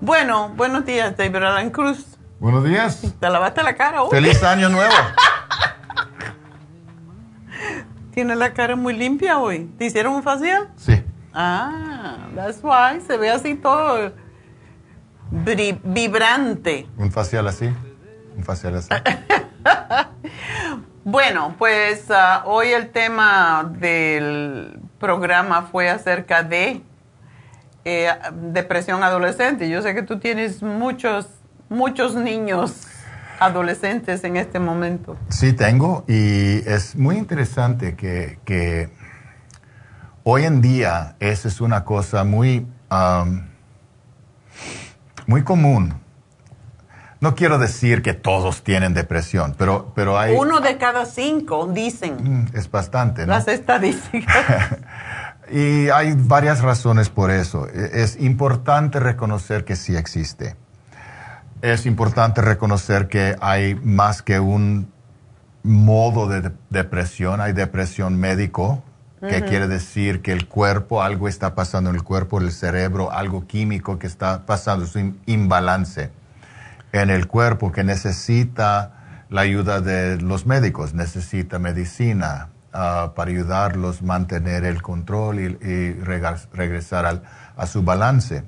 bueno, buenos días, David Alan Cruz. Buenos días. ¿Te lavaste la cara hoy? Feliz año nuevo. Tiene la cara muy limpia hoy. ¿Te hicieron un facial? Sí. Ah, that's why. Se ve así todo vibrante. Un facial así. Un facial así. bueno, pues uh, hoy el tema del programa fue acerca de eh, depresión adolescente. Yo sé que tú tienes muchos, muchos niños adolescentes en este momento. Sí, tengo y es muy interesante que, hoy en día esa es una cosa muy, muy común. No quiero decir que todos tienen depresión, pero, pero hay... Uno de cada cinco, dicen. Mm, es bastante, ¿no? Las estadísticas. y hay varias razones por eso. E, es importante reconocer que sí existe es importante reconocer que hay más que un modo de depresión, hay depresión médico, que quiere decir que el cuerpo, algo está pasando en el cuerpo, el cerebro, algo químico que está pasando, es un imbalance en el cuerpo que necesita la ayuda de los médicos, necesita medicina ah, para ayudarlos a mantener el control y, regresar a su balance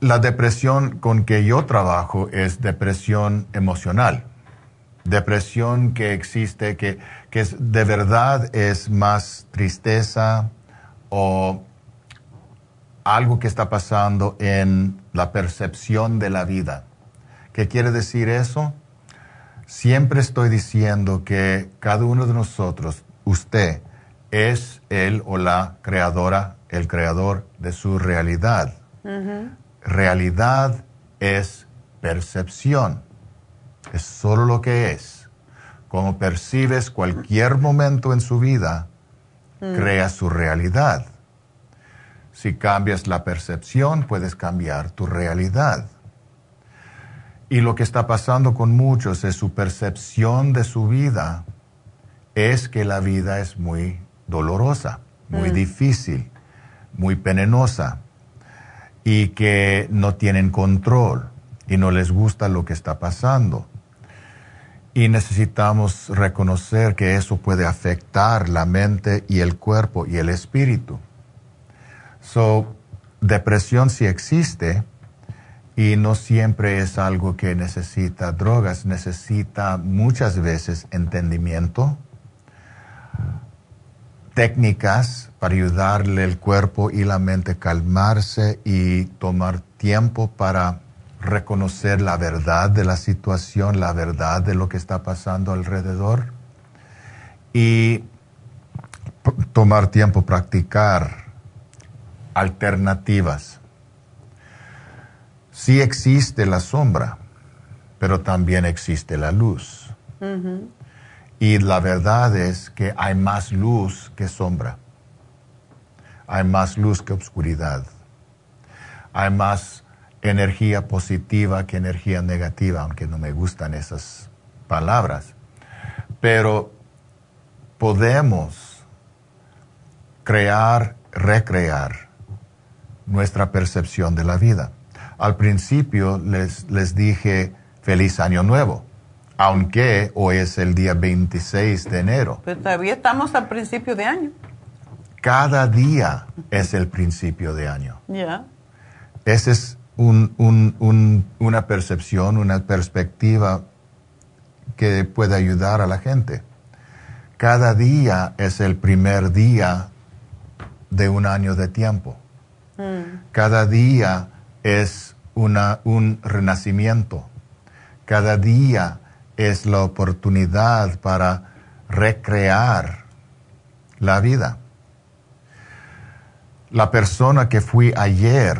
la depresión con que yo trabajo es depresión emocional. Depresión que existe, que, de verdad es más tristeza o algo que está pasando en la percepción de la vida. ¿Qué quiere decir eso? Siempre estoy diciendo que cada uno de nosotros, usted, es él o la creadora, el creador de su realidad realidad es percepción. Es solo lo que es. Como percibes cualquier momento en su vida, mm. crea su realidad. Si cambias la percepción, puedes cambiar tu realidad. Y lo que está pasando con muchos es su percepción de su vida es que la vida es muy dolorosa, muy mm. difícil, muy penenosa y que no tienen control y no les gusta lo que está pasando. Y necesitamos reconocer que eso puede afectar la mente y el cuerpo y el espíritu. So, depresión sí existe y no siempre es algo que necesita drogas, necesita muchas veces entendimiento, técnicas para ayudarle el cuerpo y la mente a calmarse y tomar tiempo para reconocer la verdad de la situación, la verdad de lo que está pasando alrededor y tomar tiempo practicar alternativas. Sí existe la sombra, pero también existe la luz. Y la verdad es que hay más luz que sombra. Hay más luz que obscuridad. Hay más energía positiva que energía negativa, aunque no me gustan esas palabras. Pero podemos crear, recrear nuestra percepción de la vida. Al principio les, les dije feliz año nuevo aunque hoy es el día 26 de enero. Pero todavía estamos al principio de año. Cada día es el principio de año. Ya. Esa es una percepción, una perspectiva que puede ayudar a la gente. Cada día es el primer día de un año de tiempo. Mm. Cada día es una, un renacimiento. Cada día es la oportunidad para recrear la vida. La persona que fui ayer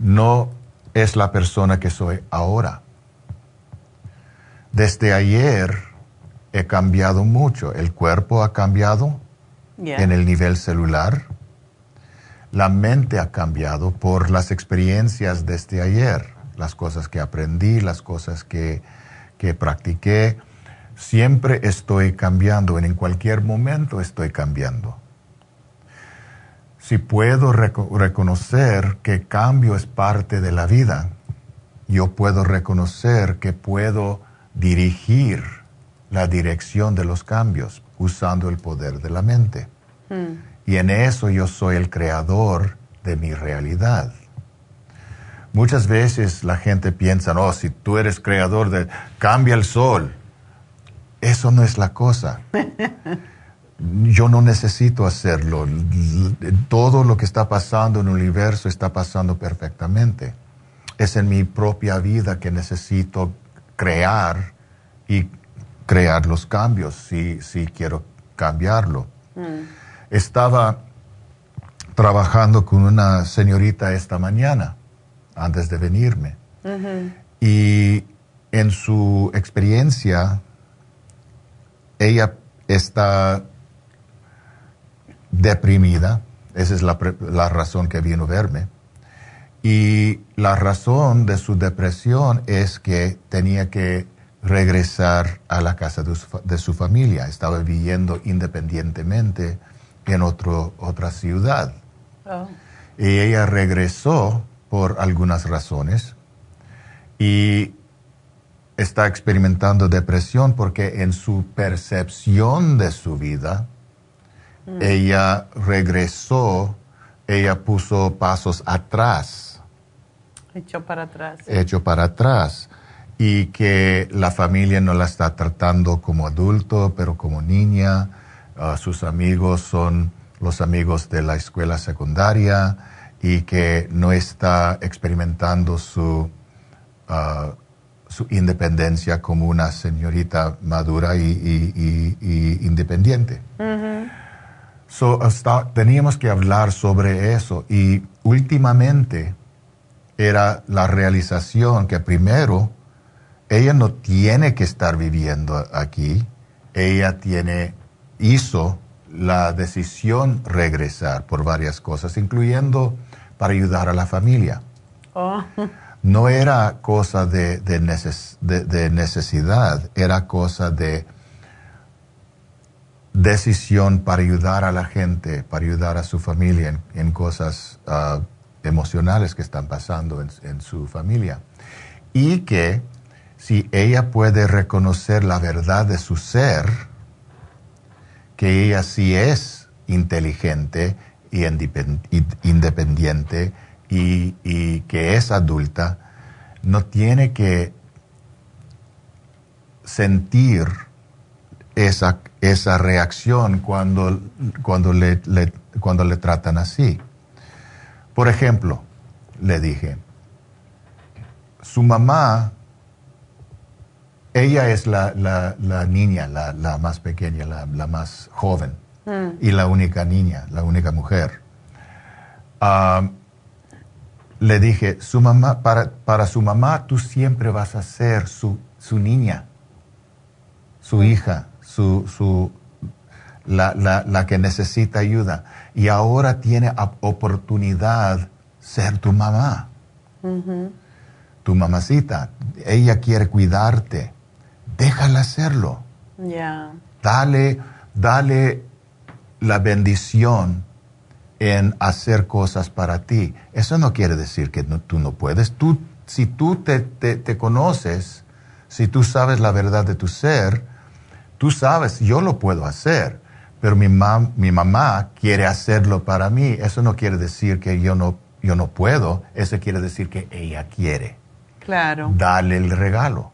no es la persona que soy ahora. Desde ayer he cambiado mucho. El cuerpo ha cambiado en el nivel celular. La mente ha cambiado por las experiencias desde ayer, las cosas que aprendí, las cosas que, que practiqué. Siempre estoy cambiando, en cualquier momento estoy cambiando. Si puedo reconocer que cambio es parte de la vida, yo puedo reconocer que puedo dirigir la dirección de los cambios usando el poder de la mente. Hmm. Y en eso yo soy el creador de mi realidad. Muchas veces la gente piensa, no, si tú eres creador de, cambia el sol. Eso no es la cosa. Yo no necesito hacerlo. Todo lo que está pasando en el universo está pasando perfectamente. Es en mi propia vida que necesito crear y crear los cambios si, si quiero cambiarlo. Mm. Estaba trabajando con una señorita esta mañana, antes de venirme, y en su experiencia, ella está deprimida, esa es la, la razón que vino a verme, y la razón de su depresión es que tenía que regresar a la casa de su, familia. Estaba viviendo independientemente en otro, otra ciudad. Oh. Y ella regresó por algunas razones y está experimentando depresión porque en su percepción de su vida, mm. ella regresó, ella puso pasos atrás Hecho para atrás. Hecho para atrás. Y que la familia no la está tratando como adulto, pero como niña. Ah, sus amigos son los amigos de la escuela secundaria y que no está experimentando su, ah, su independencia como una señorita madura y, independiente. teníamos que hablar sobre eso y últimamente era la realización que primero ella no tiene que estar viviendo aquí, ella tiene, hizo la decisión regresar por varias cosas, incluyendo para ayudar a la familia. Oh. No era cosa de, de, necesidad, era cosa de decisión para ayudar a la gente, para ayudar a su familia en, cosas uh, emocionales que están pasando en, su familia. Y que si ella puede reconocer la verdad de su ser, que ella sí es inteligente y independiente y, y, que es adulta, no tiene que sentir esa, esa reacción cuando, cuando, le, cuando le tratan así. Por ejemplo, le dije, su mamá, ella es la, niña, la, más pequeña, la, más joven, mm. y la única niña, la única mujer. Ah, le dije, su mamá, para, su mamá tú siempre vas a ser su, niña, su hija, su, su, la, que necesita ayuda. Y ahora tiene oportunidad ser tu mamá. Tu mamacita. Ella quiere cuidarte. Déjala hacerlo. Dale, dale la bendición en hacer cosas para ti. Eso no quiere decir que tú no puedes. Tú, si tú te, te, conoces, si tú sabes la verdad de tu ser, tú sabes, yo lo puedo hacer pero mi, mi mamá quiere hacerlo para mí. Eso no quiere decir que yo no, yo no puedo, eso quiere decir que ella quiere. Claro. Dale el regalo,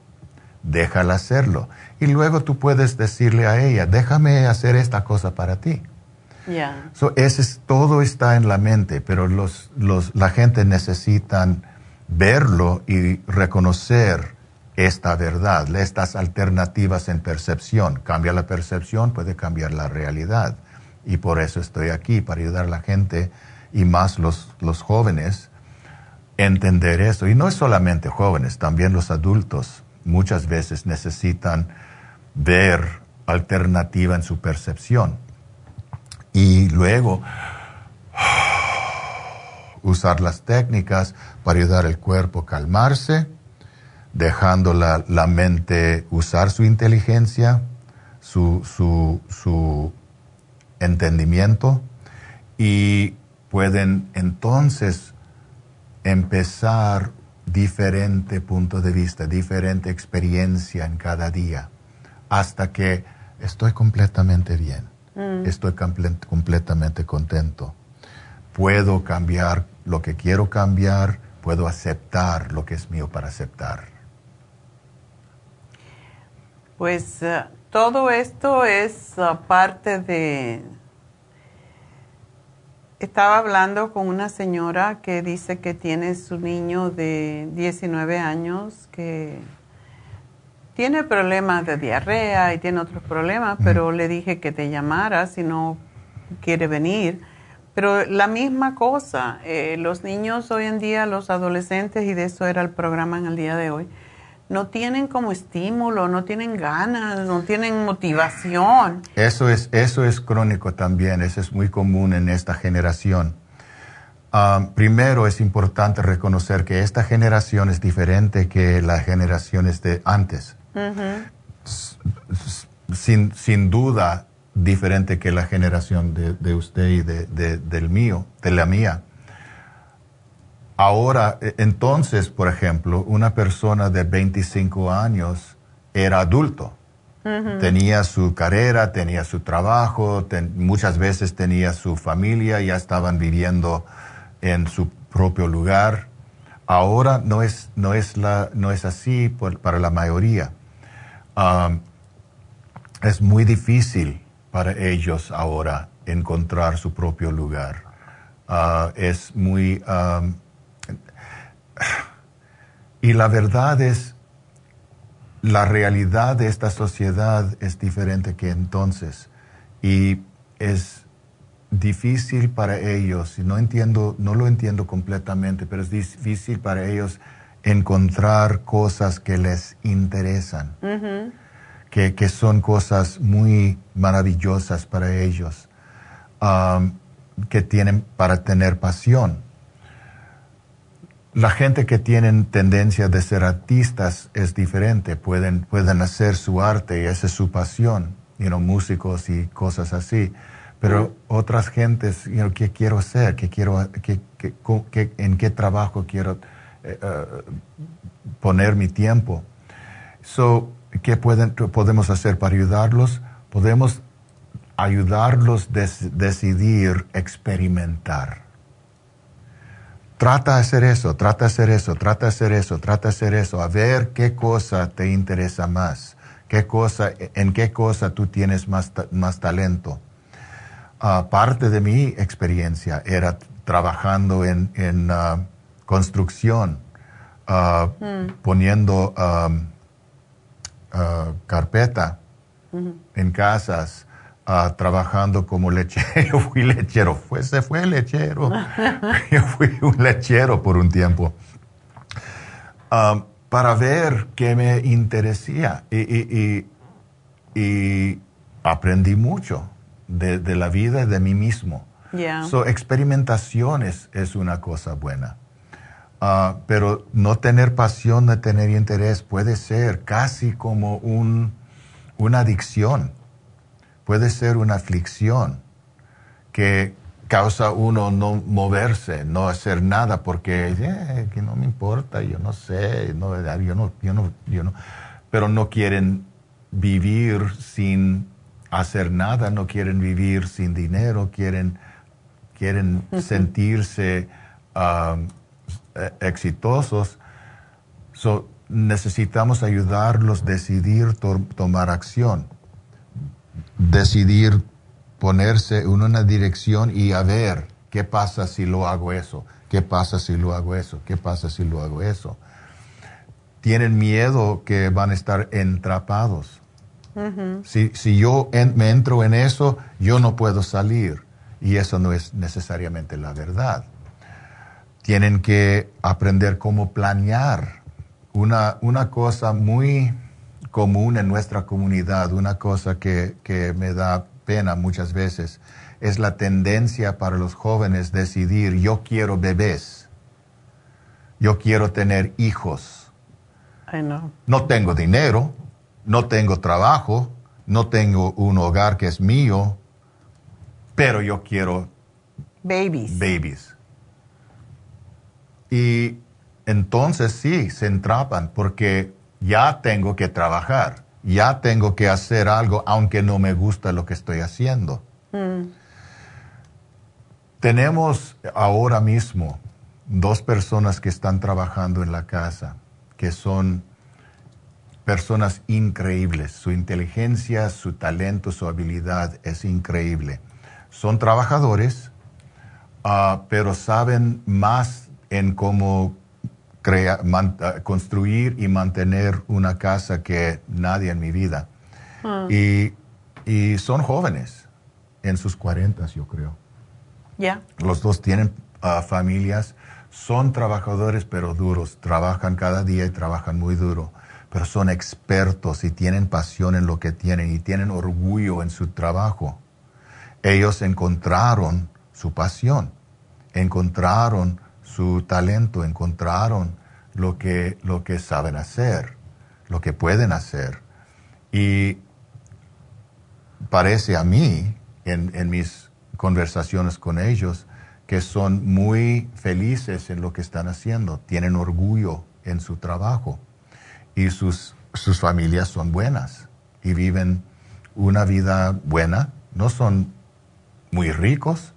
déjala hacerlo. Y luego tú puedes decirle a ella, déjame hacer esta cosa para ti. Ya. So, ese todo está en la mente, pero los, los, la gente necesita verlo y reconocer esta verdad, estas alternativas en percepción. Cambia la percepción, puede cambiar la realidad. Y por eso estoy aquí, para ayudar a la gente y más los, los jóvenes entender esto. Y no es solamente jóvenes, también los adultos muchas veces necesitan ver alternativa en su percepción. Y luego usar las técnicas para ayudar al cuerpo a calmarse, dejando la, mente usar su inteligencia, su, su, su entendimiento y pueden entonces empezar diferente punto de vista, diferente experiencia en cada día, hasta que estoy completamente bien, mm. estoy completamente contento, puedo cambiar lo que quiero cambiar, puedo aceptar lo que es mío para aceptar. Pues eh, todo esto es uh, parte de... Estaba hablando con una señora que dice que tiene su niño de 19 años que tiene problemas de diarrea y tiene otros problemas, pero le dije que te llamara si no quiere venir. Pero la misma cosa, eh, los niños hoy en día, los adolescentes, y de eso era el programa en el día de hoy, no tienen como estímulo, no tienen ganas, no tienen motivación. Eso es, eso es crónico también, eso es muy común en esta generación. Ah, primero es importante reconocer que esta generación es diferente que las generaciones de antes. Sin, sin, duda diferente que la generación de, de usted y de, del mío, de la mía. Ahora, e, entonces, por ejemplo, una persona de 25 años era adulto. Tenía su carrera, tenía su trabajo, muchas veces tenía su familia, ya estaban viviendo en su propio lugar. Ahora no es, no es, la, no es así para la mayoría. Es muy difícil para ellos ahora encontrar su propio lugar. Ah, es muy y la verdad es, la realidad de esta sociedad es diferente que entonces. Y es difícil para ellos, y no entiendo, no lo entiendo completamente, pero es difícil para ellos encontrar cosas que les interesan, que, son cosas muy maravillosas para ellos, um, que tienen para tener pasión la gente que tiene tendencia de ser artistas es diferente, pueden, pueden hacer su arte y esa es su pasión, you músicos y cosas así. Pero otras gentes, you ¿qué quiero hacer? ¿Qué quiero, qué, qué, ¿En qué trabajo quiero eh, poner mi tiempo? So, ¿Qué pueden, podemos hacer para ayudarlos? Podemos ayudarlos a decidir experimentar Trata de hacer eso, trata de hacer eso, trata de hacer eso, trata de hacer eso, a ver qué cosa te interesa más, qué cosa, en qué cosa tú tienes más, más talento. Ah, parte de mi experiencia era trabajando en, en ah, construcción, ah, hmm. poniendo carpeta en casas, trabajando como lechero. Fui lechero, fue, se fue lechero. Yo fui un lechero por un tiempo. Um, para ver qué me interesía y, y, aprendí mucho de, de, la vida y de mí mismo. So, experimentaciones es una cosa buena. Uh, pero no tener pasión, no tener interés puede ser casi como un, una adicción. Puede ser una aflicción que causa uno no moverse, no hacer nada porque eh, que no me importa, yo no sé, no, yo no, yo no, yo no, pero no quieren vivir sin hacer nada, no quieren vivir sin dinero, quieren, quieren sentirse um, e, exitosos. So, necesitamos ayudarlos a decidir tomar acción decidir ponerse en una dirección y a ver qué pasa si lo hago eso, qué pasa si lo hago eso, qué pasa si lo hago eso. Tienen miedo que van a estar entrapados. si, si, yo me entro en eso, yo no puedo salir. Y eso no es necesariamente la verdad. Tienen que aprender cómo planear. Una, una cosa muy común en nuestra comunidad, una cosa que, que me da pena muchas veces, es la tendencia para los jóvenes decidir, yo quiero bebés, yo quiero tener hijos. No tengo dinero, no tengo trabajo, no tengo un hogar que es mío, pero yo quiero babies. babies. Y entonces sí, se entrapan porque ya tengo que trabajar, ya tengo que hacer algo aunque no me gusta lo que estoy haciendo. Mm. Tenemos ahora mismo dos personas que están trabajando en la casa, que son personas increíbles. Su inteligencia, su talento, su habilidad es increíble. Son trabajadores, ah, pero saben más en cómo ah, construir y mantener una casa que nadie en mi vida. Ah. Y, y, son jóvenes, en sus cuarentas, yo creo. Los dos tienen ah, familias, son trabajadores pero duros, trabajan cada día y trabajan muy duro, pero son expertos y tienen pasión en lo que tienen y tienen orgullo en su trabajo. Ellos encontraron su pasión, encontraron su talento, encontraron lo que, lo que saben hacer, lo que pueden hacer. Y parece a mí, en, mis conversaciones con ellos que son muy felices en lo que están haciendo, tienen orgullo en su trabajo y sus, sus familias son buenas y viven una vida buena, no son muy ricos,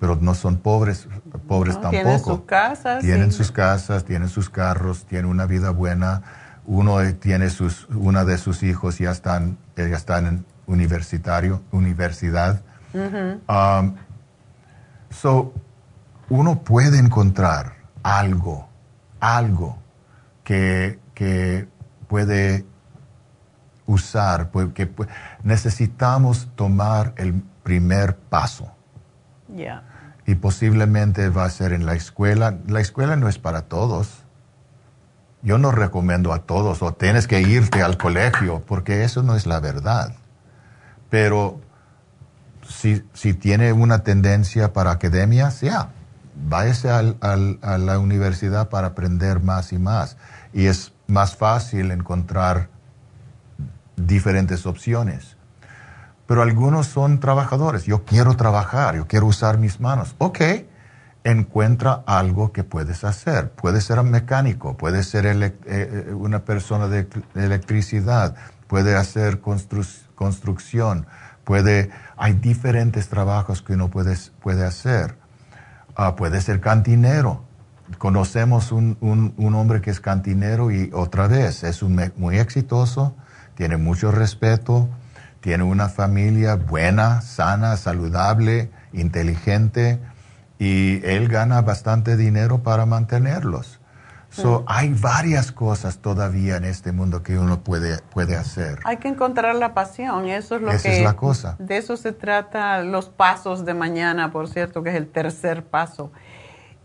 pero no son pobres, pobres tampoco. Tienen sus casas. Tienen sus casas, tienen sus carros, tienen una vida buena. Uno tiene sus, una de sus hijos ya están, ya están en universitario, universidad Um, so, uno puede encontrar algo, algo que, que puede usar, que necesitamos tomar el primer paso. Y posiblemente va a ser en la escuela. La escuela no es para todos. Yo no recomiendo a todos o tienes que irte al colegio porque eso no es la verdad. Pero si, tiene una tendencia para academia, sea, váyase al, a la universidad para aprender más y más. Y es más fácil encontrar diferentes opciones. Pero algunos son trabajadores. Yo quiero trabajar, yo quiero usar mis manos. Ok, encuentra algo que puedes hacer. Puede ser un mecánico, puede ser eh, eh, una persona de electricidad, puede hacer construcción, puede hay diferentes trabajos que uno puede, puede hacer. Ah, puede ser cantinero. Conocemos un, un, hombre que es cantinero y otra vez es un, muy exitoso, tiene mucho respeto, tiene una familia buena, sana, saludable, inteligente y él gana bastante dinero para mantenerlos. So, hay varias cosas todavía en este mundo que uno puede, puede hacer. Hay que encontrar la pasión, eso es lo Esa que... es la cosa. De eso se trata los pasos de mañana, por cierto, que es el tercer paso.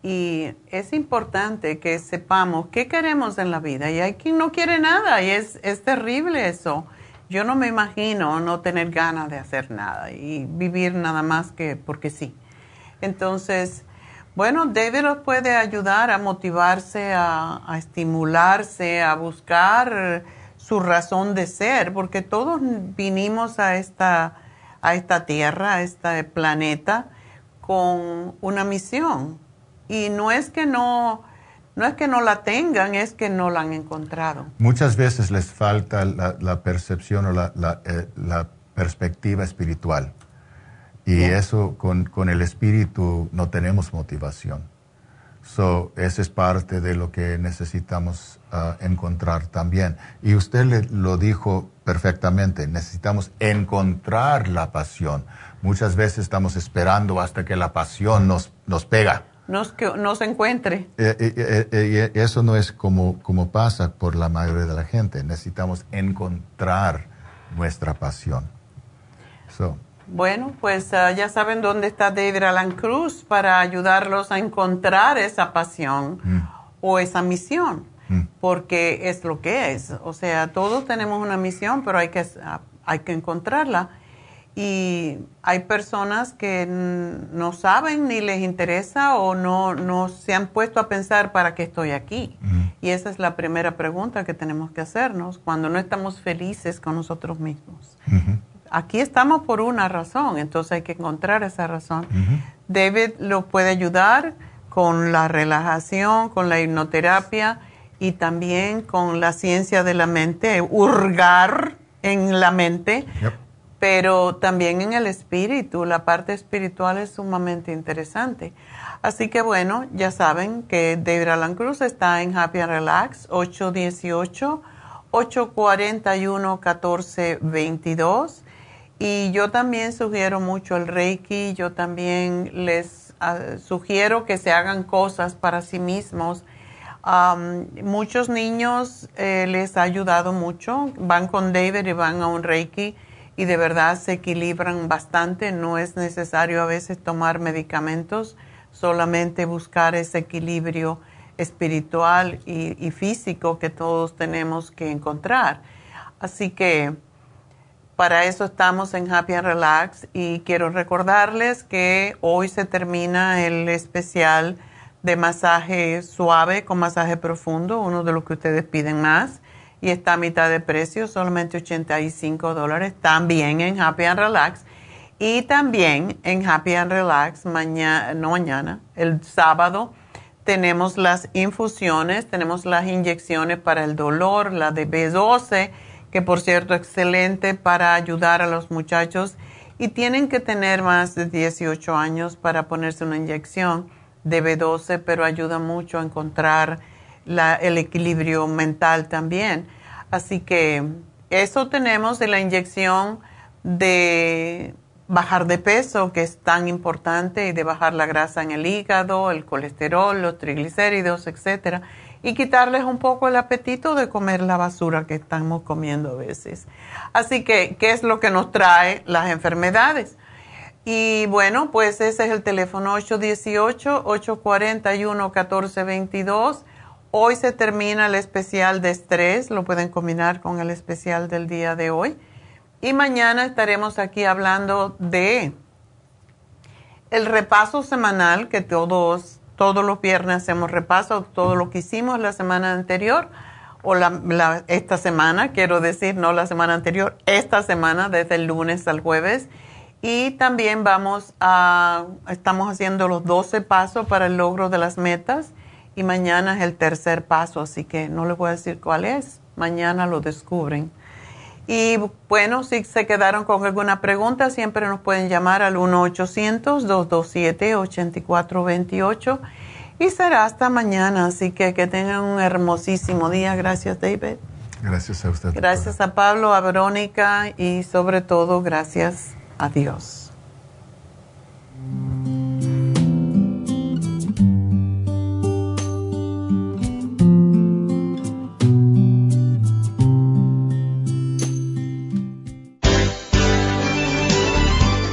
Y es importante que sepamos qué queremos en la vida. Y hay quien no quiere nada y es, es terrible eso. Yo no me imagino no tener ganas de hacer nada y vivir nada más que porque sí. Entonces, bueno, David los puede ayudar a motivarse, a, estimularse, a buscar su razón de ser, porque todos vinimos a esta, a esta tierra, a este planeta, con una misión. Y no es que no, no es que no la tengan, es que no la han encontrado. Muchas veces les falta la, percepción o la, la eh, perspectiva espiritual. Y eso con, el espíritu no tenemos motivación. So, esa es parte de lo que necesitamos ah, encontrar también. Y usted le, lo dijo perfectamente, necesitamos encontrar la pasión. Muchas veces estamos esperando hasta que la pasión nos, nos pega. Nos, que, nos encuentre. Eh, eh, eh, eso no es como, como pasa por la mayoría de la gente. Necesitamos encontrar nuestra pasión. So, bueno, pues ah, ya saben dónde está David Alan Cruz para ayudarlos a encontrar esa pasión mm. o esa misión. Mm. porque es lo que es. O sea, todos tenemos una misión, pero hay que, hay que encontrarla. Y hay personas que no saben ni les interesa o no, no se han puesto a pensar para qué estoy aquí. Y esa es la primera pregunta que tenemos que hacernos cuando no estamos felices con nosotros mismos. Aquí estamos por una razón, entonces hay que encontrar esa razón. David lo puede ayudar con la relajación, con la hipnoterapia y también con la ciencia de la mente, hurgar en la mente, pero también en el espíritu. La parte espiritual es sumamente interesante. Así que bueno, ya saben que David Alan Cruz está en Happy and Relax 818-841-1422. Y yo también sugiero mucho el Reiki, yo también les ah, sugiero que se hagan cosas para sí mismos muchos niños eh, les ha ayudado mucho, van con David y van a un Reiki y de verdad se equilibran bastante, no es necesario a veces tomar medicamentos, solamente buscar ese equilibrio espiritual y, físico que todos tenemos que encontrar. Así que para eso estamos en Happy and Relax y quiero recordarles que hoy se termina el especial de masaje suave con masaje profundo, uno de los que ustedes piden más, y está a mitad de precio, solamente 85 dólares, también en Happy and Relax. Y también en Happy and Relax, mañana, no mañana, el sábado, tenemos las infusiones, tenemos las inyecciones para el dolor, la de B12, que por cierto excelente para ayudar a los muchachos y tienen que tener más de 18 años para ponerse una inyección de B12, pero ayuda mucho a encontrar el equilibrio mental también. Así que eso tenemos de la inyección de bajar de peso, que es tan importante, y de bajar la grasa en el hígado, el colesterol, los triglicéridos, etcétera, y quitarles un poco el apetito de comer la basura que estamos comiendo a veces. Así que, ¿qué es lo que nos trae las enfermedades? Y bueno, pues ese es el teléfono 818-841-1422. Hoy se termina el especial de estrés, lo pueden combinar con el especial del día de hoy. Y mañana estaremos aquí hablando de el repaso semanal, que todos, todos los viernes hacemos repaso, todo lo que hicimos la semana anterior, o esta semana, quiero decir, no la semana anterior, esta semana, desde el lunes al jueves y también vamos a, estamos haciendo los 12 pasos para el logro de las metas y mañana es el tercer paso, así que no les voy a decir cuál es, mañana lo descubren. Y bueno, si se quedaron con alguna pregunta, siempre nos pueden llamar al 1-800-227-8428 y será hasta mañana, así que que tengan un hermosísimo día. Gracias, David. Gracias a usted. Gracias a Pablo, a Verónica y sobre todo gracias Adiós.